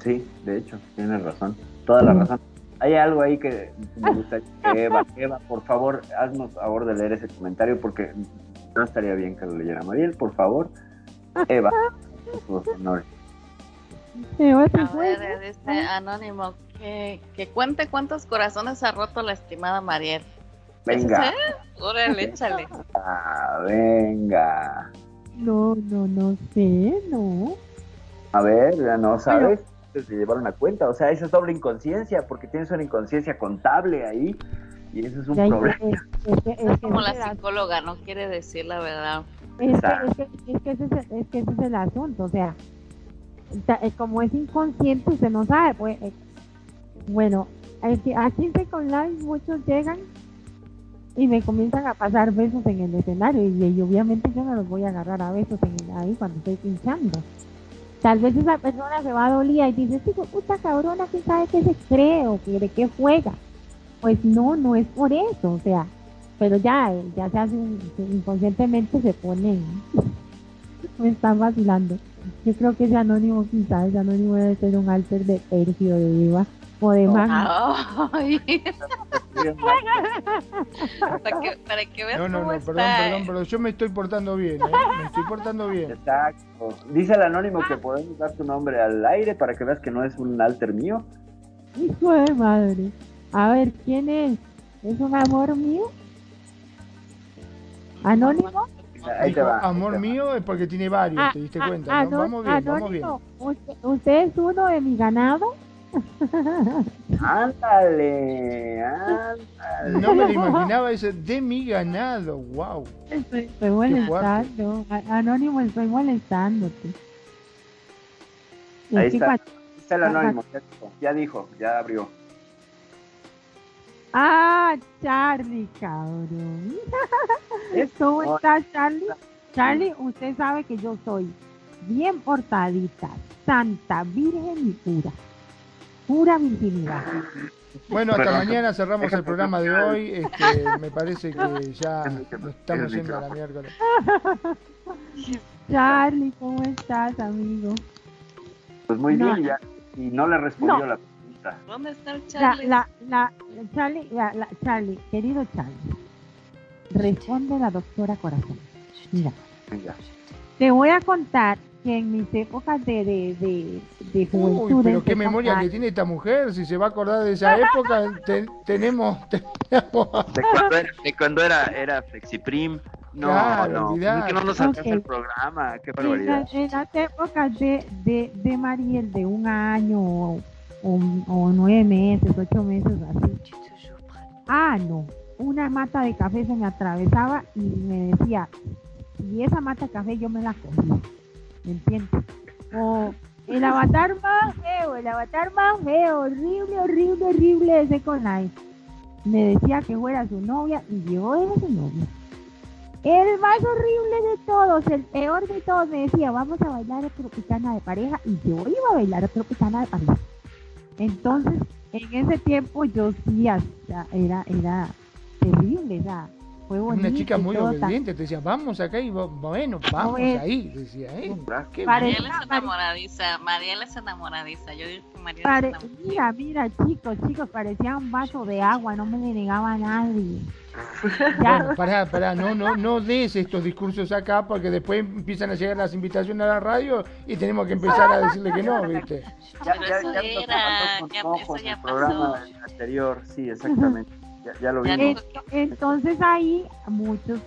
Sí, de hecho, tienes razón, toda la razón. Hay algo ahí que me gusta que Eva, Eva, por favor, haznos favor de leer ese comentario porque no estaría bien que lo leyera Mariel, por favor. Eva, por favor, a ver, este anónimo, que, que cuente cuántos corazones ha roto la estimada Mariel. Venga. Órale, échale. Ah, venga. No, no, no sé, no. A ver, ya no sabes. Pero... Se llevar una cuenta, o sea, esa es doble inconsciencia, porque tienes una inconsciencia contable ahí, y eso es un problema. Es, como la psicóloga, no quiere decir la verdad. Es que, es, que, ese, es que ese es el asunto, o sea, eh, como es inconsciente, se no sabe, pues, eh, bueno, aquí en Second Life muchos llegan y me comienzan a pasar besos en el escenario y, obviamente yo no los voy a agarrar a besos en, ahí cuando estoy pinchando. Tal vez esa persona se va a doler y dice, sí, puta cabrona, ¿quién sabe qué se cree o de qué juega? Pues no, no es por eso, o sea, pero ya, ya se hace, inconscientemente se pone, me están vacilando. Yo creo que ese anónimo quizás, ese anónimo debe ser un alter de Percio de Viva o de Magno. para, que, para que veas no, no, no, perdón, perdón, pero yo me estoy portando bien, ¿eh? me estoy portando bien. Exacto. Dice el anónimo que podemos dar tu nombre al aire para que veas que no es un alter mío. Hijo de madre. A ver, ¿quién es? ¿Es un amor mío? ¿Anónimo? amor mío es porque tiene varios, ah, te diste ah, cuenta, ¿no? Vamos bien, vamos bien. ¿Usted, es uno de mi ganado? Ándale, ándale. No me lo imaginaba eso de mi ganado, wow. Estoy, molestando, Anónimo, estoy molestándote. Ahí está, ahí está el anónimo, ya dijo, ya abrió. Ah, Charlie, cabrón. ¿Cómo estás, Charlie? Charlie, usted sabe que yo soy bien portadita, santa, virgen y pura. Pura virginidad. Bueno, hasta mañana cerramos el programa de hoy. Este, me parece que ya estamos yendo a la miércoles. Charlie, ¿cómo estás, amigo? Pues muy bien, ya. Y no le respondió la ¿Dónde está el Charlie? La, la, Charlie, la, Charlie, querido Charlie, responde la doctora Corazón. Mira, te voy a contar que en mis épocas de, de, de, de juventud. Uy, pero qué memoria que tiene esta mujer, si se va a acordar de esa época, tenemos. De cuando era, era, Flexiprim. No, claro, no, que no nos okay. el programa, qué barbaridad. En, las épocas de, de, de Mariel, de un año o, nueve meses, ocho meses, así. Ah, no. Una mata de café se me atravesaba y me decía, y esa mata de café yo me la cogí. ¿Me entiendes? O el avatar más feo, el avatar más feo, horrible, horrible, horrible de Second Life. Me decía que fuera su novia y yo era su novia. El más horrible de todos, el peor de todos, me decía, vamos a bailar a Tropicana de pareja y yo iba a bailar a Tropicana de pareja. Entonces, en ese tiempo yo sí, era, era terrible, o fue bonito. Una chica muy obediente, te decía, vamos acá y bueno, vamos ahí. Decía, eh, Mariela es enamoradiza, Mariela es enamoradiza. Yo digo que Mariela es Mira, mira, chicos, chicos, parecía un vaso de agua, no me le negaba a nadie. ya. pará, pará, no, no, no des estos discursos acá porque después empiezan a llegar las invitaciones a la radio y tenemos que empezar a decirle que no, ¿viste? Ya, ya, ya, ya, era, ya, eso ya pasó. programa anterior, sí, exactamente. Ya, lo vimos. Entonces ahí muchos,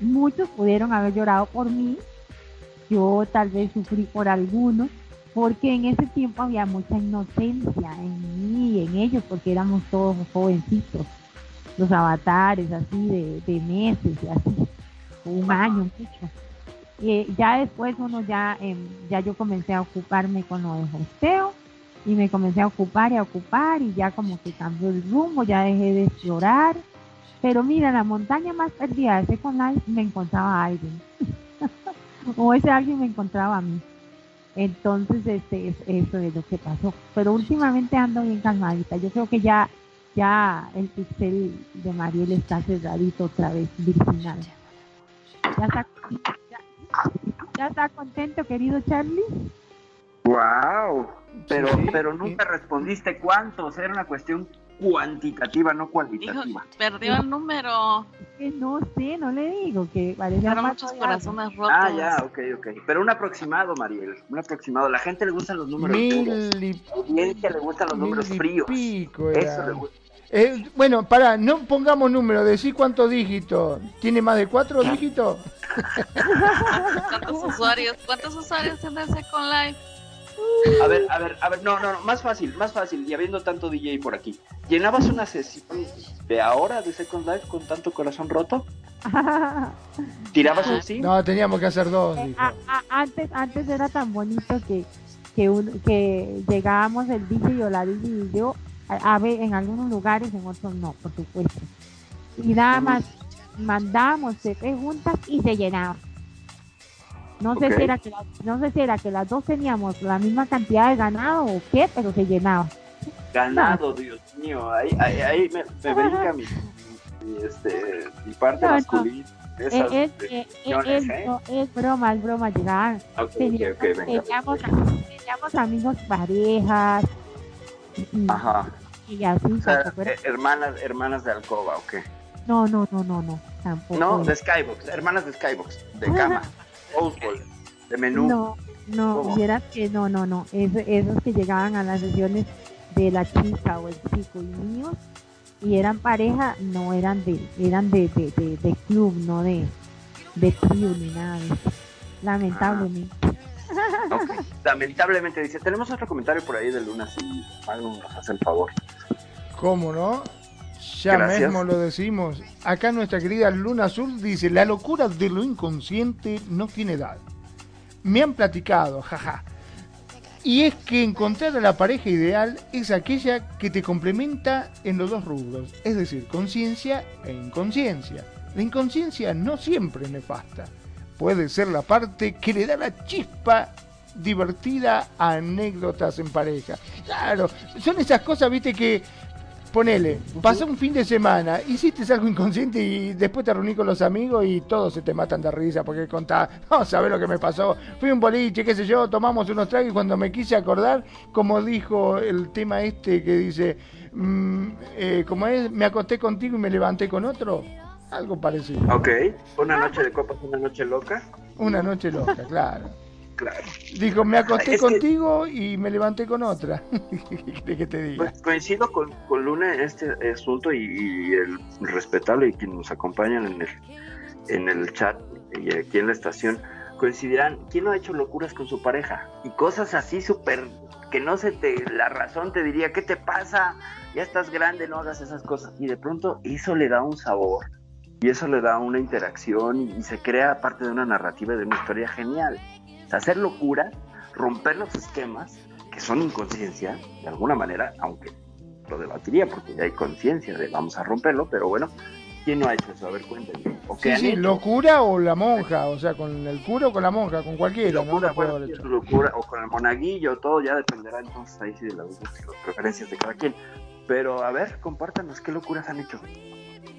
muchos pudieron haber llorado por mí. Yo tal vez sufrí por algunos, porque en ese tiempo había mucha inocencia en mí y en ellos, porque éramos todos jovencitos, los avatares así de, de meses y así, un año mucho. Y ya después uno ya, em, ya yo comencé a ocuparme con lo de hosteo y me comencé a ocupar y a ocupar y ya como que cambió el rumbo, ya dejé de explorar. Pero mira, la montaña más perdida de Second Life me encontraba a alguien. o ese alguien me encontraba a mí. Entonces, este, eso es lo que pasó. Pero últimamente ando bien calmadita. Yo creo que ya, ya el pixel de Mariel está cerradito otra vez, virginal. ¿Ya está, ya está contento, querido Charlie? ¡Wow! Pero, pero nunca respondiste cuántos, era una cuestión cuantitativa, no cualitativa. perdió el número. Que no sé, no le digo, que parecía muchos corazones rotos. Ah, ya, ok, ok. Pero un aproximado, Mariel, un aproximado. La gente le gustan los números Mil A le gustan los números fríos. Eso le gusta. Eh, bueno, para, no pongamos número, decir cuántos dígitos. ¿Tiene más de cuatro dígitos? ¿Cuántos usuarios? ¿Cuántos usuarios tiene Second Life? A ver, a ver, a ver, no, no, no, más fácil, más fácil, y habiendo tanto DJ por aquí. ¿Llenabas una sesión de ahora de Second Life con tanto corazón roto? ¿Tirabas un sí? No, teníamos que hacer dos. Eh, antes, antes era tan bonito que, que, que llegábamos el DJ o la DJ y yo a, ver en algunos lugares, en otros no, por supuesto. Y nada más mandábamos preguntas y se llenaba. No sé, si era que no sé si era que las dos teníamos la misma cantidad de ganado o qué, pero se llenaba. Ganado, Dios mío, ahí, ahí, ahí me, me brinca mi, este, mi parte masculina. Es, es, es, es, broma, es broma, llegar. teníamos, teníamos, teníamos, amigos parejas. Y, Ajá. Y así. O sea, eh, hermanas, hermanas de alcoba, ¿o qué? No, no, no, no, no, tampoco. No, de Skybox, hermanas de Skybox, de cama de menú. No, no, que no, no, no. esos que llegaban a las sesiones de la chica o el chico y míos y eran pareja, no eran de, eran de, de, de, club, no de, de club ni nada Lamentablemente. Ah, Lamentablemente dice, tenemos otro comentario por ahí de Luna, si algo nos hace el favor. ¿Cómo no? Ya mismo lo decimos. Acá nuestra querida Luna Azul dice, la locura de lo inconsciente no tiene edad. Me han platicado, jaja. Y es que encontrar a la pareja ideal es aquella que te complementa en los dos rubros, es decir, conciencia e inconsciencia. La inconsciencia no siempre es nefasta. Puede ser la parte que le da la chispa divertida a anécdotas en pareja. Claro, son esas cosas, viste, que ponele, pasó un fin de semana, hiciste algo inconsciente y después te reuní con los amigos y todos se te matan de risa porque contás, no sabes lo que me pasó, fui un boliche, qué sé yo, tomamos unos tragos y cuando me quise acordar, como dijo el tema este que dice, mm, eh, como es, me acosté contigo y me levanté con otro, algo parecido. Ok, una noche de copas, una noche loca. Una noche loca, claro. Dijo, me acosté contigo y me levanté con otra. ¿De qué te digo? Pues coincido con, con, Luna en este asunto y, el respetable y quienes nos acompañan en el, en el chat y aquí en la estación coincidirán, ¿quién no ha hecho locuras con su pareja? Y cosas así súper que no se te, la razón te diría, ¿qué te pasa? Ya estás grande, no hagas esas cosas. Y de pronto eso le da un sabor y eso le da una interacción y, se crea parte de una narrativa, de una historia genial. Hacer locura, romper los esquemas que son inconsciencia, de alguna manera, aunque lo debatiría porque ya hay conciencia de vamos a romperlo, pero bueno, ¿quién no ha hecho eso? A ver, cuéntenme. ¿O sí, sí, locura o la monja, o sea, con el cura o con la monja, con cualquiera, ¿no? locura, o con el monaguillo, todo ya dependerá entonces ahí sí de las, preferencias de cada quien. Pero a ver, compártanos, ¿qué locuras han hecho?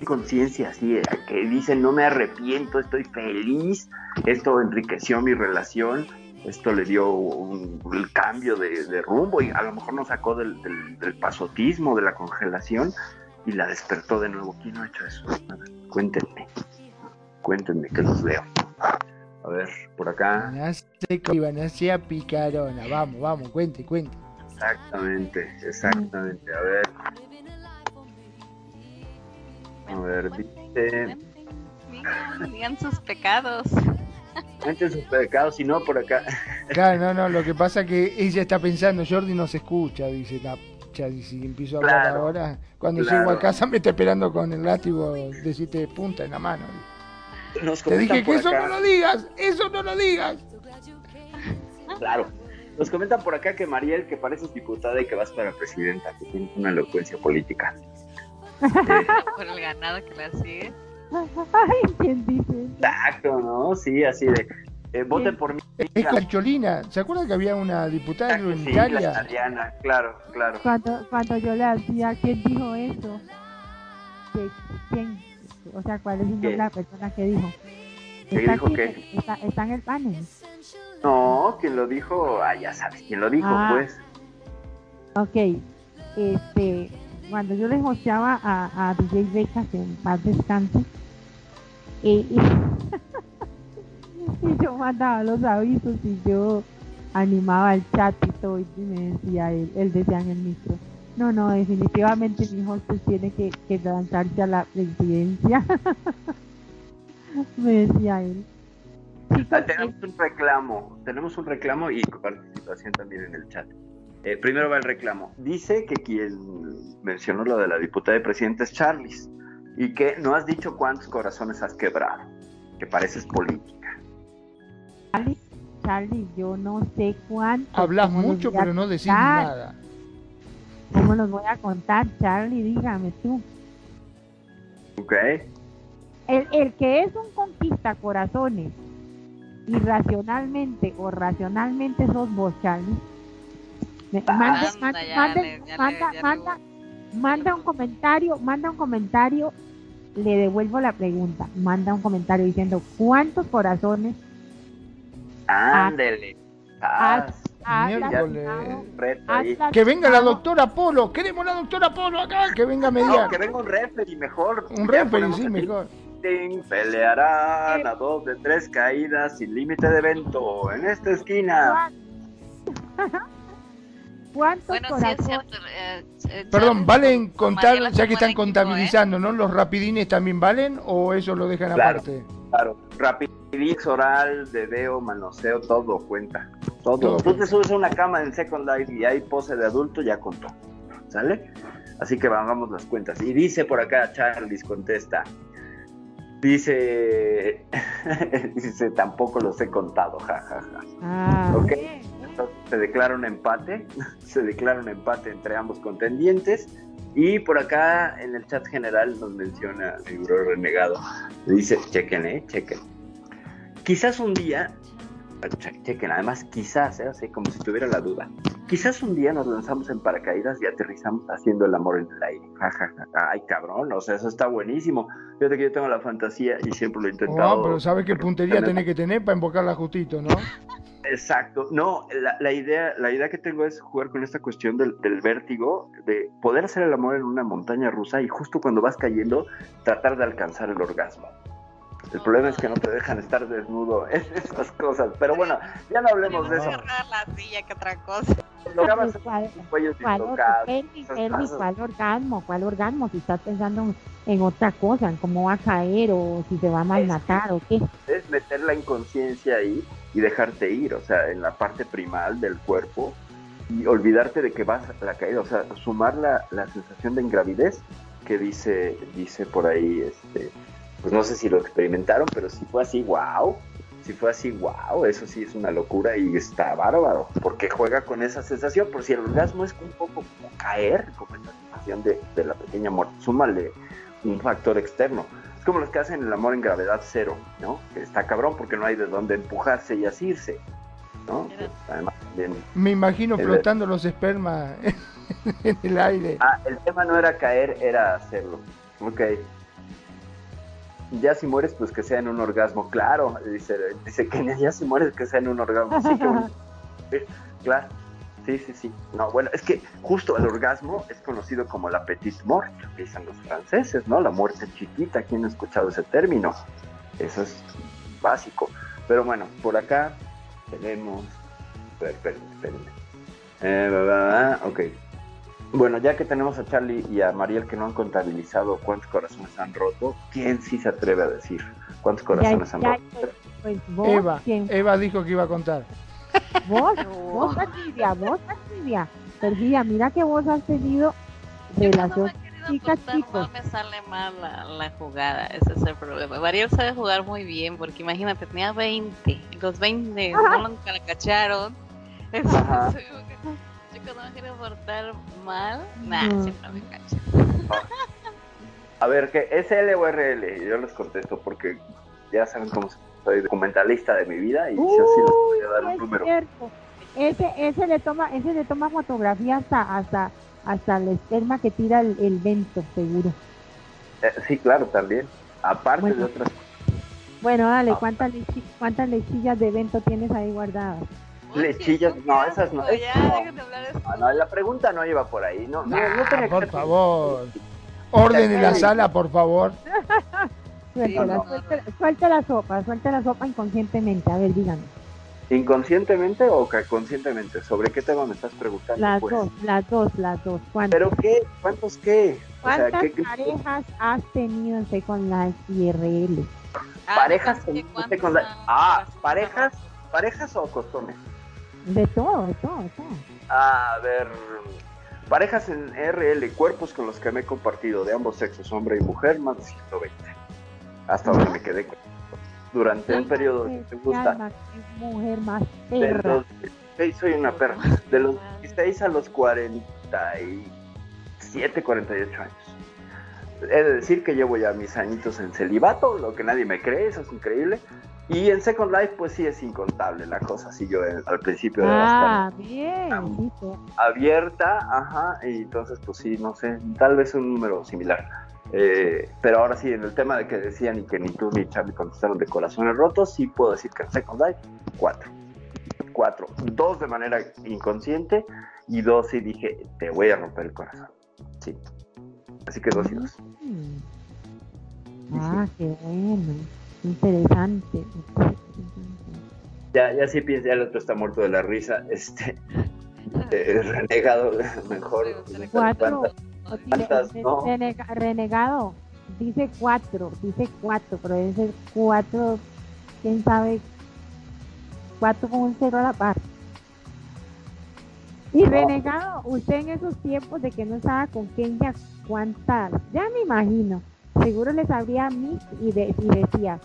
Conciencia así, que dicen no me arrepiento, estoy feliz, esto enriqueció mi relación, esto le dio un, cambio de, rumbo y a lo mejor nos sacó del, pasotismo, de la congelación y la despertó de nuevo. ¿Quién no ha hecho eso? cuéntenme, cuéntenme que los leo. A ver, por acá. sea picarona, vamos, vamos, cuente, cuente. Exactamente, exactamente. A ver. A ver, dice. Digan sus pecados. Cuenten sus pecados, si no, por acá. Claro, no, no, lo que pasa es que ella está pensando, Jordi no se escucha, dice la y si empiezo a hablar ahora, cuando llego a casa me está esperando con el látigo de siete punta en la mano. Te dije que eso no lo digas, eso no lo digas. Claro. Nos comentan por acá que Mariel, que pareces diputada y que vas para presidenta, que tienes una elocuencia política. por el ganado que la sigue. Ay, ¿quién dice? Exacto, ¿no? Sí, así de. Eh, voten por mí. Es la Cholina. ¿Se acuerdan que había una diputada en sí, Italia? claro, claro. Cuando, cuando yo le hacía, ¿quién dijo eso? ¿Quién? O sea, ¿cuál es el la persona que dijo? ¿Qué dijo qué? Está, está, en el panel. No, quien lo dijo, ah, ya sabes quién lo dijo, ah. pues. Ok, este, cuando yo les mostraba a, a DJ Becas en paz descanse, y, yo mandaba los avisos y yo animaba el chat y todo y me decía él, él decía en el micro, no, no, definitivamente mi hijo tiene que, que lanzarse a la presidencia. me decía él. Tenemos un reclamo, tenemos un reclamo y participación también en el chat. Eh, primero va el reclamo. Dice que quien mencionó lo de la diputada de presidente es Charles y que no has dicho cuántos corazones has quebrado, que pareces política. Charlie, Charlie yo no sé cuántos. Hablas mucho, pero no decís nada. ¿Cómo los voy a contar, Charlie? Dígame tú. Ok. El, el que es un conquista corazones irracionalmente o racionalmente sos vos, Charlie Manda, un comentario, manda un comentario, le devuelvo la pregunta, manda un comentario diciendo cuántos corazones. Ándele. que venga la doctora Polo, queremos la doctora Polo acá, que venga a mediar. que venga un referee mejor. Un referee, sí, mejor. Pelearán a dos de tres caídas sin límite de evento en esta esquina. ¿Cuántos bueno, eh, eh, Perdón, ¿valen contar, ya que están contabilizando, ¿no? ¿Los rapidines también valen o eso lo dejan aparte? Claro, rapidix, oral, dedeo, manoseo, todo cuenta. Todo. Tú te subes a una cama en Second Life y hay pose de adulto, ya contó. ¿Sale? Así que vamos las cuentas. Y dice por acá, Charles contesta. Dice, dice, tampoco los he contado, jajaja. Ja, ja. Ah, ok se declara un empate, se declara un empate entre ambos contendientes. Y por acá en el chat general nos menciona el libro renegado. Dice, chequen, eh, chequen. Quizás un día, chequen, además quizás, eh, así como si tuviera la duda. Quizás un día nos lanzamos en paracaídas y aterrizamos haciendo el amor en el aire. Ay, cabrón, o sea, eso está buenísimo. Fíjate que yo tengo la fantasía y siempre lo he intentado. No, pero ¿sabes qué puntería tiene que tener para invocarla justito, no? Exacto. No, la, idea, la idea que tengo es jugar con esta cuestión del, vértigo, de poder hacer el amor en una montaña rusa y justo cuando vas cayendo, tratar de alcanzar el orgasmo. El problema es que no te dejan estar desnudo en esas cosas. Pero bueno, ya no hablemos de eso. la silla que otra cosa. ¿Cuál, ¿Cuál orgasmo? ¿Cuál orgasmo? Si estás pensando en otra cosa, en cómo va a caer o si se va a malmatar o qué. Es meter la inconsciencia ahí y dejarte ir, o sea, en la parte primal del cuerpo y olvidarte de que vas a la caída, o sea, sumar la, la sensación de ingravidez que dice, dice por ahí, este, pues no sé si lo experimentaron, pero si fue así, wow, si fue así, wow, eso sí es una locura y está bárbaro, porque juega con esa sensación, por si el orgasmo es un poco como caer, como esa sensación de, de la pequeña muerte, súmale un factor externo. Es como los que hacen el amor en gravedad cero, ¿no? Que está cabrón porque no hay de dónde empujarse y asirse, ¿no? además, Me imagino flotando los espermas en el aire. Ah, el tema no era caer, era hacerlo. Ok ya si mueres, pues que sea en un orgasmo, claro, dice, dice que ya si mueres, que sea en un orgasmo, sí, claro, sí, sí, sí, no, bueno, es que justo el orgasmo es conocido como la petit mort, dicen los franceses, ¿no? La muerte chiquita, ¿quién ha escuchado ese término? Eso es básico, pero bueno, por acá tenemos, espérenme, espérenme, eh, ok, bueno, ya que tenemos a Charlie y a Mariel que no han contabilizado cuántos corazones han roto, ¿quién sí se atreve a decir cuántos corazones han roto? Pues, Eva, Eva dijo que iba a contar. Vos, vos, Silvia, vos, Silvia. Silvia, mira que vos has tenido relación chica. No me sale mal la, jugada, ese es el problema. Mariel sabe jugar muy bien, porque imagínate, tenía 20, los 20 no lo cacharon. Ajá no me quiero portar mal, nah, siempre me cacho. A ver, ¿qué es L o RL? Yo les contesto porque ya saben cómo soy documentalista de mi vida y yo sí les voy a dar un número. Ese, ese le toma, ese le toma fotografía hasta, hasta, hasta la esperma que tira el, el vento, seguro. Eh, sí, claro, también. Aparte de otras Bueno, dale, ah. ¿cuántas, ¿cuántas lechillas de vento tienes ahí guardadas? Lechillas, no, esas no. no, la pregunta no iba por ahí, no, no, no Por favor, orden en la sala, por favor. suelta, la sopa, suelta la sopa inconscientemente, a ver, dígame. ¿Inconscientemente o conscientemente? ¿Sobre qué tema me estás preguntando? Las pues? dos, las dos, las dos. ¿Pero qué? ¿Cuántos qué? ¿Cuántas parejas has tenido en Second Life y RL? Ah, parejas en Second Life. Ah, parejas, parejas o costones. De todo, de todo, de todo. A ver, parejas en RL, cuerpos con los que me he compartido de ambos sexos, hombre y mujer, más de 120. Hasta donde me quedé durante un periodo que te gusta. Mujer más perra. soy una perra. De los 16 a los 47, 48 años. He de decir que llevo ya mis añitos en celibato, lo que nadie me cree, eso es increíble. Y en Second Life, pues sí es incontable la cosa, así yo eh, al principio ah, bien, abierta, ajá, y entonces pues sí, no sé, tal vez un número similar. Eh, pero ahora sí, en el tema de que decían y que ni tú ni Charlie contestaron de corazones rotos, sí puedo decir que en Second Life, cuatro. Cuatro. Dos de manera inconsciente y dos sí dije, te voy a romper el corazón. Sí. Así que dos y dos. Mm. Ah, qué bueno. Interesante. Ya, ya sí piensa, ya el otro está muerto de la risa. Este, eh, renegado, mejor. Cuatro. renegado, dice cuatro, dice cuatro, pero debe ser cuatro, quién sabe, cuatro con un cero a la par. Y renegado, usted en esos tiempos de que no estaba con Kenya, ¿cuántas? Ya me imagino. Seguro les abría mí y, de, y decía,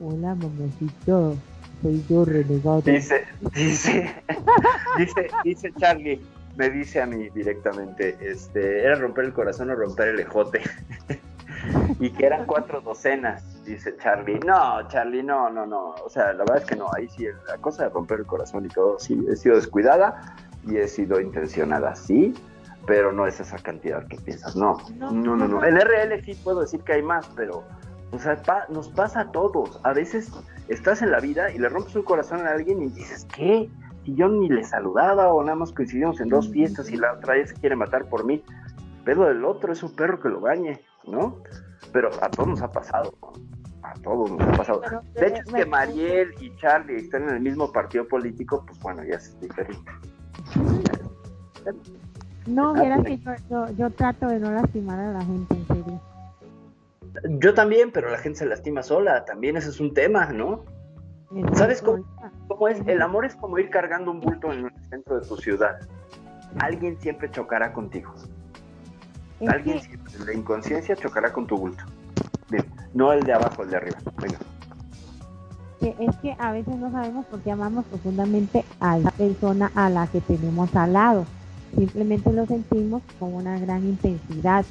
hola mamacito, soy yo renegado. Dice, dice, dice, dice Charlie, me dice a mí directamente, este, era romper el corazón o romper el ejote. y que eran cuatro docenas, dice Charlie. No, Charlie, no, no, no. O sea, la verdad es que no, ahí sí, la cosa de romper el corazón y todo, sí, he sido descuidada y he sido intencionada, sí, pero no es esa cantidad que piensas, no, no, no, no. En RL sí puedo decir que hay más, pero o sea, nos pasa a todos. A veces estás en la vida y le rompes un corazón a alguien y dices, ¿qué? Si yo ni le saludaba o nada más coincidimos en dos fiestas y la otra vez quiere matar por mí. Pero del otro es un perro que lo bañe, ¿no? Pero a todos nos ha pasado. A todos nos ha pasado. de hecho, es que Mariel y Charlie están en el mismo partido político, pues bueno, ya es diferente. No, mira que yo, trato de no lastimar a la gente, en serio. Yo también, pero la gente se lastima sola, también ese es un tema, ¿no? ¿Sabes cómo, es? El amor es como ir cargando un bulto en el centro de tu ciudad. alguien siempre chocará contigo. alguien siempre, la inconsciencia chocará con tu bulto. Bien, no el de abajo, el de arriba. Venga. es que a veces no sabemos por qué amamos profundamente a la persona a la que tenemos al lado. Simplemente lo sentimos con una gran intensidad.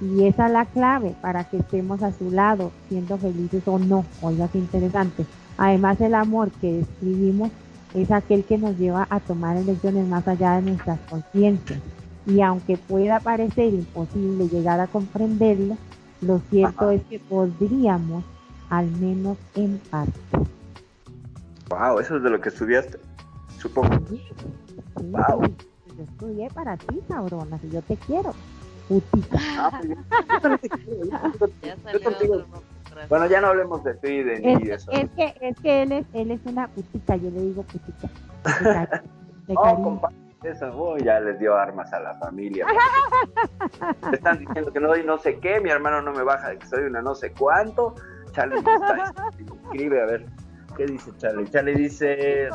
Y esa es la clave para que estemos a su lado, siendo felices o no. Oiga, qué interesante. Además, el amor que describimos es aquel que nos lleva a tomar elecciones más allá de nuestras conciencias. Y aunque pueda parecer imposible llegar a comprenderlo, lo cierto es que podríamos, al menos en parte. Wow, eso es de lo que estudiaste, supongo. wow. Yo estudié para ti, cabrona, si yo te quiero. Putita. Ah, bueno, ya no hablemos de ti, de ni de eso. Es que, es que él, es, él es una putita, yo le digo putita. De, oh, eso, oh, ya les dio armas a la familia. están diciendo que no doy no sé qué, mi hermano no me baja de que soy una no sé cuánto. Charlie escribe, a ver, ¿qué dice Charlie? Charlie dice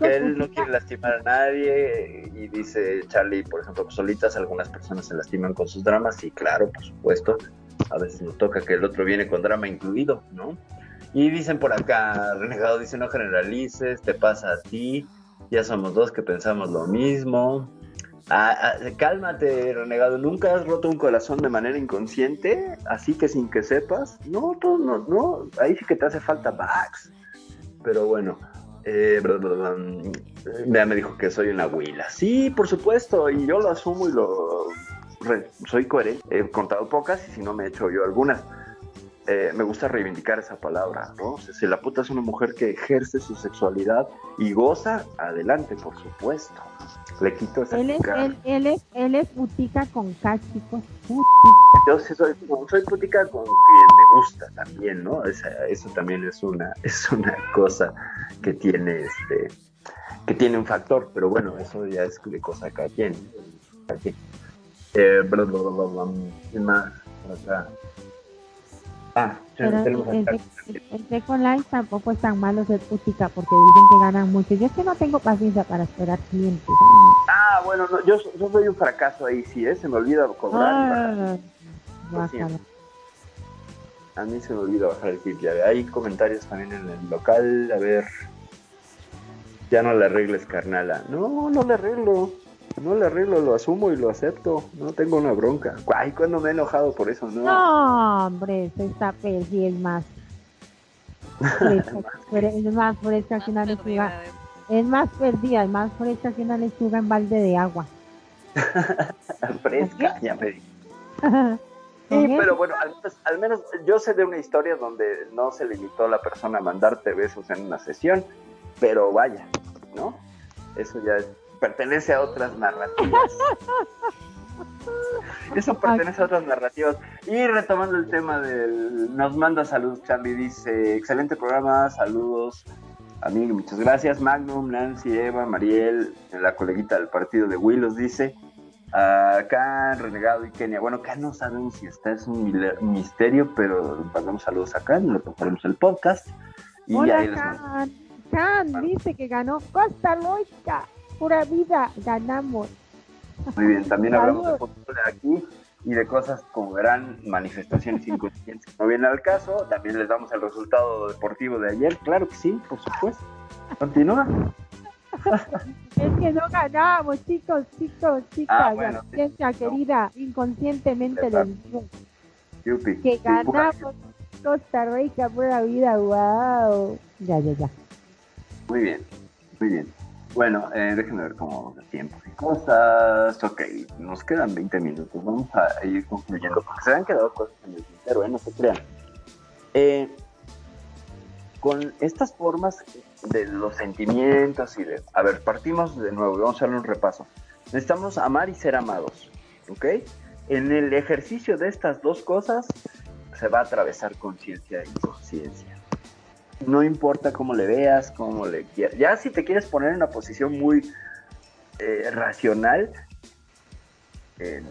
él no quiere lastimar a nadie y dice Charlie, por ejemplo, pues solitas algunas personas se lastiman con sus dramas y claro, por supuesto, a veces nos toca que el otro viene con drama incluido, ¿no? Y dicen por acá, Renegado dice, no generalices, te pasa a ti, ya somos dos que pensamos lo mismo. Ah, ah, cálmate, Renegado, ¿nunca has roto un corazón de manera inconsciente? Así que sin que sepas. No, no, no, ahí sí que te hace falta Max. Pero bueno, eh, me dijo que soy una huila. Sí, por supuesto, y yo lo asumo y lo soy coherente. He contado pocas y si no me he hecho yo algunas. Eh, me gusta reivindicar esa palabra, ¿no? si la puta es una mujer que ejerce su sexualidad y goza, adelante, por supuesto. Le quito esa él es, él, es, él es putica con chicos, Yo sí soy, soy putica con quien me gusta también, ¿no? eso también es una, es una cosa que tiene este que tiene un factor, pero bueno, eso ya es de cosa cada quien. Quien. Eh, ¿Quién más? Acá. Ah, Pero el, el, Live tampoco es tan malo ser putica porque dicen que ganan mucho. Yo es que no tengo paciencia para esperar clientes. Ah, bueno, no, yo, yo soy un fracaso ahí, sí, ¿eh? se me olvida cobrar. Ah, a mí se me olvida bajar el tip. Hay comentarios también en el local. A ver, ya no le arregles, carnala. No, no le arreglo no le arreglo, lo asumo y lo acepto. No tengo una bronca. Ay, cuando me he enojado por eso, no. No, hombre, está perdida, es más. es más fresca que una lechuga. Es más perdida, es más fresca que una lechuga en balde de agua. fresca, ya me di. Sí, pero bueno, al, menos yo sé de una historia donde no se limitó a la persona a mandarte besos en una sesión, pero vaya, ¿no? Eso ya es pertenece a otras narrativas. Eso pertenece a otras narrativas. Y retomando el tema del. Nos manda saludos, Charlie. Dice: Excelente programa, saludos. Amigo, muchas gracias. Magnum, Nancy, Eva, Mariel, la coleguita del partido de Willos, dice. Acá, Renegado y Kenia. Bueno, acá no sabemos si está, es un misterio, pero mandamos saludos acá, lo tomaremos el podcast. Y Hola, Can. Can dice que ganó Costa Loica pura vida ganamos. Muy bien, también hablamos de fútbol aquí y de cosas como verán, manifestaciones inconscientes no viene al caso. También les damos el resultado deportivo de ayer, claro que sí, por supuesto. Continúa. es que no ganamos, chicos, chicos, chicas, ah, bueno, querida, inconscientemente les digo que ganamos Costa Rica, pura vida, wow. Ya, ya, ya. Muy bien, muy bien. Bueno, eh, déjenme ver cómo de tiempo y cosas. Ok, nos quedan 20 minutos. Vamos a ir concluyendo porque se han quedado cosas en el tintero, ¿eh? no se crean. Eh, con estas formas de los sentimientos y de... A ver, partimos de nuevo, vamos a darle un repaso. Necesitamos amar y ser amados, ¿ok? En el ejercicio de estas dos cosas se va a atravesar conciencia y conciencia no importa cómo le veas, cómo le quieras. Ya si te quieres poner en una posición muy eh, racional, eh,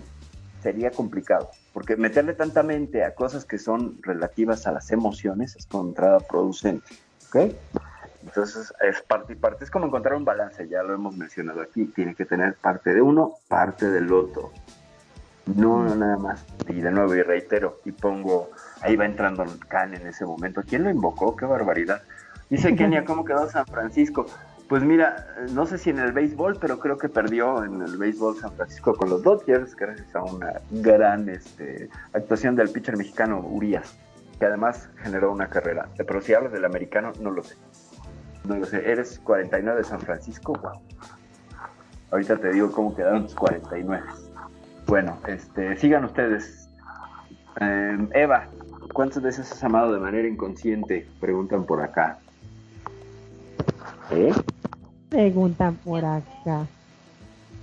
sería complicado, porque meterle tanta mente a cosas que son relativas a las emociones es contraproducente, ¿ok? Entonces es parte y parte, es como encontrar un balance, ya lo hemos mencionado aquí, tiene que tener parte de uno, parte del otro. No, no nada más. Y de nuevo, y reitero, y pongo, ahí va entrando Khan en ese momento. ¿Quién lo invocó? ¡Qué barbaridad! Dice Kenia, ¿cómo quedó San Francisco? Pues mira, no sé si en el béisbol, pero creo que perdió en el béisbol San Francisco con los Dodgers, gracias a una gran este, actuación del pitcher mexicano Urias, que además generó una carrera. Pero si hablas del americano, no lo sé. No lo sé. ¿Eres 49 de San Francisco? Wow. Ahorita te digo cómo quedaron tus 49. Bueno, este, sigan ustedes. Em, Eva, ¿cuántas veces has amado de manera inconsciente? Preguntan por acá. ¿Eh? Preguntan por acá.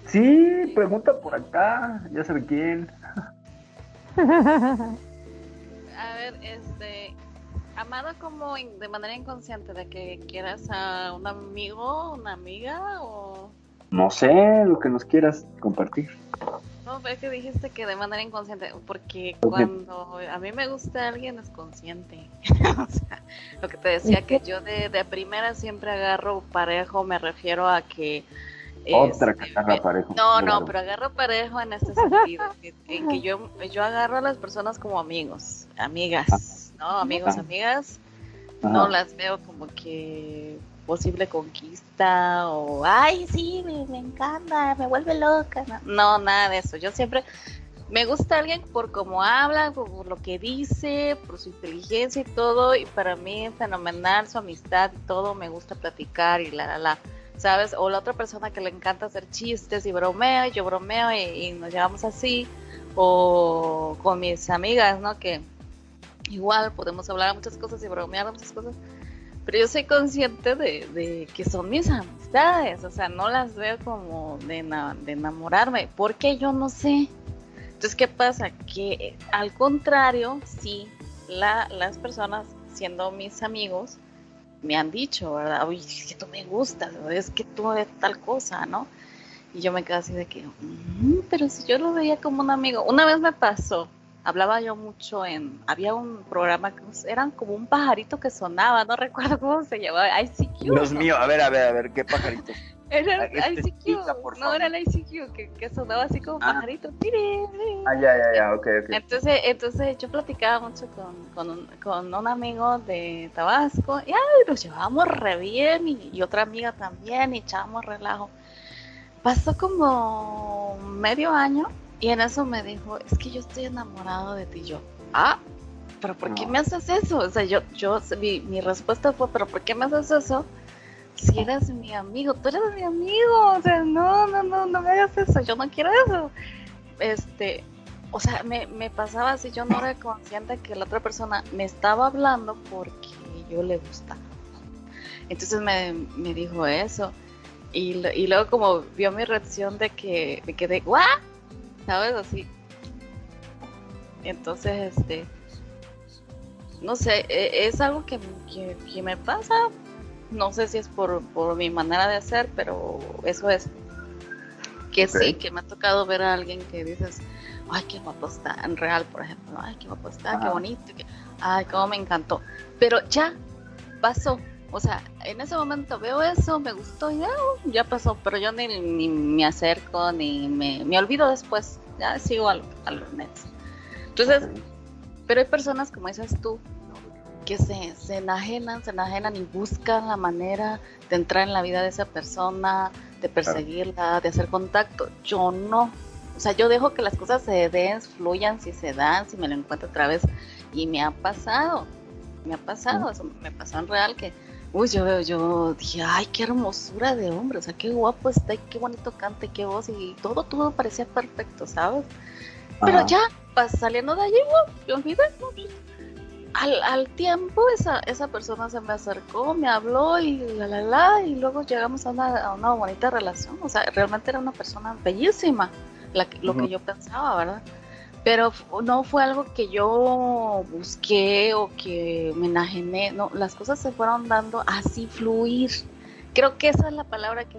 Sí, pregunta por acá. Ya sabe quién. A ver, este. Amado como de manera inconsciente, de que quieras a un amigo, una amiga o. No sé, lo que nos quieras compartir. No, es que dijiste que de manera inconsciente, porque cuando a mí me gusta alguien es consciente. o sea, lo que te decía que yo de, de primera siempre agarro parejo, me refiero a que... Otra este, que agarra parejo. No, no, pero agarro parejo en este sentido, en que yo, yo agarro a las personas como amigos, amigas, ¿no? Amigos, amigas. No las veo como que posible conquista o, ay, sí, me, encanta, me vuelve loca. No, nada de eso. Yo siempre me gusta alguien por cómo habla, por lo que dice, por su inteligencia y todo. Y para mí es fenomenal su amistad y todo. Me gusta platicar y la, la, la. ¿Sabes? O la otra persona que le encanta hacer chistes y bromeo, y yo bromeo y nos llevamos así. O con mis amigas, ¿no? Que igual podemos hablar muchas cosas y bromear muchas cosas pero yo soy consciente de, que son mis amistades, o sea, no las veo como de, de enamorarme, porque yo no sé. Entonces, ¿qué pasa? Que al contrario, sí, la, las personas, siendo mis amigos, me han dicho, ¿verdad? Oye, es que tú me gustas, es que tú eres tal cosa, ¿no? Y yo me quedo así de que, mm, pero si yo lo veía como un amigo. Una vez me pasó, hablaba yo mucho en, había un programa que eran como un pajarito que sonaba, no recuerdo cómo se llamaba, ICQ. Dios mío, a ver, a ver, a ver, ¿qué pajarito? Era el este, ICQ, no era el ICQ, que, que sonaba así como ah. pajarito. Ah, ya, ya, ya, ok, ok. Entonces, entonces yo platicaba mucho con, con, un, con un amigo de Tabasco, y nos llevábamos re bien, y, y otra amiga también, y echábamos relajo. Pasó como medio año y en eso me dijo, es que yo estoy enamorado de ti. Yo, ah, pero ¿por qué me haces eso? O sea, yo, yo, mi, mi respuesta fue, pero ¿por qué me haces eso? Si eres mi amigo, tú eres mi amigo, o sea, no, no, no, no me hagas eso, yo no quiero eso. Este, o sea, me, me pasaba así, yo no era consciente que la otra persona me estaba hablando porque yo le gustaba. Entonces me, me dijo eso. Y, y luego como vio mi reacción de que me quedé, ¿what? ¿Sabes? Así. Entonces, este, no sé, e, es algo que, que, me pasa. No sé si es por, por, mi manera de hacer, pero eso es. Que sí, que me ha tocado ver a alguien que dices, ay, qué guapo está, en real, por ejemplo, ay, qué guapo está, qué bonito, ay, cómo me encantó. Pero ya pasó, o sea, en ese momento veo eso, me gustó, ya, ya pasó, pero yo ni, ni me acerco, ni me, me olvido después, ya sigo a, los nets. Entonces, pero hay personas, como dices tú, que se, se enajenan, se enajenan y buscan la manera de entrar en la vida de esa persona, de perseguirla, de hacer contacto. Yo no. O sea, yo dejo que las cosas se den, fluyan, si se dan, si me lo encuentro otra vez. Y me ha pasado, me ha pasado, eso me pasó en real que Uy, yo, yo dije, ay, qué hermosura de hombre, o sea, qué guapo está, y qué bonito cante, qué voz, y todo, todo parecía perfecto, ¿sabes? Pero ya, saliendo de allí, yo olvidé, al, al, tiempo esa, esa persona se me acercó, me habló y la la la, y luego llegamos a una, a una bonita relación, o sea, realmente era una persona bellísima, la, lo que yo pensaba, ¿verdad? Pero no fue algo que yo busqué o que me enajené, no, las cosas se fueron dando así fluir. Creo que esa es la palabra que,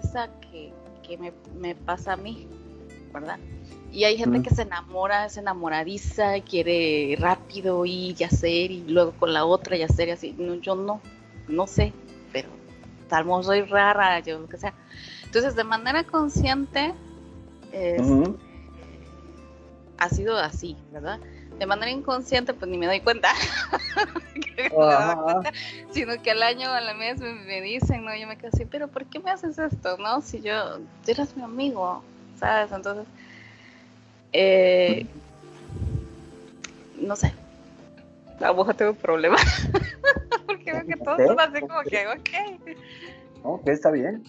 que, que me, me, pasa a mí, ¿verdad? Y hay gente que se enamora, se enamoradiza, quiere rápido y hacer y luego con la otra y hacer y así. No, yo no, no sé, pero tal modo soy rara, yo lo que sea. Entonces, de manera consciente, ha sido así, ¿verdad? De manera inconsciente, pues ni me doy cuenta, sino que al año o a la mes me, dicen, no, yo me quedo así, pero ¿por qué me haces esto? No, si yo, tú eres mi amigo, ¿sabes? Entonces, eh, no sé, a lo tengo un problema, porque veo que todos son así como que, ok. Ok, está bien.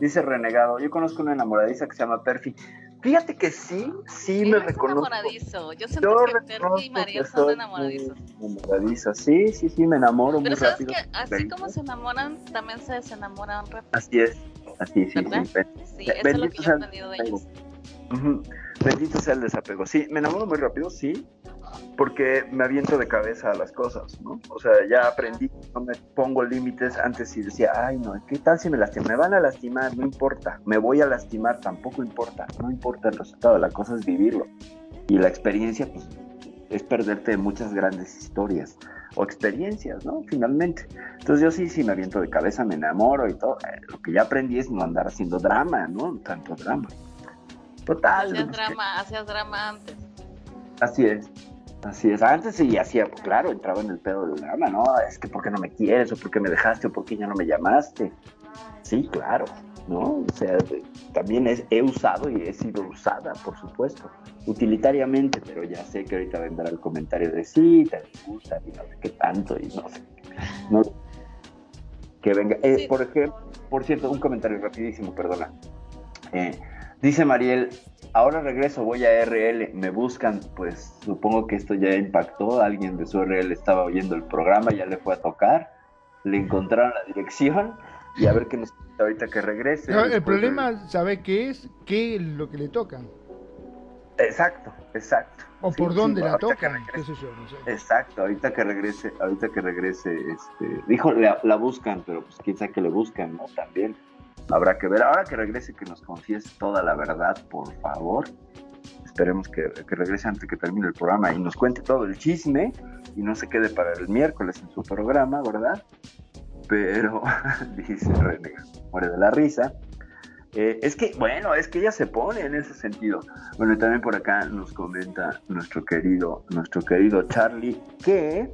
Dice Renegado, yo conozco una enamoradiza que se llama Perfi. Fíjate que sí, sí me reconozco. enamoradizo. Yo siento que Perfi y María son enamoradizos. Enamoradiza, sí, sí, sí, me enamoro Pero muy sabes rápido. que así como se enamoran, también se desenamoran rápido. Así es, así, sí, ¿verdad? sí. Sí, eso es lo que yo he aprendido de ellos. Ujú. Bendito sea el desapego. Sí, me enamoro muy rápido, sí, porque me aviento de cabeza a las cosas, ¿no? O sea, ya aprendí, no me pongo límites antes y decía, ay, no, ¿qué tal si me lastiman? Me van a lastimar, no importa, me voy a lastimar, tampoco importa, no importa el resultado, la cosa es vivirlo. Y la experiencia, pues, es perderte de muchas grandes historias o experiencias, ¿no? Finalmente. Entonces yo sí, sí me aviento de cabeza, me enamoro y todo. Eh, Lo que ya aprendí es no andar haciendo drama, ¿no? Tanto drama. Total. Hacías drama, hacías drama antes. Así es. Así es. Antes sí hacía, pues, claro, entraba en el pedo del drama, ¿no? Es que ¿por qué no me quieres? ¿O por qué me dejaste? ¿O por qué ya no me llamaste? Sí, claro, ¿no? O sea, también es- he usado y he sido usada, por supuesto, utilitariamente, pero ya sé que ahorita vendrá el comentario de sí, te gusta y no sé qué tanto y no sé. No, que venga. Eh. Por ejemplo, por cierto, un comentario rapidísimo, perdona. Eh, dice Mariel, ahora regreso, voy a RL, me buscan, pues supongo que esto ya impactó, alguien de su RL estaba oyendo el programa, ya le fue a tocar, le encontraron la dirección y a ver qué nos cuenta ahorita que regrese. No, el después de- problema, ¿sabe qué es? ¿Qué es lo que le tocan? Exacto, exacto. O Sí, por sí, dónde la ahorita que tocan, qué sé yo, no sé. Exacto, ahorita que regrese, ahorita que regrese, este, dijo, la, la buscan, pero pues quién sabe que le buscan, ¿no? También habrá que ver. Ahora que regrese, que nos confiese toda la verdad, por favor. Esperemos que, regrese antes que termine el programa y nos cuente todo el chisme y no se quede para el miércoles en su programa, ¿verdad? Pero, dice René, muere de la risa. Eh, es que, bueno, es que ella se pone en ese sentido. Bueno, y también por acá nos comenta nuestro querido, nuestro querido Charlie que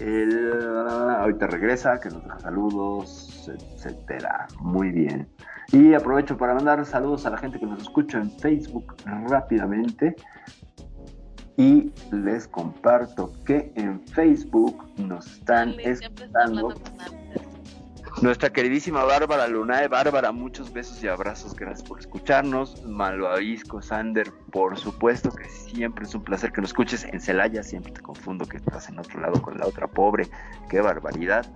él ahorita regresa, que nos deja saludos, etcétera. Muy bien. Y aprovecho para mandar saludos a la gente que nos escucha en Facebook rápidamente. Y les comparto que en Facebook nos están escuchando. Nuestra queridísima Bárbara Lunae, Bárbara, muchos besos y abrazos, gracias por escucharnos. Malvavisco, Sander, por supuesto que siempre es un placer que nos escuches. En Celaya siempre te confundo que estás en otro lado con la otra pobre, qué barbaridad.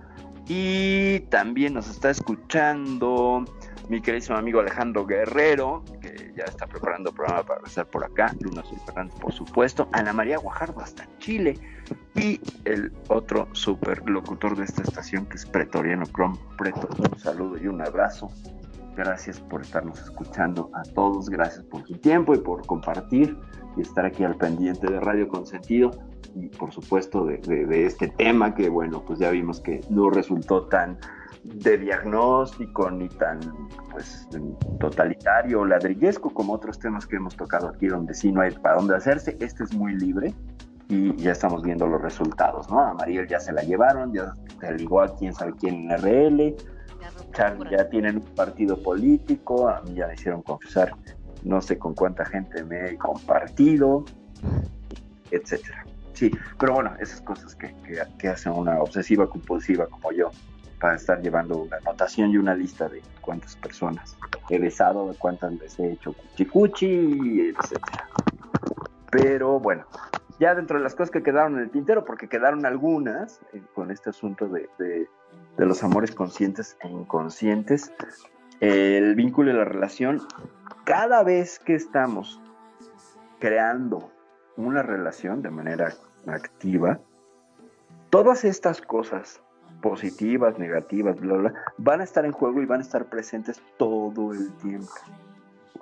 Y también nos está escuchando mi queridísimo amigo Alejandro Guerrero, que ya está preparando programa para regresar por acá. Luna Fernández, por supuesto. Ana María Guajardo, hasta Chile. Y el otro super locutor de esta estación, que es Pretoriano Chrome. Preto, un saludo y un abrazo. Gracias por estarnos escuchando a todos. Gracias por su tiempo y por compartir y estar aquí al pendiente de Radio Consentido. Y por supuesto de este tema que, bueno, pues ya vimos que no resultó tan de diagnóstico ni tan pues totalitario o ladrillesco como otros temas que hemos tocado aquí donde sí no hay para dónde hacerse. Este es muy libre y ya estamos viendo los resultados, ¿no? A Mariel ya se la llevaron, ya se ligó a quién sabe quién en RL, Ya Charlie tienen un partido político, a mí ya me hicieron confesar no sé con cuánta gente me he compartido, etcétera. Sí, pero bueno, esas cosas que, que, que hacen una obsesiva compulsiva como yo, para estar llevando una anotación y una lista de cuántas personas he besado, de cuántas les he hecho cuchicuchi, etcétera. Pero bueno, ya dentro de las cosas que quedaron en el tintero, porque quedaron algunas eh, con este asunto de, de- los amores conscientes e inconscientes, el vínculo y la relación, cada vez que estamos creando una relación de manera activa, todas estas cosas positivas, negativas, bla, bla, van a estar en juego y van a estar presentes todo el tiempo.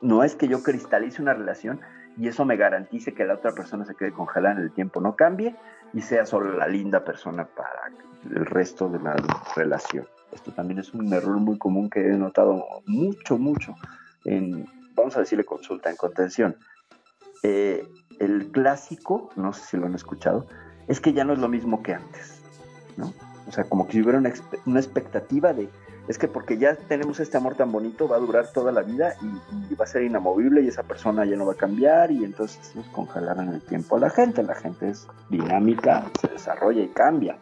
No es que yo cristalice una relación y eso me garantice que la otra persona se quede congelada en el tiempo, no cambie y sea solo la linda persona para el resto de la relación. esto también es un error muy común que he notado mucho, mucho en, vamos a decirle consulta, en contención. Eh, el clásico, no sé si lo han escuchado, es que ya no es lo mismo que antes, ¿no? O sea, como que hubiera una, una expectativa de, es que porque ya tenemos este amor tan bonito, va a durar toda la vida y, va a ser inamovible y esa persona ya no va a cambiar y entonces nos congelaron el tiempo a la gente. La gente es dinámica, se desarrolla y cambia.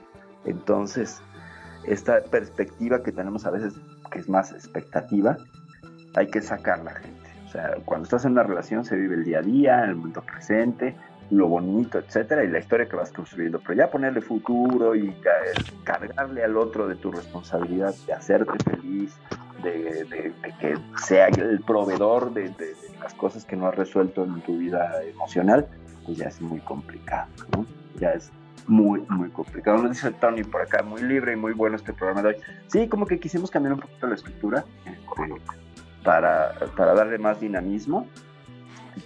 Entonces, esta perspectiva que tenemos a veces, que es más expectativa, hay que sacarla, gente. O sea, cuando estás en una relación se vive el día a día, el momento presente, lo bonito, etcétera, y la historia que vas construyendo. Pero ya ponerle futuro y cargarle al otro de tu responsabilidad, de hacerte feliz, de, que sea el proveedor de, las cosas que no has resuelto en tu vida emocional, pues ya es muy complicado, ¿no? Ya es muy, muy complicado. Nos dice Tony por acá, muy libre y muy bueno este programa de hoy. Sí, como que quisimos cambiar un poquito la estructura este, para, para darle más dinamismo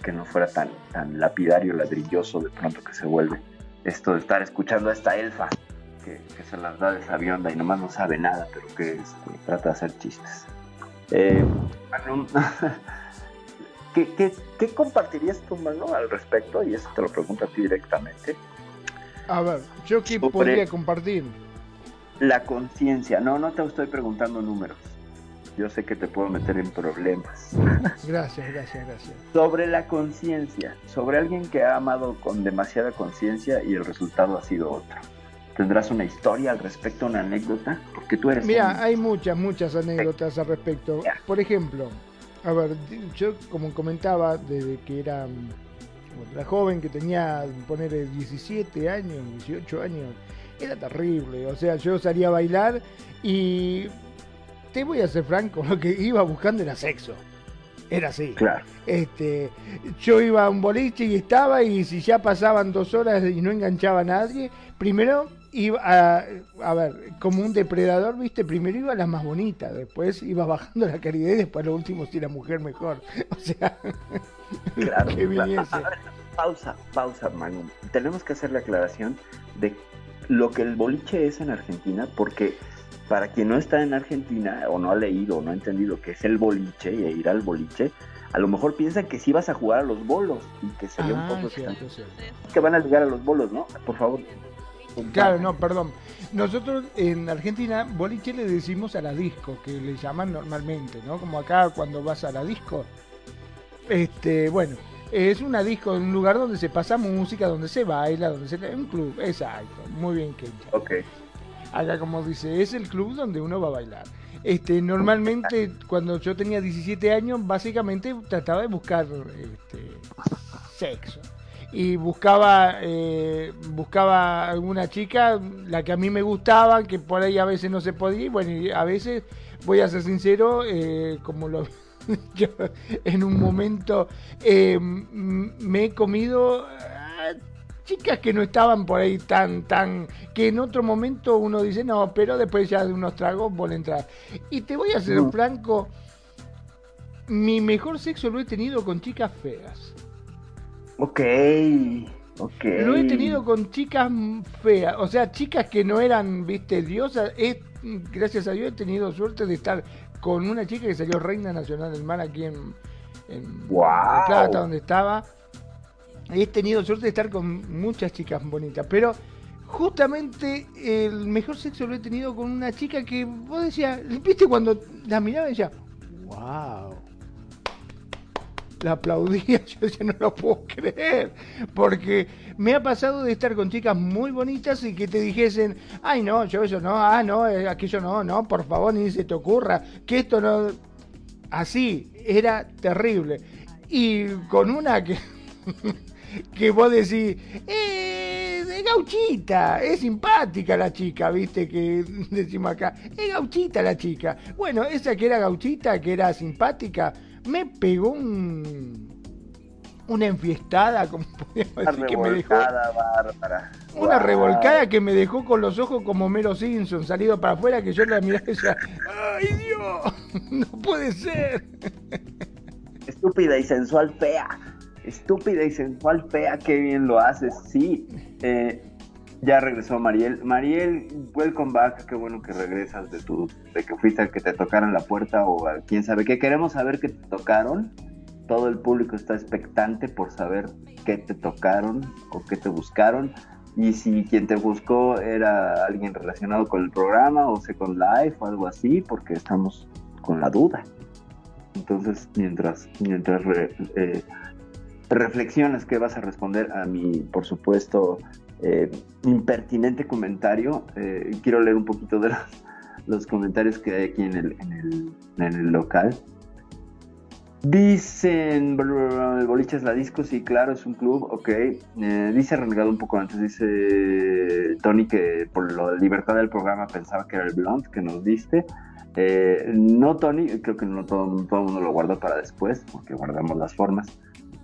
que no fuera tan, tan lapidario, ladrilloso de pronto que se vuelve esto de estar escuchando a esta elfa que, se las da de sabionda y nomás no sabe nada, pero que este, trata de hacer chistes. Eh, ¿qué, qué, compartirías tú, Manu, al respecto? Y eso te lo pregunto a ti directamente. A ver, ¿yo qué podría compartir? La conciencia. No, no te estoy preguntando números yo sé que te puedo meter en problemas. Gracias, gracias, gracias. Sobre la conciencia, sobre alguien que ha amado con demasiada conciencia y el resultado ha sido otro. ¿Tendrás una historia al respecto, una anécdota? Porque tú eres... Mira, hay muchas, muchas anécdotas al respecto. Por ejemplo, a ver, yo como comentaba, desde que era, era joven, que tenía, poner 17 años, 18 años, era terrible. O sea, yo salía a bailar y te voy a ser franco, lo que iba buscando era sexo. Era así. Claro. Este, yo iba a un boliche y estaba, y si ya pasaban dos horas y no enganchaba a nadie, primero iba a, a ver, como un depredador, viste, primero iba a la más bonita, después iba bajando la caridad y después lo último si la mujer mejor. O sea, claro, que viniese. pausa, pausa, Manu. Tenemos que hacer la aclaración de lo que el boliche es en Argentina, porque para quien no está en Argentina o no ha leído o no ha entendido qué es el boliche y ir al boliche, a lo mejor piensan que sí vas a jugar a los bolos y que sería un ah, poco que van a llegar a los bolos, ¿no? Por favor. Claro, no, perdón. Nosotros en Argentina boliche le decimos a la disco, que le llaman normalmente, ¿no? Como acá cuando vas a la disco. Este, bueno, es una disco, un lugar donde se pasa música, donde se baila, donde se un club, exacto, muy bien que Ok acá como dice, es el club donde uno va a bailar. Este, normalmente cuando yo tenía 17 años, básicamente trataba de buscar este, sexo. Y buscaba, eh, buscaba alguna chica, la que a mí me gustaba, que por ahí a veces no se podía. Y bueno, a veces, voy a ser sincero, eh, como lo yo en un momento eh, me he comido chicas que no estaban por ahí tan, tan, que en otro momento uno dice, no, pero después ya de unos tragos vuelve a entrar. Y te voy a ser franco, mi mejor sexo lo he tenido con chicas feas. Ok, ok. Lo he tenido con chicas feas, o sea, chicas que no eran, viste, diosas. gracias a Dios he tenido suerte de estar con una chica que salió reina nacional del mar aquí en, en wow. donde estaba he tenido suerte de estar con muchas chicas bonitas, pero justamente el mejor sexo lo he tenido con una chica que vos decías, viste cuando la miraba y decía, wow. La aplaudía, yo decía, no lo puedo creer, porque me ha pasado de estar con chicas muy bonitas y que te dijesen, ay no, yo eso no, ah no, eh, aquello no, no, por favor, ni se te ocurra, que esto no, así, era terrible. Y con una que que vos decís, eh, es gauchita, es simpática la chica, viste, que decimos acá, es gauchita la chica. Bueno, esa que era gauchita, que era simpática, me pegó un, una enfiestada, como podríamos decir, que me dejó. Bárbara. Una revolcada que me dejó con los ojos como Mero Simpson, salido para afuera, que yo la miraba y decía, ¡ay Dios! ¡No puede ser! Estúpida y sensual fea estúpida y sensual, fea, qué bien lo haces, sí. Eh, Ya regresó Mariel. Mariel, welcome back. Qué bueno que regresas de tu, de que fuiste a que te tocaran la puerta o a quién sabe qué. Queremos saber que te tocaron. Todo el público está expectante por saber qué te tocaron o qué te buscaron. Y si quien te buscó era alguien relacionado con el programa o Second Life o algo así, porque estamos con la duda. Entonces, mientras, mientras eh, reflexiones que vas a responder a mi, por supuesto, eh, impertinente comentario. Eh, quiero leer un poquito de los, comentarios que hay aquí en el, local. Dicen, el boliche es la disco, sí, claro, es un club, ok. Eh, dice Renegado un poco antes, dice Tony que por la libertad del programa pensaba que era el blond que nos diste. no, Tony, creo que no todo, el mundo lo guardó para después, porque guardamos las formas.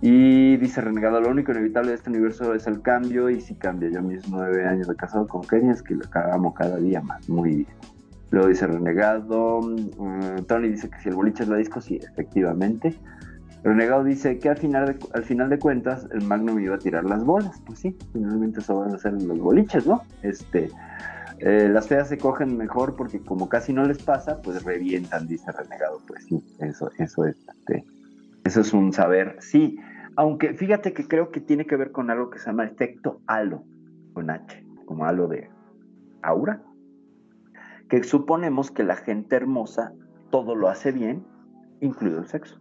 Y dice Renegado, lo único inevitable de este universo es el cambio y si cambia. Yo mis nueve años de casado con Kenia es que lo cagamos cada día más. Muy bien. Luego dice Renegado, mm, Tony dice que si el boliche es la disco, sí, efectivamente. Renegado dice que al final, de, al final de cuentas el Magnum iba a tirar las bolas. Pues sí, finalmente eso van a ser los boliches, ¿no? Este, eh, las feas se cogen mejor porque como casi no les pasa, pues revientan, dice Renegado. Pues sí, eso, eso es, este, eso es un saber. Sí, aunque fíjate que creo que tiene que ver con algo que se llama efecto halo, con H, como halo de aura, que suponemos que la gente hermosa todo lo hace bien, incluido el sexo.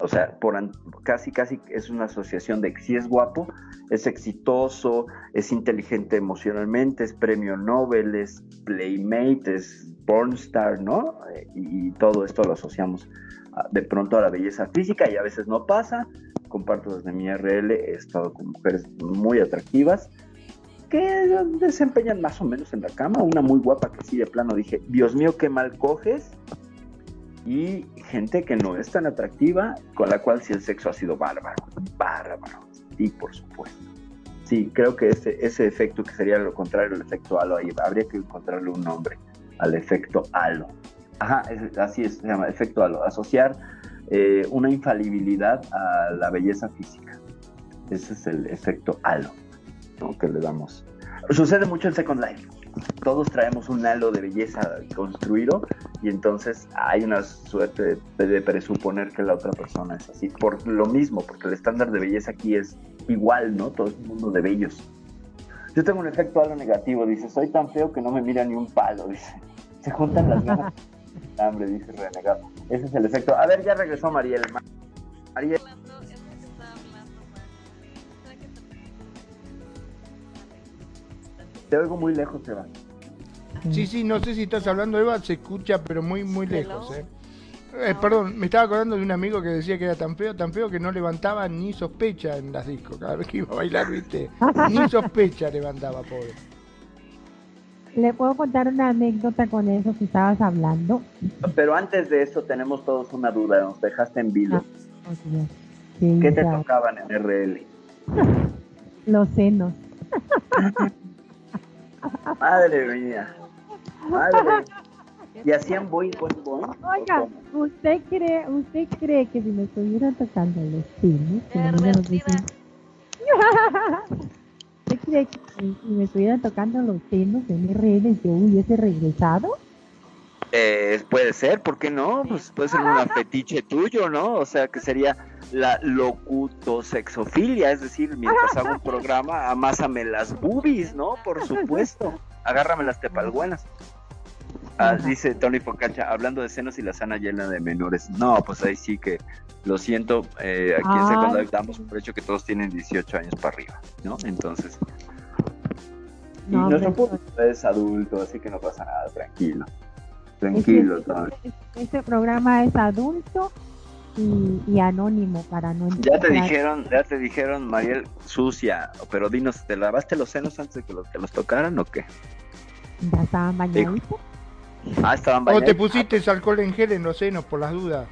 O sea, por, casi, casi es una asociación de si es guapo, es exitoso, es inteligente emocionalmente, es premio Nobel, es playmate, es pornstar, ¿no? Y, y todo esto lo asociamos de pronto a la belleza física y a veces no pasa, comparto desde mi RL, he estado con mujeres muy atractivas que desempeñan más o menos en la cama, una muy guapa que sí de plano dije, Dios mío, qué mal coges, y gente que no es tan atractiva, con la cual sí el sexo ha sido bárbaro, bárbaro, y por supuesto. Sí, creo que ese, ese efecto que sería lo contrario al efecto halo, ahí habría que encontrarle un nombre al efecto halo. Ajá, así es, se llama efecto halo, asociar eh, una infalibilidad a la belleza física. Ese es el efecto halo que le damos. Sucede mucho en Second Life. Todos traemos un halo de belleza construido y entonces hay una suerte de, presuponer que la otra persona es así. Por lo mismo, porque el estándar de belleza aquí es igual, ¿no? Todo el mundo de bellos. Yo tengo un efecto halo negativo, dice, soy tan feo que no me mira ni un palo, dice. Se juntan las ganas. Hambre, dice renegado. Ese es el efecto. A ver, ya regresó Mariel. Mariel. Te oigo muy lejos, Eva. Sí, sí, no sé si estás hablando, Eva, se escucha, pero muy, muy lejos, ¿eh? Eh, perdón, me estaba acordando de un amigo que decía que era tan feo, tan feo que no levantaba ni sospecha en las discos. Cada vez que iba a bailar, viste, ni sospecha levantaba, pobre. ¿Le puedo contar una anécdota con eso que estabas hablando? Pero antes de eso tenemos todos una duda, nos dejaste en vilo. Ah, ¿Qué te tocaban en RL? Los senos. Madre mía. Madre mía. ¿Y hacían boing, boing, boing? Oiga, ¿usted cree, ¿usted cree que si me estuvieran tocando los senos, que si me estuvieran tocando los senos en RL yo hubiese regresado? Eh, puede ser, ¿por qué no? Pues puede ser una fetiche tuyo, ¿no? O sea, que sería la locutosexofilia, es decir, mientras hago un programa, amásame las boobies, ¿no? Por supuesto, agárrame las tepalguanas. Ah, dice Tony Pocacha, hablando de senos y la sana llena de menores. No, pues ahí sí que lo siento, eh, aquí en Second damos por hecho que todos tienen 18 años para arriba, ¿no? Entonces. y nuestro público es adulto, así que no pasa nada, tranquilo. Tranquilo, este, Tony. Este programa es adulto y, anónimo para no Ya te dijeron, ya te dijeron, Mariel, sucia, pero dinos, ¿te lavaste los senos antes de que los, que los tocaran o qué? Ya estaban bañaditos. Ah, estaban O te pusiste alcohol en gel en los senos por las dudas.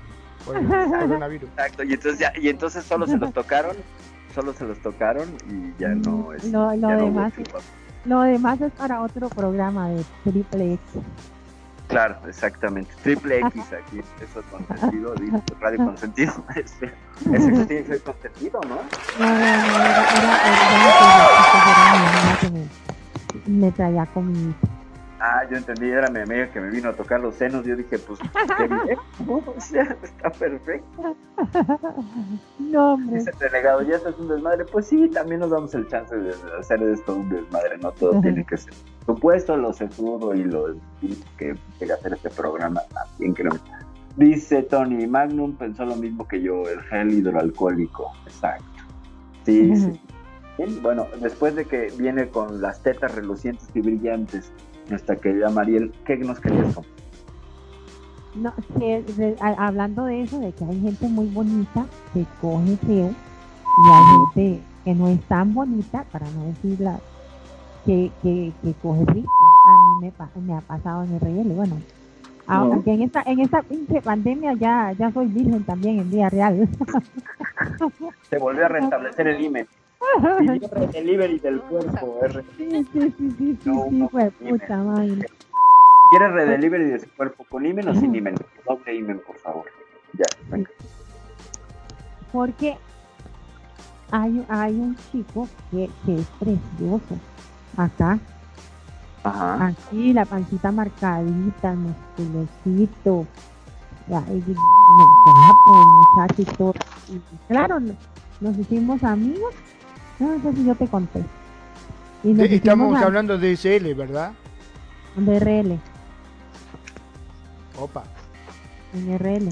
Por el coronavirus. Exacto, y entonces, ya, y entonces solo se los tocaron, solo se los tocaron y ya no es. lo, demás, lo demás es para otro programa de Triple X. Claro, exactamente. Triple X aquí, eso es consentido, radio consentido. Ese, ese tiene que ser consentido, ¿no? No, no, no, era, era, era, le traía comida. Ah, yo entendí, era mi amiga que me vino a tocar los senos. Yo dije, pues, qué bien, o sea, está perfecto. No, hombre. Dice el delegado, ya esto es un desmadre. Pues sí, también nos damos el chance de hacer esto un desmadre, no todo tiene que ser. Supuesto, lo seguro y lo que quiere hacer este programa también creo. Dice Tony, Magnum pensó lo mismo que yo, el gel hidroalcohólico. Exacto. Sí, sí. Bueno, después de que viene con las tetas relucientes y brillantes, nuestra querida Mariel, ¿qué nos querías? No, que, hablando de eso, de que hay gente muy bonita que coge feo y hay gente que no es tan bonita, para no decirla, que, que, que coge rico. A mí me, me ha pasado en el RL. Bueno, aunque en esta, en esta pandemia ya, ya soy virgen también en día real. Se volvió a restablecer el IME. El delivery del cuerpo. R. Sí, sí, sí, sí, sí, sí, fue puta madre. ¿Quieres redelivery de su cuerpo con imen o sin imen? Doble imen, por favor. Ya, venga. Porque hay, hay un chico que, que es precioso acá. Ajá. Aquí la pancita marcadita, musculosito, y todo. Y claro, nos hicimos amigos. No sé si yo te conté. Estamos hablando de SL, ¿verdad? De RL. Opa. En RL.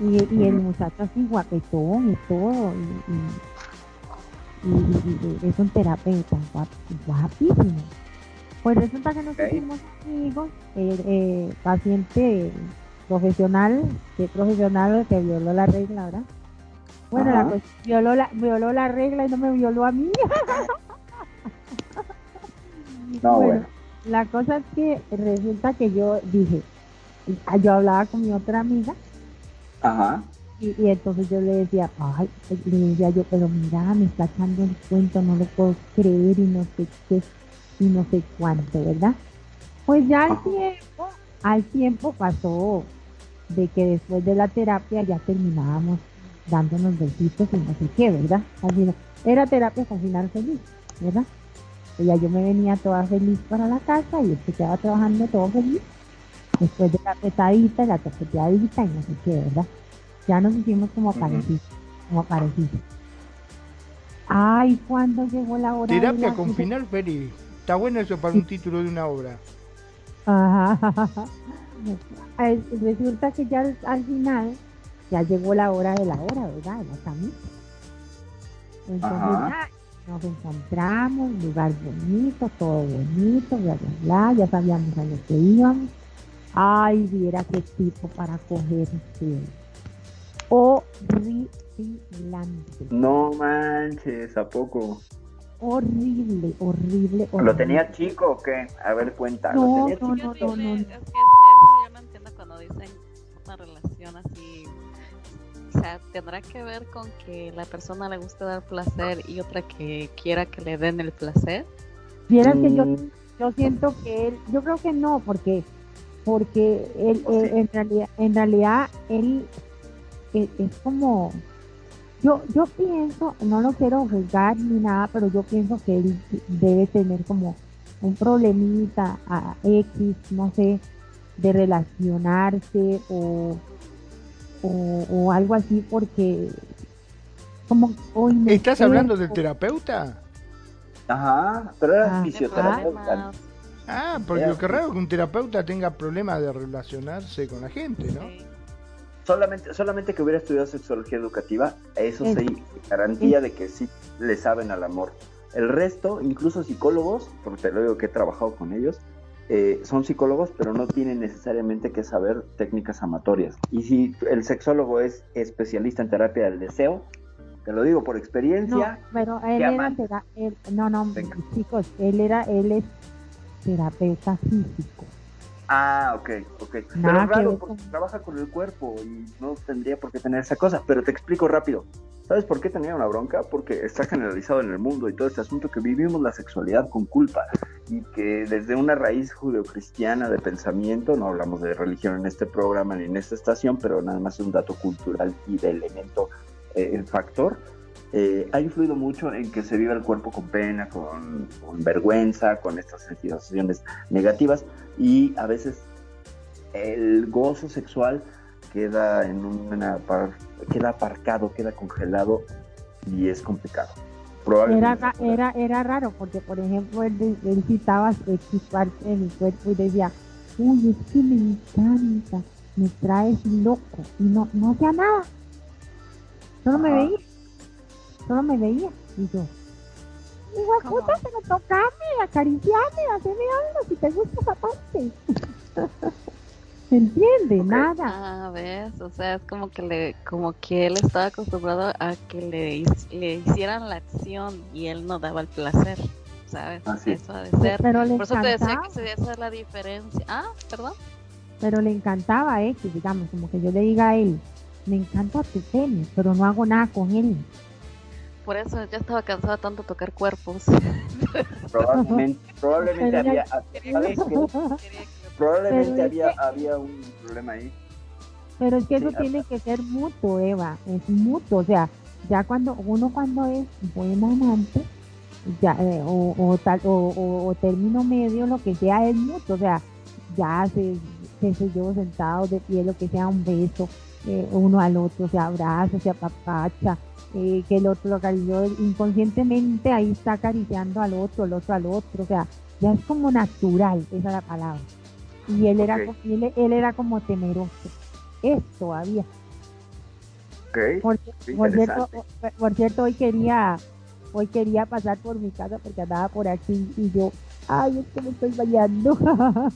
Y, y el muchacho así guapetón y todo. Y, y, es un terapeuta guapísimo. Pues resulta que nos hicimos amigos, eh, eh, paciente profesional, que profesional que violó la regla, ¿verdad? Bueno, la, pues, violó, la, violó la regla y no me violó a mí. no, bueno, La cosa es que resulta que yo dije, yo hablaba con mi otra amiga. Ajá. Y, entonces yo le decía, ay, le decía yo, pero mira, me está echando el cuento, no lo puedo creer y no sé qué, y no sé cuánto, ¿verdad? Pues ya al tiempo, al tiempo pasó de que después de la terapia ya terminábamos dándonos besitos y no sé qué, ¿verdad? Al final, era terapia al final feliz, ¿verdad? Y ya yo me venía toda feliz para la casa y él se quedaba trabajando todo feliz después de la petadita, la toqueteadita y no sé qué, ¿verdad? Ya nos hicimos como parecidos, como parecidos. Ay, cuando llegó la hora. Terapia con final feliz. Está bueno eso para un título de una obra. Ajá. Resulta que ya al final ya llegó la hora de la hora, ¿verdad? De la camisa. Entonces ya nos encontramos, lugar bonito, todo bonito, bla, bla, bla, ya sabíamos a lo que íbamos. Ay, viera qué tipo para cogerse. Horripilante. No manches, ¿a poco? Horrible, horrible, horrible. ¿Lo tenía chico o qué? A ver, cuenta. No, ¿Lo tenía no, no, no, no, Es que eso yo no entiendo cuando dicen una relación sea, tendrá que ver con que la persona le guste dar placer y otra que quiera que le den el placer. Vieras que yo, mm. yo siento que él, yo creo que no, porque porque él, oh, en realidad en realidad él es, como yo yo pienso no lo quiero juzgar ni nada pero yo pienso que él debe tener como un problemita a X no sé de relacionarse o o, algo así porque como hoy ¿Estás hablando del terapeuta? Ajá, pero era ah, fisioterapeuta. Ah, porque lo que raro que un terapeuta tenga problemas de relacionarse con la gente, ¿no? Solamente, solamente que hubiera estudiado sexología educativa, eso sí, garantía de que sí le saben al amor. El resto, incluso psicólogos, porque te lo digo que he trabajado con ellos, eh, son psicólogos, pero no tienen necesariamente que saber técnicas amatorias. Y si el sexólogo es especialista en terapia del deseo, te lo digo por experiencia. No, pero él era, no, no, chicos, él era, él es terapeuta físico. Ah, ok, ok. pero es raro porque trabaja con el cuerpo y no tendría por qué tener esa cosa, pero te explico rápido. ¿Sabes por qué tenía una bronca? Porque está generalizado en el mundo y todo este asunto que vivimos la sexualidad con culpa y que desde una raíz judeocristiana de pensamiento, no hablamos de religión en este programa ni en esta estación, pero nada más es un dato cultural y de elemento, eh, el factor, eh, ha influido mucho en que se viva el cuerpo con pena, con, vergüenza, con estas sensaciones negativas y a veces el gozo sexual queda en una queda aparcado, queda congelado y es complicado. Era, era, era raro porque, por ejemplo, él, él citaba X parte de mi cuerpo y decía, uy, es que me encanta, me traes loco y no, no hacía nada. Solo me veía, solo me veía y yo, igual puta, pero tocame, acariciame, haceme algo si te gusta esa parte. ¿Se entiende? Nada. Ah, ves, o sea, es como que le, como que él estaba acostumbrado a que le, le hicieran la acción y él no daba el placer, ¿sabes? Eso ha de ser. Pero Por eso te decía que se debe hacer la diferencia. Ah, perdón. Pero le encantaba eh, digamos, como que yo le diga a él, me encanta tu pene, pero no hago nada con él. Por eso ya estaba cansada tanto tocar cuerpos. Probablemente, probablemente había, ¿sabes Probablemente había, había un problema ahí. Pero es que eso tiene que ser mutuo, Eva, es mutuo, o sea, ya cuando uno cuando es buen amante, ya, eh, o, o, tal, o, o, término medio, lo que sea es mutuo, o sea, ya se, se, yo sentado de pie, lo que sea, un beso, eh, uno al otro, se abraza, se apapacha, eh, que el otro lo acarició inconscientemente, ahí está acariciando al otro, el otro al otro, o sea, ya es como natural, esa es la palabra. Y él era él, era como temeroso. Esto todavía. Por, cierto, por, cierto, hoy quería hoy quería pasar por mi casa porque andaba por aquí y yo ay es que me estoy bañando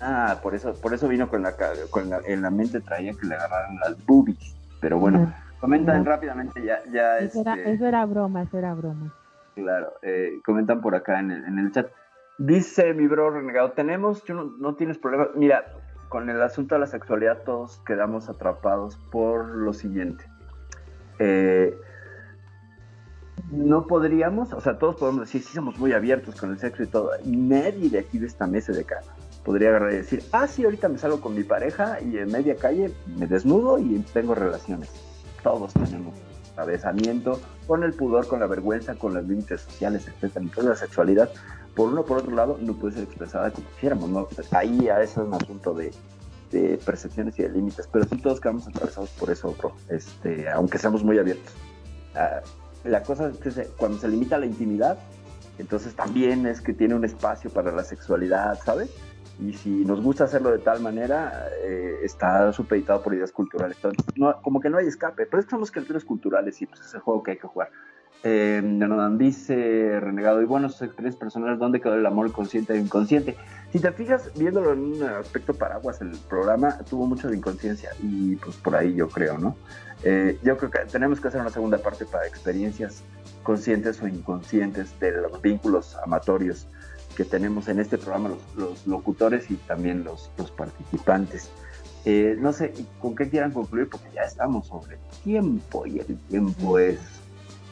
ah por eso por eso vino con la con la, en la mente traía que le agarraran las boobies. Pero bueno comentan rápidamente ya ya eso, era, este eso era broma eso era broma claro eh, comentan por acá en el, en el chat Dice mi bro renegado, tenemos, no, no tienes problema. Mira, con el asunto de la sexualidad todos quedamos atrapados por lo siguiente. Eh, no podríamos, o sea, todos podemos decir, sí somos muy abiertos con el sexo y todo. Nadie de aquí de esta mesa de acá podría agarrar y decir, ah, sí, ahorita me salgo con mi pareja y en media calle me desnudo y tengo relaciones. Todos tenemos atravesamiento con el pudor, con la vergüenza, con los límites sociales, etcétera. toda la sexualidad por uno por otro lado no puede ser expresada como quisiéramos, ¿no? Ahí ya es un asunto de, percepciones y de límites, pero sí todos quedamos atravesados por eso, otro, este, aunque seamos muy abiertos. Ah, la cosa es que cuando se limita la intimidad, entonces también es que tiene un espacio para la sexualidad, ¿sabes? Y si nos gusta hacerlo de tal manera, eh, está supeditado por ideas culturales. No, como que no hay escape, pero es que somos criaturas culturales y pues es el juego que hay que jugar. Eh, dice Renegado, y bueno, sus experiencias personales, ¿dónde quedó el amor consciente e inconsciente? Si te fijas, viéndolo en un aspecto paraguas, el programa tuvo mucho de inconsciencia y pues por ahí yo creo, ¿no? Eh, yo creo que tenemos que hacer una segunda parte para experiencias conscientes o inconscientes de los vínculos amatorios que tenemos en este programa, los, locutores y también los, los participantes. Eh, no sé con qué quieran concluir porque ya estamos sobre tiempo y el tiempo es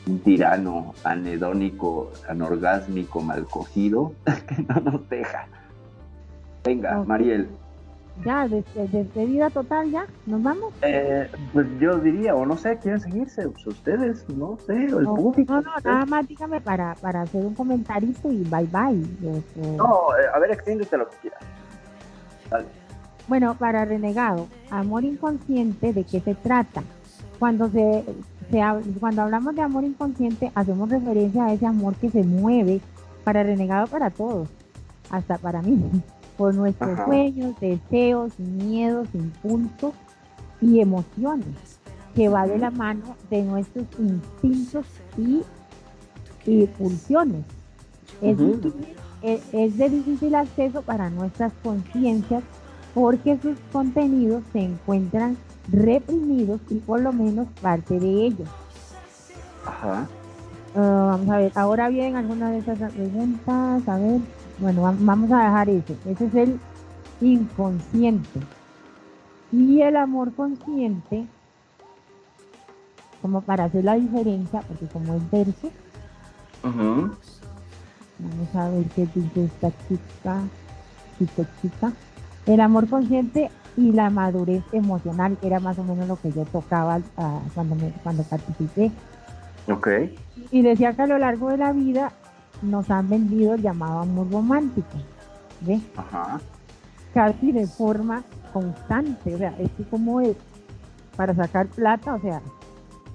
un tirano anedónico, anorgásmico, mal cogido, que no nos deja. Venga, Mariel. Ya, despedida total, ya, ¿nos vamos? Eh, pues yo diría, o no sé, quieren seguirse, pues ustedes, no sé, o el público. No, no, nada más dígame para, para hacer un comentarito y bye bye. Este. No, eh, a ver, extiéndete lo que quieras. Dale. Bueno, para Renegado, amor inconsciente, ¿de qué se trata? Cuando se cuando hablamos de amor inconsciente, hacemos referencia a ese amor que se mueve para renegado para todos, hasta para mí, por nuestros sueños, deseos, miedos, impulsos y emociones, que va de la mano de nuestros instintos y, pulsiones. Es, es de difícil acceso para nuestras conciencias porque sus contenidos se encuentran reprimidos y por lo menos parte de ellos. Ajá. Ah, vamos a ver, ahora bien, alguna de esas preguntas, a ver, bueno, vamos a dejar eso. Ese es el inconsciente. Y el amor consciente, como para hacer la diferencia, porque como es verso, vamos a ver qué dice esta chica, chica, chica. El amor consciente y la madurez emocional, era más o menos lo que yo tocaba ah, cuando, me, cuando participé. Ok. Y decía que a lo largo de la vida nos han vendido el llamado amor romántico. ¿Ve? Ajá. Casi de forma constante. O sea, es que como es para sacar plata, o sea,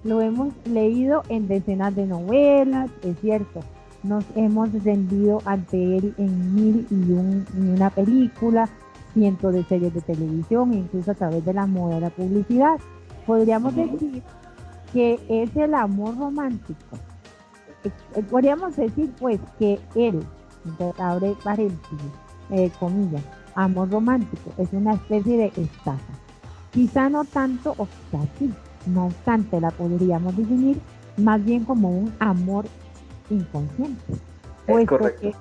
lo hemos leído en decenas de novelas, es cierto. Nos hemos vendido ante él en mil y, un, y una película, cientos de series de televisión, incluso a través de la moda de la publicidad. Podríamos decir que es el amor romántico. Eh, podríamos decir pues que él, abre paréntesis, eh, comillas, amor romántico, es una especie de estafa. Quizá no tanto o quizá sí, no obstante la podríamos definir más bien como un amor inconsciente. Puesto que,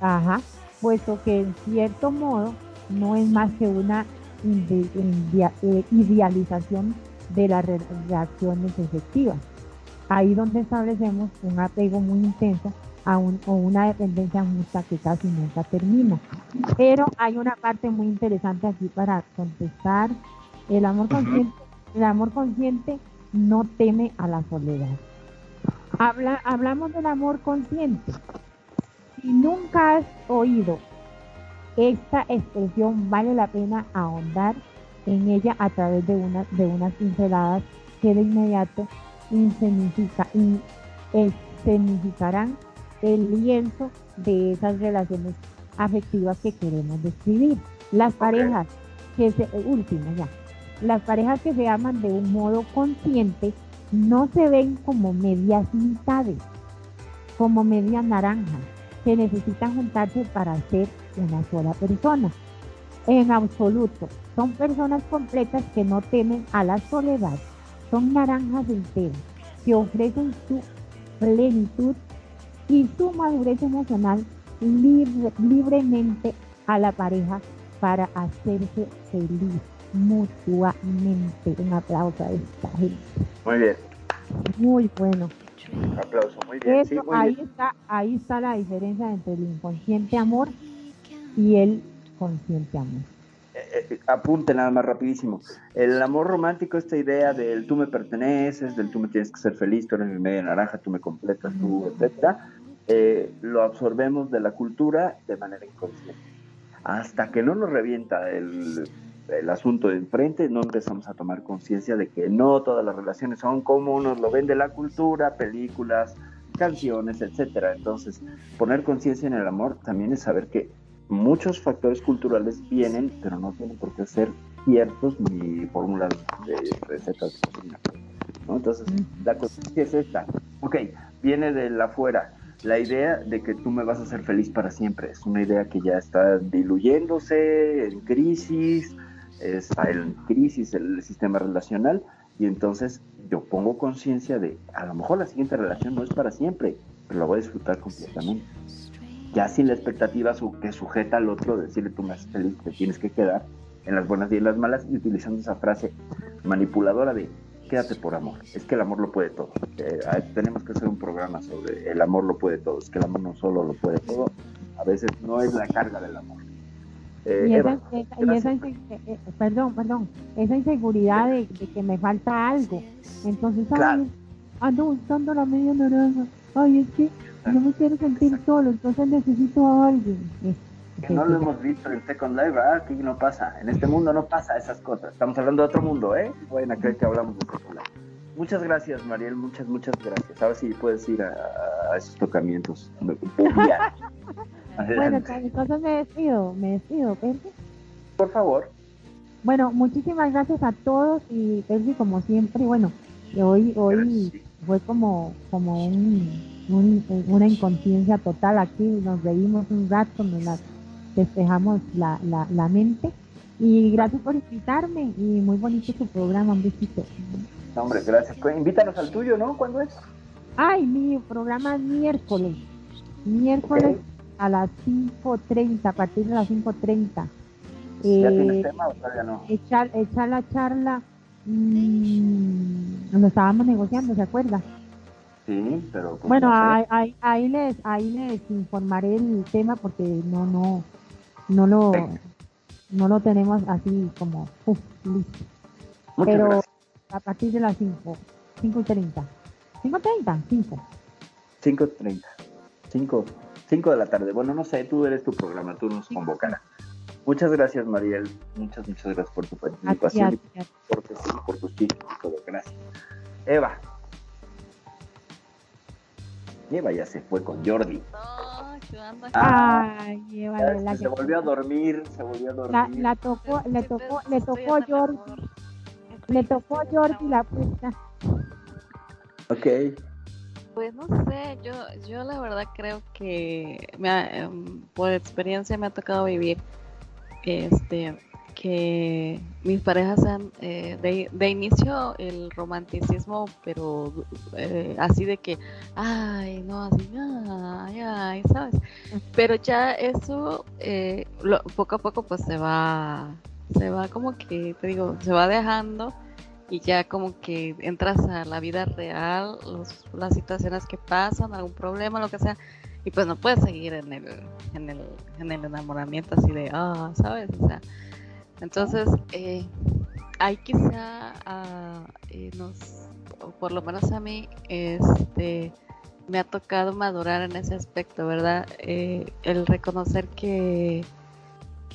ajá, puesto que en cierto modo no es más que una eh, idealización de las reacciones efectivas. Ahí donde establecemos un apego muy intenso a un, o una dependencia justa que casi nunca termina. Pero hay una parte muy interesante aquí para contestar. El amor consciente, el amor consciente no teme a la soledad. Habla, hablamos del amor consciente. Si nunca has oído esta expresión, vale la pena ahondar en ella a través de, una, de unas pinceladas que de inmediato escenificarán el lienzo de esas relaciones afectivas que queremos describir. Las parejas que se, último ya, las parejas que se aman de un modo consciente no se ven como medias mitades, como medias naranjas, que necesitan juntarse para ser una sola persona. En absoluto, son personas completas que no temen a la soledad. Son naranjas enteras que ofrecen su plenitud y su madurez emocional libremente a la pareja para hacerse feliz mutuamente. Un aplauso a esta gente. Muy bien. Muy bueno. Un aplauso, muy bien. ahí, Está, ahí está la diferencia entre el inconsciente amor y el consciente amor. Eh, eh, apunte nada más rapidísimo. El amor romántico, esta idea del tú me perteneces, del tú me tienes que ser feliz, tú eres mi media naranja, tú me completas, tú, etcétera, eh, lo absorbemos de la cultura de manera inconsciente. Hasta que no nos revienta el, el asunto de enfrente, no empezamos a tomar conciencia de que no todas las relaciones son como nos lo vende la cultura, películas, canciones, etcétera. Entonces, poner conciencia en el amor también es saber que muchos factores culturales vienen, pero no tienen por qué ser ciertos ni fórmulas de recetas de cocina. Entonces, la conciencia es esta. Ok, viene de la afuera. La idea de que tú me vas a hacer feliz para siempre es una idea que ya está diluyéndose, en crisis, está en crisis el sistema relacional y entonces yo pongo conciencia de a lo mejor la siguiente relación no es para siempre, pero la voy a disfrutar completamente ya sin la expectativa que sujeta al otro, decirle tú me haces feliz, te tienes que quedar en las buenas y en las malas, y utilizando esa frase manipuladora de quédate por amor, es que el amor lo puede todo. Eh, tenemos que hacer un programa sobre el amor lo puede todo, es que el amor no solo lo puede todo, a veces no es la carga del amor. Eh, y esa, eh, perdón, perdón, esa inseguridad de, que me falta algo. Entonces, ando buscando la media naranja. Ay, es que no me quiero sentir solo, entonces necesito a alguien. Que no lo hemos visto en Second Life, ¿verdad? Aquí no pasa. En este mundo no pasa esas cosas. Estamos hablando de otro mundo, ¿eh? Bueno, acá que hablamos de Second Life. Muchas gracias, Mariel. Muchas, muchas gracias. A ver si puedes ir a, esos tocamientos. bueno, entonces me despido. Me despido, Percy. Por favor. Bueno, muchísimas gracias a todos y Percy, como siempre, bueno, hoy, hoy fue como, como un una inconsciencia total aquí, nos reímos un rato, nos despejamos la, la, mente. Y gracias por invitarme y muy bonito tu programa, un besito. Hombre, gracias. Pues, invítanos al tuyo, ¿no? ¿Cuándo es? Ay, mi programa es miércoles. Miércoles a las 5.30, a partir de las 5.30. ¿Ya tienes eh, tema o todavía no? Echar, echar la charla, mmm, nos estábamos negociando, ¿se acuerda? Sí, pero... Bueno, ahí, ahí, les, ahí les informaré el tema porque no, no, no lo, no lo tenemos así como, listo. pero a partir de las 5, 5 y 30. 5.30, 5. 5.30. 5, 5 de la tarde. Bueno, no sé, tú eres tu programa, tú nos convocarás. Muchas gracias, Mariel. Muchas, muchas gracias por tu participación y por, por tus chistes y todo. Gracias. Eva. Eva ya se fue con Jordi. Ay, Eva, la se volvió a dormir, se volvió a dormir. La, tocó, le tocó, le tocó Jordi. Le tocó Jordi la puta. Ok. Pues no sé, yo, yo la verdad creo que me em, por experiencia me ha tocado vivir este que mis parejas sean eh, de, de, inicio el romanticismo, pero eh, así de que, ay, no, así, ay, ay, ¿sabes? Pero ya eso, eh, poco a poco, pues se va, se va como que, te digo, se va dejando y ya como que entras a la vida real, los, las situaciones que pasan, algún problema, lo que sea, y pues no puedes seguir en el, en el, en el enamoramiento así de, ah, ¿sabes? O sea, entonces, eh, hay quizá, uh, eh, nos, o por lo menos a mí, este, me ha tocado madurar en ese aspecto, ¿verdad? Eh, el reconocer que,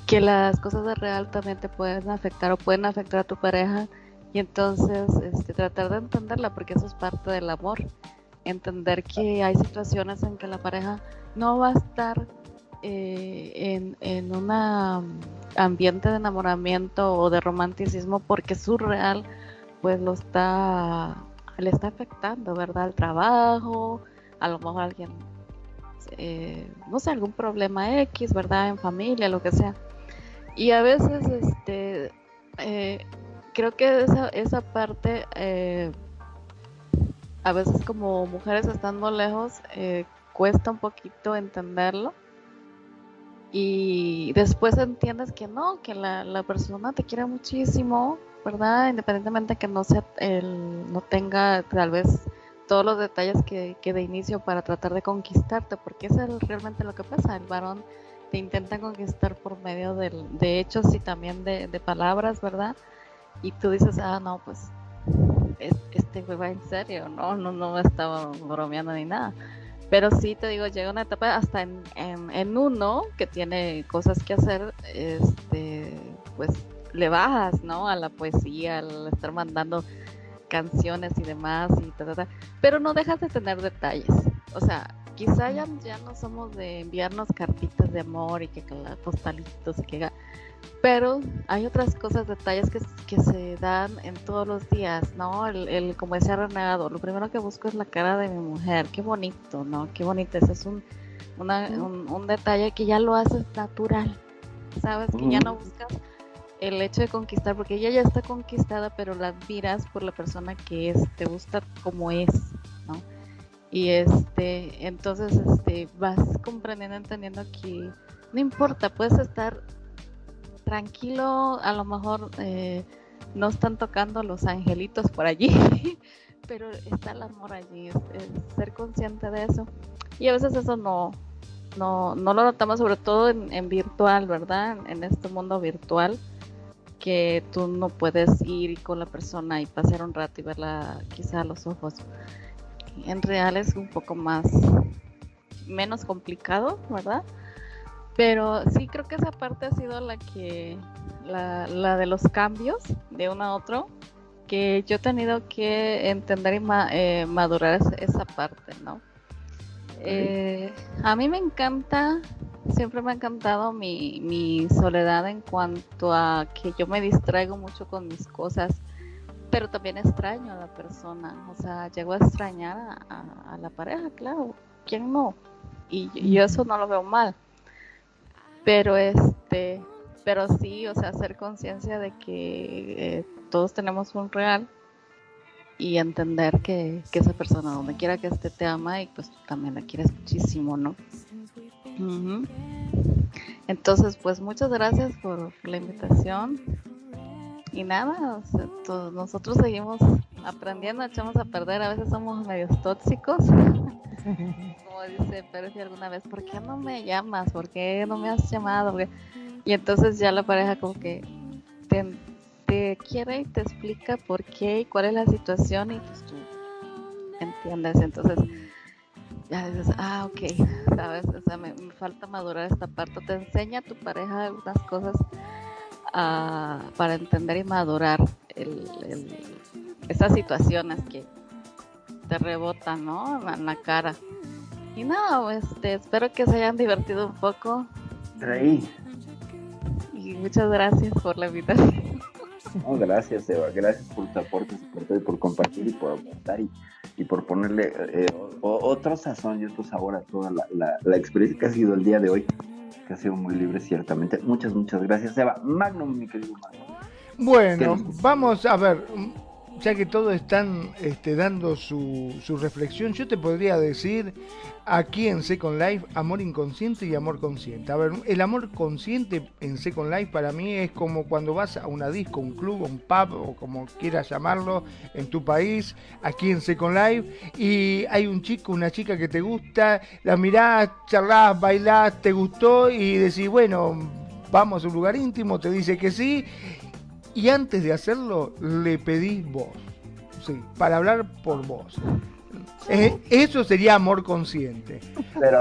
que las cosas de real también te pueden afectar o pueden afectar a tu pareja y entonces este, tratar de entenderla porque eso es parte del amor. Entender que hay situaciones en que la pareja no va a estar eh, en, en un ambiente de enamoramiento o de romanticismo porque su real pues lo está le está afectando verdad el trabajo a lo mejor alguien eh, no sé algún problema x verdad en familia lo que sea. Y a veces este eh, creo que esa, esa parte a veces como mujeres estando lejos cuesta un poquito entenderlo y después entiendes que no, que la, persona te quiere muchísimo, ¿verdad? Independientemente que no sea el, no tenga tal vez todos los detalles que, que de inicio para tratar de conquistarte, porque eso es realmente lo que pasa, el varón te intenta conquistar por medio de, de hechos y también de, de, palabras, ¿verdad? Y tú dices, ah, no, pues este fue va en serio, no, no, no estaba bromeando ni nada. Pero sí, te digo, llega una etapa hasta en, en, uno que tiene cosas que hacer, este, pues le bajas, ¿no? A la poesía, al estar mandando canciones y demás, y ta, pero no dejas de tener detalles. O sea, quizá ya, ya no somos de enviarnos cartitas de amor y que, que postalitos y que pero hay otras cosas, detalles que, que, se dan en todos los días, ¿no? El, el, como decía renegado, lo primero que busco es la cara de mi mujer, qué bonito, ¿no? Qué bonito, ese es un, una, un, un, detalle que ya lo haces natural, ¿sabes? Que ya no buscas el hecho de conquistar, porque ella ya está conquistada, pero la admiras por la persona que es, te gusta como es, ¿no? Y este, entonces, este, vas comprendiendo, entendiendo que no importa, puedes estar tranquilo, a lo mejor eh, no están tocando los angelitos por allí, pero está el amor allí, ser consciente de eso. Y a veces eso no, no, no lo notamos, sobre todo en, virtual, ¿verdad? En, este mundo virtual, que tú no puedes ir con la persona y pasar un rato y verla quizá a los ojos. En real es un poco más, menos complicado, ¿verdad? Pero sí creo que esa parte ha sido la que, la, la de los cambios de uno a otro, que yo he tenido que entender y eh, madurar esa parte, ¿no? Eh, a mí me encanta, siempre me ha encantado mi, mi soledad en cuanto a que yo me distraigo mucho con mis cosas, pero también extraño a la persona, o sea, llego a extrañar a, a, la pareja, claro, ¿quién no? Y, y, eso no lo veo mal pero este pero sí o sea hacer conciencia de que eh, todos tenemos un real y entender que, que, esa persona donde quiera que esté te ama y pues también la quieres muchísimo no entonces pues muchas gracias por la invitación y nada o sea, nosotros seguimos aprendiendo echamos a perder a veces somos medios tóxicos como dice pero si alguna vez, ¿por qué no me llamas? ¿Por qué no me has llamado? Y entonces ya la pareja como que te, quiere y te explica por qué y cuál es la situación y pues tú ¿entiendes? Entonces, ya dices, ah, ok, ¿sabes? O sea, me, falta madurar esta parte. Te enseña a tu pareja algunas cosas ah, para entender y madurar el, esas situaciones que te rebotan, ¿no? En la cara. Y nada, este, espero que se hayan divertido un poco. Ahí. Y muchas gracias por la invitación. gracias, Eva. Gracias por tu aporte, por, por compartir y por aportar y, por ponerle eh, otro sazón y otro sabor a toda la, la, experiencia que ha sido el día de hoy, que ha sido muy libre, ciertamente. Muchas, muchas gracias, Eva. Magnum, mi querido Magnum. Bueno, vamos a ver, ya que todos están este, dando su, su, reflexión, yo te podría decir aquí en Second Life amor inconsciente y amor consciente. A ver, el amor consciente en Second Life para mí es como cuando vas a una disco, un club, un pub o como quieras llamarlo en tu país, aquí en Second Life, y hay un chico, una chica que te gusta, la mirás, charlás, bailás, te gustó y decís, bueno, vamos a un lugar íntimo, te dice que sí y antes de hacerlo le pedís vos, sí, para hablar por vos. Eh, eso sería amor consciente.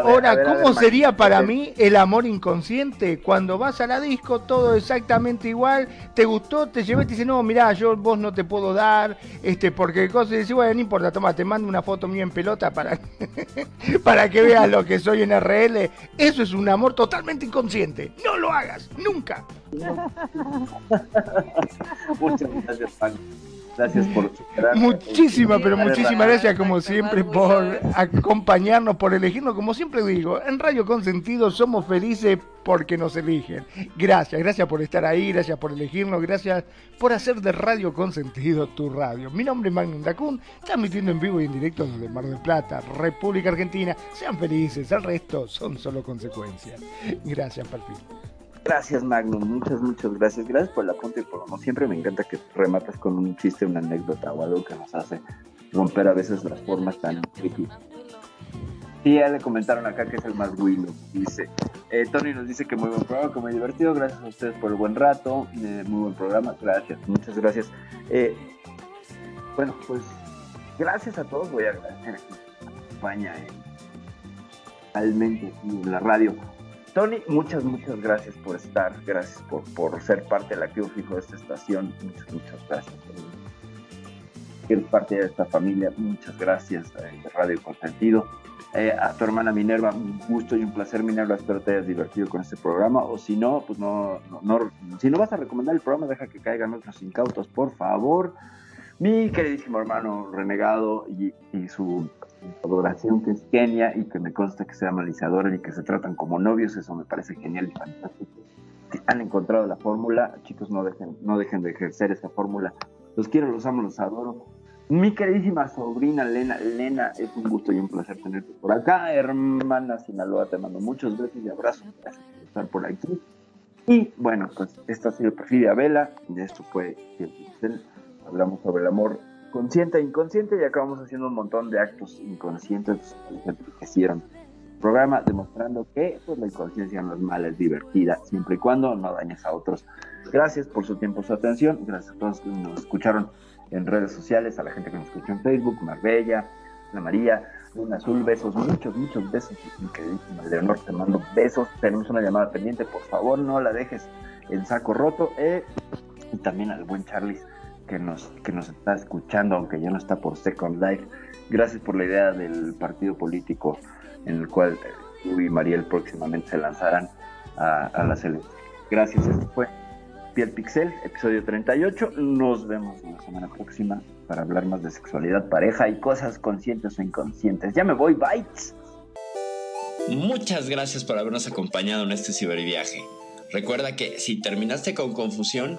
Ahora, ¿cómo sería para mí el amor inconsciente? Cuando vas a la disco, todo exactamente igual, te gustó, te llevé, te dice, no, mirá, yo vos no te puedo dar, este, porque cosas, dice, bueno, no importa, toma, te mando una foto mía en pelota para, para que veas lo que soy en RL. Eso es un amor totalmente inconsciente. No lo hagas, nunca. Muchas gracias, Juan. Gracias por Muchísimas, pero muchísimas gracias como siempre por acompañarnos, por elegirnos. Como siempre digo, en Radio Consentido somos felices porque nos eligen. Gracias, gracias por estar ahí, gracias por elegirnos, gracias por hacer de Radio Consentido tu radio. Mi nombre es Magnum Dacun, transmitiendo en vivo y en directo desde Mar del Plata, República Argentina. Sean felices, el resto son solo consecuencias. Gracias, Perfil. Gracias, Magnum. Muchas, muchas gracias. Gracias por el apunte y por como siempre me encanta que rematas con un chiste, una anécdota o algo que nos hace romper a veces las formas tan tricky. Sí, ya le comentaron acá que es el más Willow. Dice, eh, Tony nos dice que muy buen programa, que muy divertido. Gracias a ustedes por el buen rato. Eh, muy buen programa. Gracias, muchas gracias. Eh, bueno, pues gracias a todos. Voy a agradecer a España, realmente en la radio Tony, muchas, muchas gracias por estar, gracias por, por ser parte del activo fijo de esta estación, muchas, muchas gracias. Eres parte de esta familia, muchas gracias eh, Radio Consentido. Eh, a tu hermana Minerva, un gusto y un placer, Minerva, espero te hayas divertido con este programa, o si no, pues no, no, si no vas a recomendar el programa, deja que caigan otros incautos, por favor. Mi queridísimo hermano renegado y, y su adoración que es Kenia y que me consta que sea analizador y que se tratan como novios, eso me parece genial y fantástico. Han encontrado la fórmula, chicos, no dejen, no dejen de ejercer esa fórmula. Los quiero, los amo, los adoro. Mi queridísima sobrina Lena, Lena, es un gusto y un placer tenerte por acá. Hermana Sinaloa, te mando muchos besos y abrazos. Gracias por estar por aquí. Y bueno, pues esta ha sido Perfidia Vela, de esto fue hablamos sobre el amor consciente e inconsciente y acabamos haciendo un montón de actos inconscientes que hicieron programa demostrando que pues, la inconsciencia no es mala, es divertida, siempre y cuando no dañes a otros. Gracias por su tiempo, su atención, gracias a todos que nos escucharon en redes sociales, a la gente que nos escuchó en Facebook, Marbella, Ana María, Luna Azul, besos, muchos, muchos besos, queridísima Leonor, te mando besos, tenemos una llamada pendiente, por favor no la dejes en saco roto, eh, y también al buen Charlie que nos, que nos está escuchando, aunque ya no está por Second Life. Gracias por la idea del partido político en el cual tú y Mariel próximamente se lanzarán a, a la selección. Gracias, esto fue Piel Pixel, episodio 38. Nos vemos la semana próxima para hablar más de sexualidad, pareja y cosas conscientes o inconscientes. Ya me voy, bites. Muchas gracias por habernos acompañado en este ciberviaje. Recuerda que si terminaste con confusión,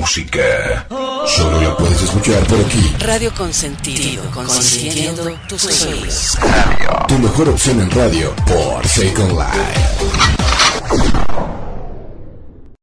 Música. Solo la puedes escuchar por aquí. Radio Consentido, consintiendo tus sueños. Tu mejor opción en radio por Second Life.